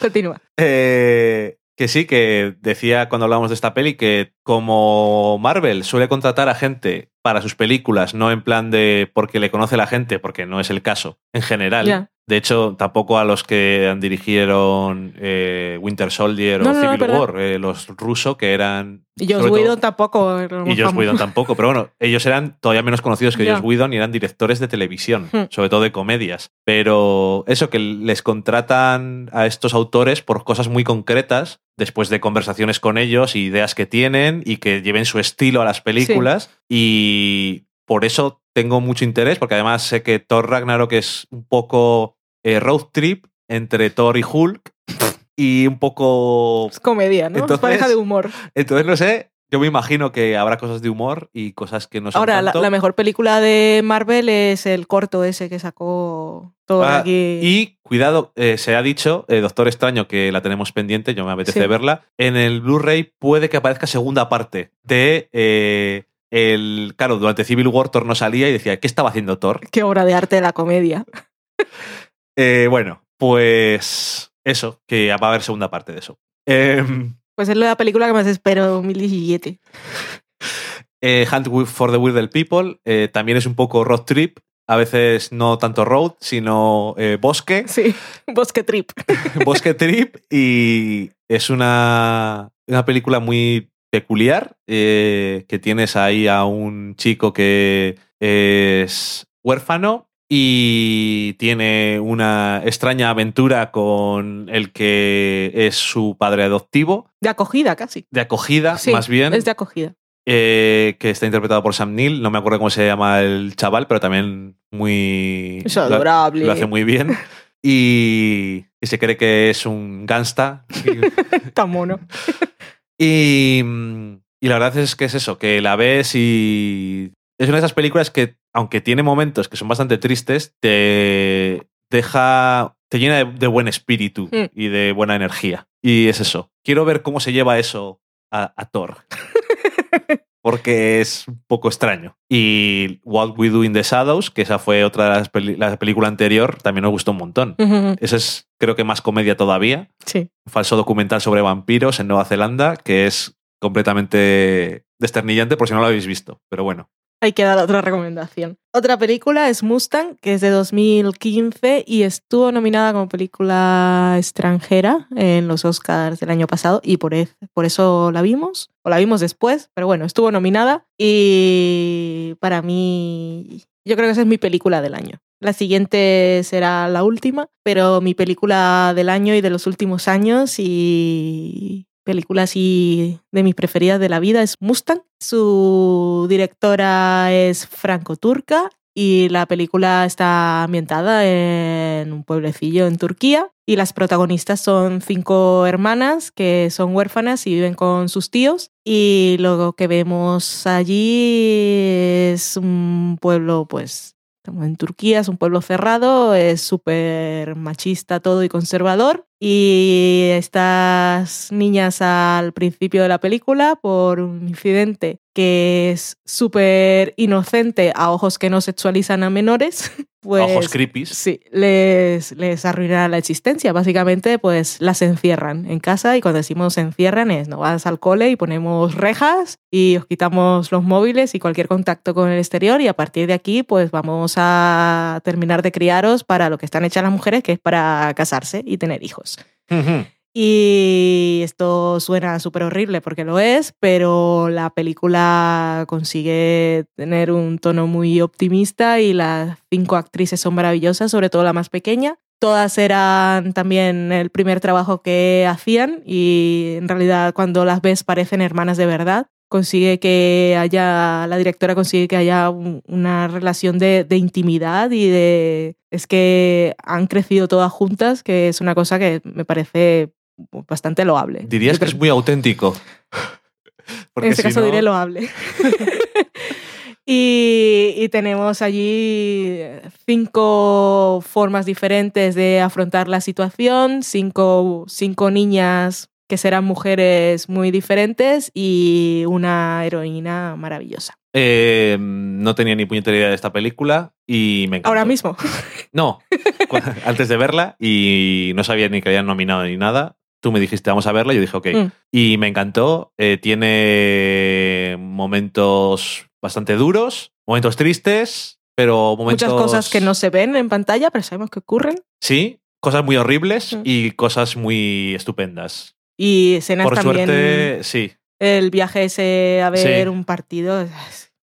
Continúa. Eh, que sí, que decía cuando hablábamos de esta peli que como Marvel suele contratar a gente para sus películas, no en plan de porque le conoce la gente, porque no es el caso en general. De hecho, tampoco a los que dirigieron eh, Winter Soldier No, o no, Civil. War, eh, los rusos que eran... Y Joss Whedon tampoco. era y Joss. Whedon tampoco, pero bueno, ellos eran todavía menos conocidos que Ya. Joss Whedon y eran directores de televisión, Hmm. sobre todo de comedias. Pero eso, que les contratan a estos autores por cosas muy concretas, después de conversaciones con ellos, y ideas que tienen y que lleven su estilo a las películas. Y por eso tengo mucho interés, porque además sé que Thor Ragnarok es un poco eh, road trip entre Thor y Hulk. Y un poco Es comedia, ¿no? Es Entonces- pareja de humor. entonces, no sé, yo me imagino que habrá cosas de humor y cosas que no son Ahora, la, tanto. la mejor película de Marvel es el corto ese que sacó Thor Ah, aquí. Y cuidado, eh, se ha dicho, eh, Doctor Extraño, que la tenemos pendiente, yo me apetece Sí. verla. En el Blu-ray puede que aparezca segunda parte de eh, el. Claro, durante Civil War Thor no salía y decía, ¿qué estaba haciendo Thor? Qué obra de arte de la comedia. Eh, bueno, pues eso, que va a haber segunda parte de eso. Em, Pues es la película que más espero de 2017. eh, Hunt for the Weirdel People eh, también es un poco road trip. A veces no tanto road, sino eh, bosque. Sí, Bosque Trip. Bosque Trip y es una, una película muy peculiar eh, que tienes ahí a un chico que es huérfano y tiene una extraña aventura con el que es su padre adoptivo, De acogida casi. de acogida Sí, más bien, Es de acogida. eh, que está interpretado por Sam Neill, no me acuerdo cómo se llama el chaval, pero también muy... Es adorable. lo hace muy bien. Y, y se cree que es un gangsta. Tan mono. Y, y la verdad es que es eso, que la ves y es una de esas películas que, aunque tiene momentos que son bastante tristes, te deja, te llena de, de buen espíritu Mm. y de buena energía. Y es eso. Quiero ver cómo se lleva eso a, a Thor. Porque es un poco extraño. Y What We Do in the Shadows, que esa fue otra de las la película anterior, también me gustó un montón. Ujú, Esa es, creo que más comedia todavía. Sí. Un falso documental sobre vampiros en Nueva Zelanda, que es completamente desternillante por si no lo habéis visto. Pero bueno. Hay que dar otra recomendación. Otra película es Mustang, que es de 2015 y estuvo nominada como película extranjera en los Oscars del año pasado y por, e- por eso la vimos, o la vimos después, pero bueno, estuvo nominada y para mí yo creo que esa es mi película del año. La siguiente será la última, pero mi película del año y de los últimos años y película así de mis preferidas de la vida es Mustang. Su directora es franco-turca y la película está ambientada en un pueblecillo en Turquía y las protagonistas son cinco hermanas que son huérfanas y viven con sus tíos y lo que vemos allí es un pueblo pues Estamos en Turquía, es un pueblo cerrado, es súper machista todo y conservador. Y estas niñas al principio de la película, por un incidente que es súper inocente a ojos que no sexualizan a menores, pues Ojos creepies. Sí, les, les arruinará la existencia. Básicamente, pues las encierran en casa y cuando decimos encierran es no vas al cole y ponemos rejas y os quitamos los móviles y cualquier contacto con el exterior y a partir de aquí pues vamos a terminar de criaros para lo que están hechas las mujeres, que es para casarse y tener hijos. Ujú. Y esto suena súper horrible porque lo es, pero la película consigue tener un tono muy optimista y las cinco actrices son maravillosas, sobre todo la más pequeña. Todas eran también el primer trabajo que hacían y en realidad cuando las ves parecen hermanas de verdad. Consigue que haya, la directora consigue que haya un- una relación de intimidad y de... Es que han crecido todas juntas, que es una cosa que me parece bastante loable. Dirías Yo que creo- es muy auténtico. Porque en este si caso no- diré loable. y, y tenemos allí cinco formas diferentes de afrontar la situación, cinco, cinco niñas que serán mujeres muy diferentes y una heroína maravillosa. Eh, no tenía ni puñetera idea de esta película y me encantó. Ahora mismo. No, antes de verla y no sabía ni que habían nominado ni nada. Tú me dijiste, vamos a verla, y yo dije, ok. Mm. Y me encantó. eh, tiene momentos bastante duros, momentos tristes, pero momentos... Muchas cosas que no se ven en pantalla, pero sabemos que ocurren. Sí, cosas muy horribles Mm. y cosas muy estupendas. Y escenas Por también. suerte, sí. El viaje ese a ver Sí. un partido.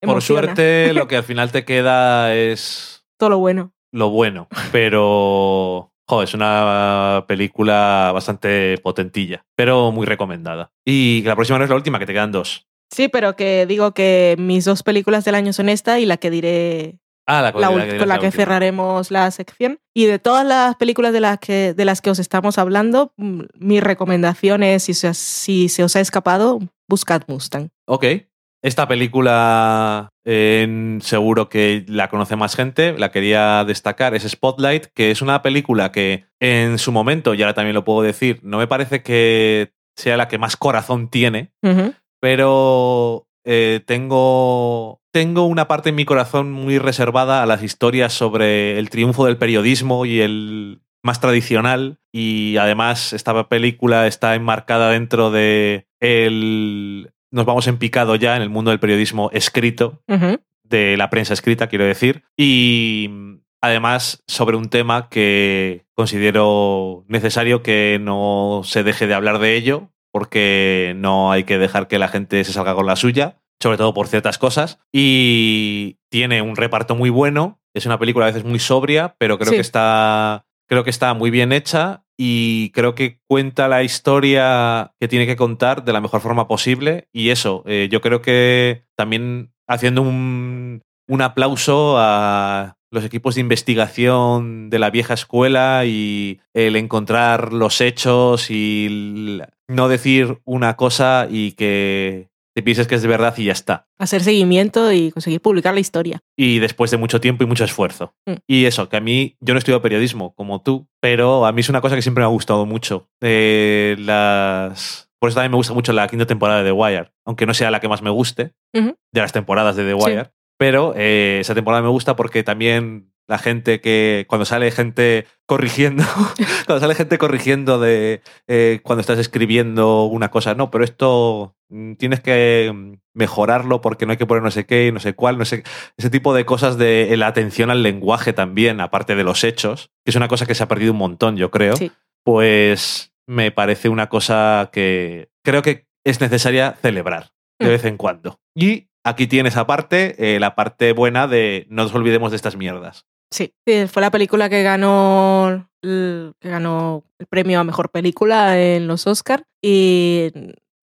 Por suerte, lo que al final te queda es Todo lo bueno. lo bueno, pero joder, es una película bastante potentilla, pero muy recomendada. Y la próxima no es la última, que te quedan dos. Sí, pero que digo que mis dos películas del año son esta y la que diré, Ah, la, la con la que última. cerraremos la sección. Y de todas las películas de las que, de las que os estamos hablando, mm, mi recomendación es, si se, si se os ha escapado, buscad Mustang. Ok. Esta película eh, seguro que la conoce más gente. La quería destacar. Es Spotlight, que es una película que en su momento, y ahora también lo puedo decir, no me parece que sea la que más corazón tiene. Pero eh, tengo, tengo una parte en mi corazón muy reservada a las historias sobre el triunfo del periodismo y el más tradicional y además esta película está enmarcada dentro de el nos vamos en picado ya en el mundo del periodismo escrito de la prensa escrita, quiero decir, y además sobre un tema que considero necesario que no se deje de hablar de ello, porque no hay que dejar que la gente se salga con la suya, sobre todo por ciertas cosas, y tiene un reparto muy bueno, es una película a veces muy sobria, pero creo Sí. que está creo que está muy bien hecha y creo que cuenta la historia que tiene que contar de la mejor forma posible. Y eso, eh, yo creo que también haciendo un, un aplauso a los equipos de investigación de la vieja escuela y el encontrar los hechos y no decir una cosa y que te pienses que es de verdad y ya está Hacer seguimiento y conseguir publicar la historia. y después de mucho tiempo y mucho esfuerzo. Mm. Y eso, que a mí, yo no estudio periodismo como tú, pero a mí es una cosa que siempre me ha gustado mucho. Eh, las... Por eso también me gusta mucho la quinta temporada de The Wire, aunque no sea la que más me guste de las temporadas de The Sí. Wire, pero eh, esa temporada me gusta porque también la gente que cuando sale gente corrigiendo, cuando sale gente corrigiendo de eh, cuando estás escribiendo una cosa, no, pero esto tienes que mm, mejorarlo porque no hay que poner no sé qué, no sé cuál, no sé ese tipo de cosas de la atención al lenguaje también, aparte de los hechos, que es una cosa que se ha perdido un montón, yo creo. Sí. Pues me parece una cosa que creo que es necesaria celebrar de Mm. vez en cuando. Y aquí tienes aparte eh, la parte buena de no nos olvidemos de estas mierdas. Sí, sí, fue la película que ganó el, que ganó el premio a mejor película en los Oscar y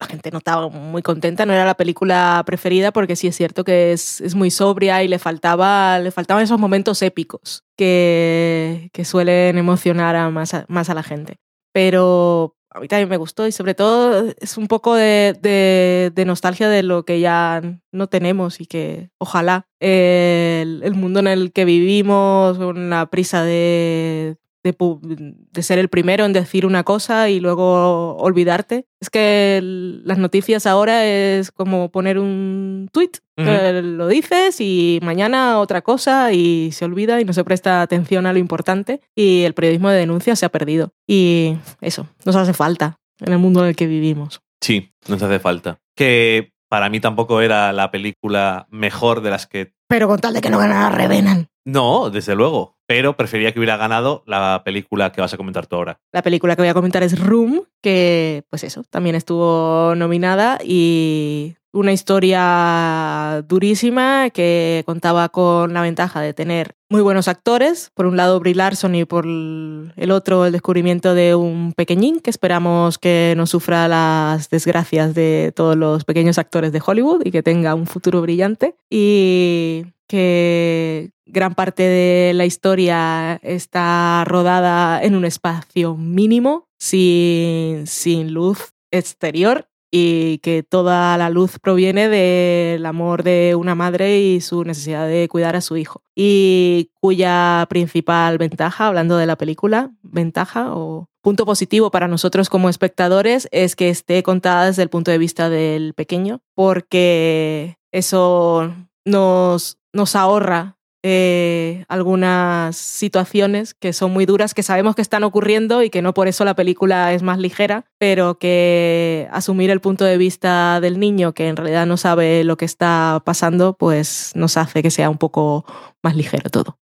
la gente no estaba muy contenta, no era la película preferida porque sí es cierto que es, es muy sobria y le faltaba le faltaban esos momentos épicos que, que suelen emocionar a más, a, más a la gente. Pero a mí también me gustó y sobre todo es un poco de, de- de nostalgia de lo que ya no tenemos y que ojalá el, el mundo en el que vivimos, con la prisa de, de, ser el primero en decir una cosa y luego olvidarte. Es que el- las noticias ahora es como poner un tweet, lo dices y mañana otra cosa y se olvida y no se presta atención a lo importante y el periodismo de denuncia se ha perdido. Y eso, nos hace falta en el mundo en el que vivimos. Sí, nos hace falta. Que para mí tampoco era la película mejor de las que... Pero con tal de que no ganara Revenan. No, desde luego. Pero prefería que hubiera ganado la película que vas a comentar tú ahora. La película que voy a comentar es Room, que pues eso, también estuvo nominada y una historia durísima que contaba con la ventaja de tener muy buenos actores, por un lado Brie Larson y por el otro el descubrimiento de un pequeñín que esperamos que no sufra las desgracias de todos los pequeños actores de Hollywood y que tenga un futuro brillante. Y que gran parte de la historia está rodada en un espacio mínimo, sin, sin luz exterior y que toda la luz proviene del amor de una madre y su necesidad de cuidar a su hijo. Y cuya principal ventaja, hablando de la película, ventaja o punto positivo para nosotros como espectadores es que esté contada desde el punto de vista del pequeño, porque eso nos, nos ahorra eh, algunas situaciones que son muy duras, que sabemos que están ocurriendo y que no por eso la película es más ligera, pero que asumir el punto de vista del niño, que en realidad no sabe lo que está pasando, pues nos hace que sea un poco más ligero todo.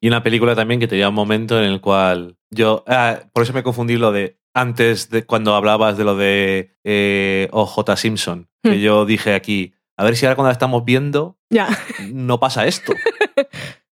Y una película también que tenía un momento en el cual yo, ah, por eso me confundí lo de antes de cuando hablabas de lo de eh, OJ Simpson, que Hmm. yo dije aquí, a ver si ahora cuando la estamos viendo Ya. no pasa esto.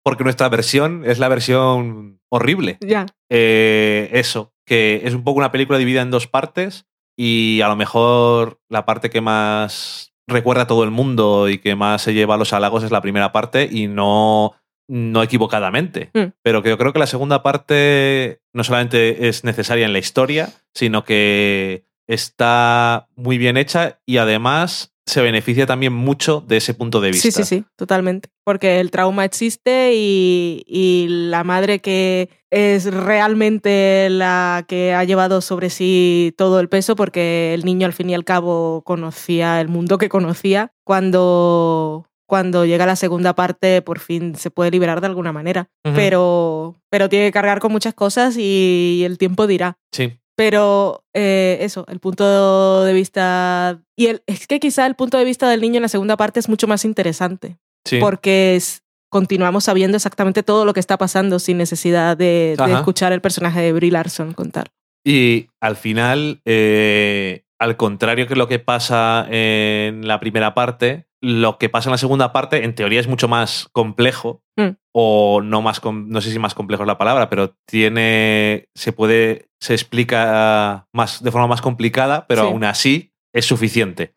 Porque nuestra versión es la versión horrible. Ya. Eh, eso, que es un poco una película dividida en dos partes y a lo mejor la parte que más recuerda a todo el mundo y que más se lleva a los halagos es la primera parte y no, no equivocadamente. Mm. Pero que yo creo que la segunda parte no solamente es necesaria en la historia, sino que está muy bien hecha y además se beneficia también mucho de ese punto de vista. Sí, sí, sí, totalmente. Porque el trauma existe y, y la madre que es realmente la que ha llevado sobre sí todo el peso, porque el niño al fin y al cabo conocía el mundo que conocía, cuando, cuando llega la segunda parte por fin se puede liberar de alguna manera. Pero, pero tiene que cargar con muchas cosas y el tiempo dirá. Sí. Pero eh, eso, el punto de vista... Y el, es que quizá el punto de vista del niño en la segunda parte es mucho más interesante, sí. porque es- continuamos sabiendo exactamente todo lo que está pasando sin necesidad de, escuchar el personaje de Brie Larson contar. Y al final, eh, al contrario que lo que pasa en la primera parte, lo que pasa en la segunda parte, en teoría, es mucho más complejo. Mm. O no más, no sé si más complejo es la palabra, pero tiene. se puede. se explica más de forma más complicada, pero Sí. aún así es suficiente.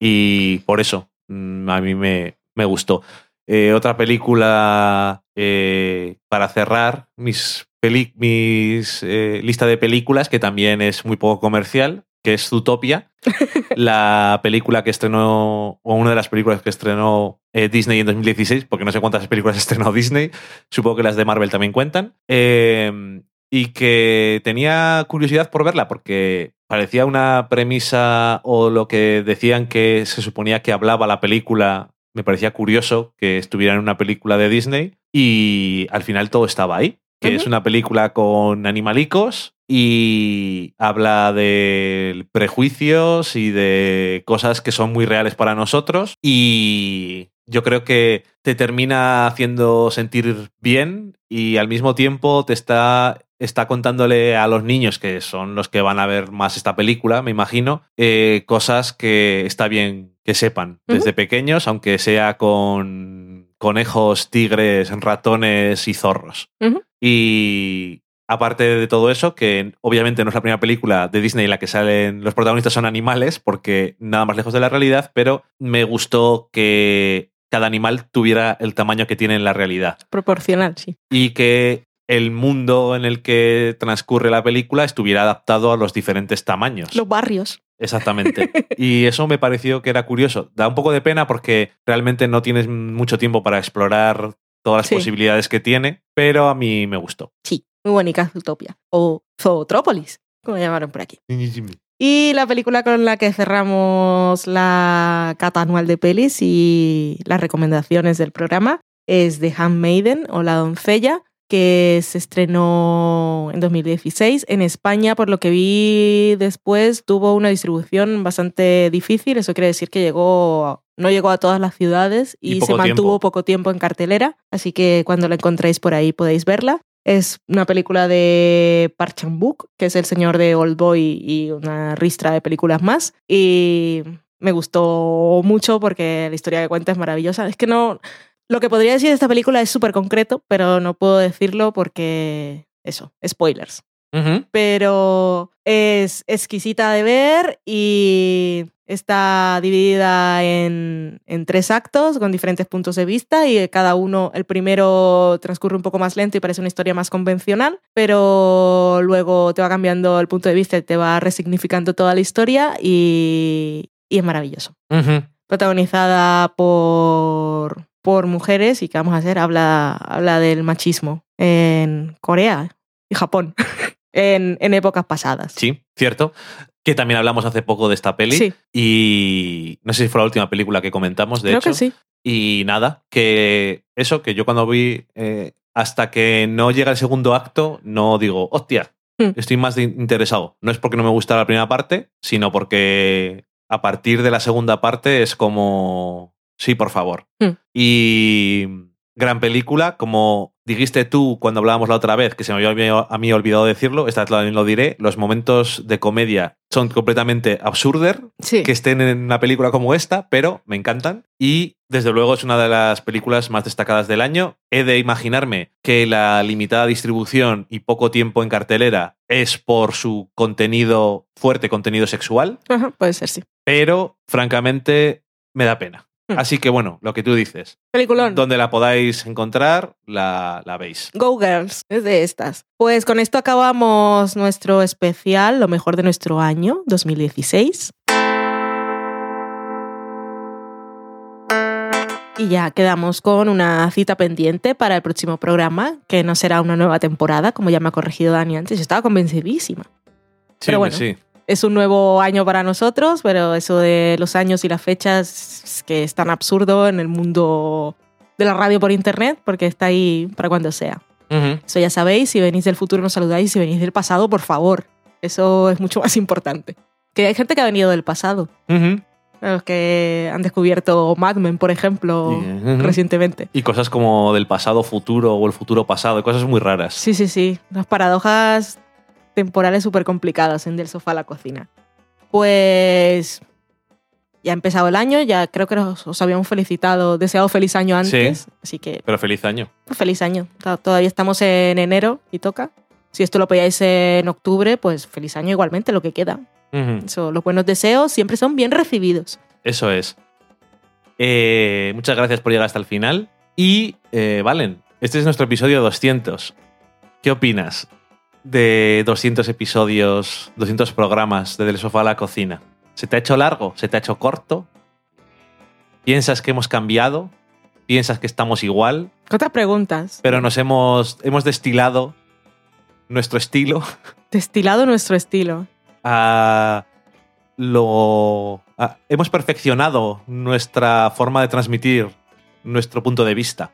Y por eso mm, a mí me, me gustó. Eh, otra película eh, para cerrar mis, mis eh, lista de películas, que también es muy poco comercial, que es Zootopia, la película que estrenó, o una de las películas que estrenó eh, Disney en 2016, porque no sé cuántas películas estrenó Disney, supongo que las de Marvel también cuentan. Eh, y que tenía curiosidad por verla porque parecía una premisa o lo que decían que se suponía que hablaba la película, me parecía curioso que estuviera en una película de Disney y al final todo estaba ahí, que es una película con animalicos y habla de prejuicios y de cosas que son muy reales para nosotros. Y yo creo que te termina haciendo sentir bien y al mismo tiempo te está, está contándole a los niños, que son los que van a ver más esta película, me imagino, eh, cosas que está bien que sepan desde pequeños, aunque sea con conejos, tigres, ratones y zorros. Y aparte de todo eso, que obviamente no es la primera película de Disney en la que salen los protagonistas son animales, porque nada más lejos de la realidad, pero me gustó que cada animal tuviera el tamaño que tiene en la realidad Proporcional, sí. y que el mundo en el que transcurre la película estuviera adaptado a los diferentes tamaños. Los barrios. Exactamente. Y eso me pareció que era curioso. Da un poco de pena porque realmente no tienes mucho tiempo para explorar todas las Sí. posibilidades que tiene, pero a mí me gustó. Sí, muy bonita Zootopia. O Zootrópolis, como llamaron por aquí. Y la película con la que cerramos la cata anual de pelis y las recomendaciones del programa es The Handmaiden o La Doncella, que se estrenó en 2016. En España, por lo que vi después, tuvo una distribución bastante difícil. Eso quiere decir que llegó, no llegó a todas las ciudades y, Y se mantuvo tiempo. poco tiempo en cartelera. Así que cuando la encontréis por ahí podéis verla. Es una película de Park Chan-wook, que es el señor de Old Boy y una ristra de películas más. Y me gustó mucho porque la historia que cuenta es maravillosa. Es que no... Lo que podría decir de esta película es súper concreto, pero no puedo decirlo porque... Eso, spoilers. Pero es exquisita de ver y Está dividida en, en, tres actos con diferentes puntos de vista y cada uno, el primero transcurre un poco más lento y parece una historia más convencional, pero luego te va cambiando el punto de vista y te va resignificando toda la historia y, y es maravilloso. Protagonizada por, por mujeres y ¿qué vamos a hacer? Habla, habla del machismo en Corea y Japón. En, en, épocas pasadas. Sí, cierto que también hablamos hace poco de esta peli. Sí. Y no sé si fue la última película que comentamos, de Creo hecho. que sí. Y nada, que eso, que yo cuando vi, eh, hasta que no llega el segundo acto, no digo, hostia, Hmm. estoy más interesado. No es porque no me gusta la primera parte, sino porque a partir de la segunda parte es como, sí, por favor. Hmm. Y gran película, como dijiste tú cuando hablábamos la otra vez, que se me había a mí olvidado decirlo, esta vez también lo diré, los momentos de comedia son completamente absurder, Sí. que estén en una película como esta, pero me encantan. Y desde luego es una de las películas más destacadas del año. He de imaginarme que la limitada distribución y poco tiempo en cartelera es por su contenido fuerte, contenido sexual, Ajá, puede ser, sí. pero francamente me da pena. Hmm. Así que bueno, lo que tú dices, Peliculón. donde la podáis encontrar, la, la veis. Go Girls, es de estas. Pues con esto acabamos nuestro especial, lo mejor de nuestro año, 2016. Y ya quedamos con una cita pendiente para el próximo programa, que no será una nueva temporada, como ya me ha corregido Dani antes. Yo estaba convencidísima. Sí, Pero hombre, bueno. sí. Es un nuevo año para nosotros, pero eso de los años y las fechas es que es tan absurdo en el mundo de la radio por internet, porque está ahí para cuando sea. Ujú. Eso ya sabéis, si venís del futuro nos saludáis, si venís del pasado, por favor. Eso es mucho más importante. Que hay gente que ha venido del pasado. Ujú. Los que han descubierto Mad Men, por ejemplo, Ujú. recientemente. Y cosas como del pasado futuro o el futuro pasado, cosas muy raras. Sí, sí, sí. Las paradojas temporales súper complicadas en Del Sofá a la Cocina. Pues ya ha empezado el año, ya creo que os, os habíamos felicitado, deseado feliz año antes. Así que Pero feliz año. pues, feliz año. To- Todavía estamos en enero y toca. Si esto lo pegáis en octubre, pues feliz año igualmente, lo que queda. Eso, los buenos deseos siempre son bien recibidos. Eso es. Eh, muchas gracias por llegar hasta el final. Y, eh, Valen, este es nuestro episodio 200. ¿Qué opinas de 200 episodios, 200 programas de Del Sofá a la Cocina? ¿Se te ha hecho largo? ¿Se te ha hecho corto? ¿Piensas que hemos cambiado? ¿Piensas que estamos igual? ¿Qué otras preguntas? Pero nos hemos, hemos destilado nuestro estilo Destilado nuestro estilo. a lo. a- hemos perfeccionado nuestra forma de transmitir nuestro punto de vista.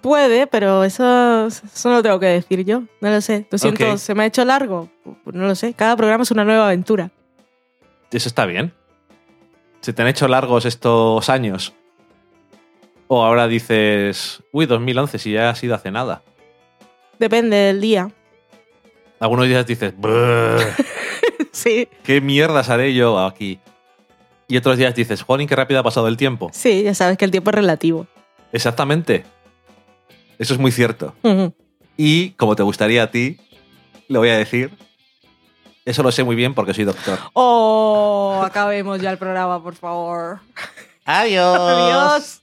Puede, pero eso, eso no lo tengo que decir yo. No lo sé. 200 Ok. se me ha hecho largo. No lo sé. Cada programa es una nueva aventura. Eso está bien. ¿Se te han hecho largos estos años? O ahora dices, uy, 2011, si ya ha sido hace nada. Depende del día. Algunos días dices, "Brr, Sí, ¿qué mierdas haré yo aquí? Y otros días dices, jolín, qué rápido ha pasado el tiempo. sí, ya sabes que el tiempo es relativo. Exactamente. Eso es muy cierto. Y como te gustaría a ti, le voy a decir, eso lo sé muy bien porque soy doctor. Oh, acabemos ya el programa, por favor. Adiós. Adiós.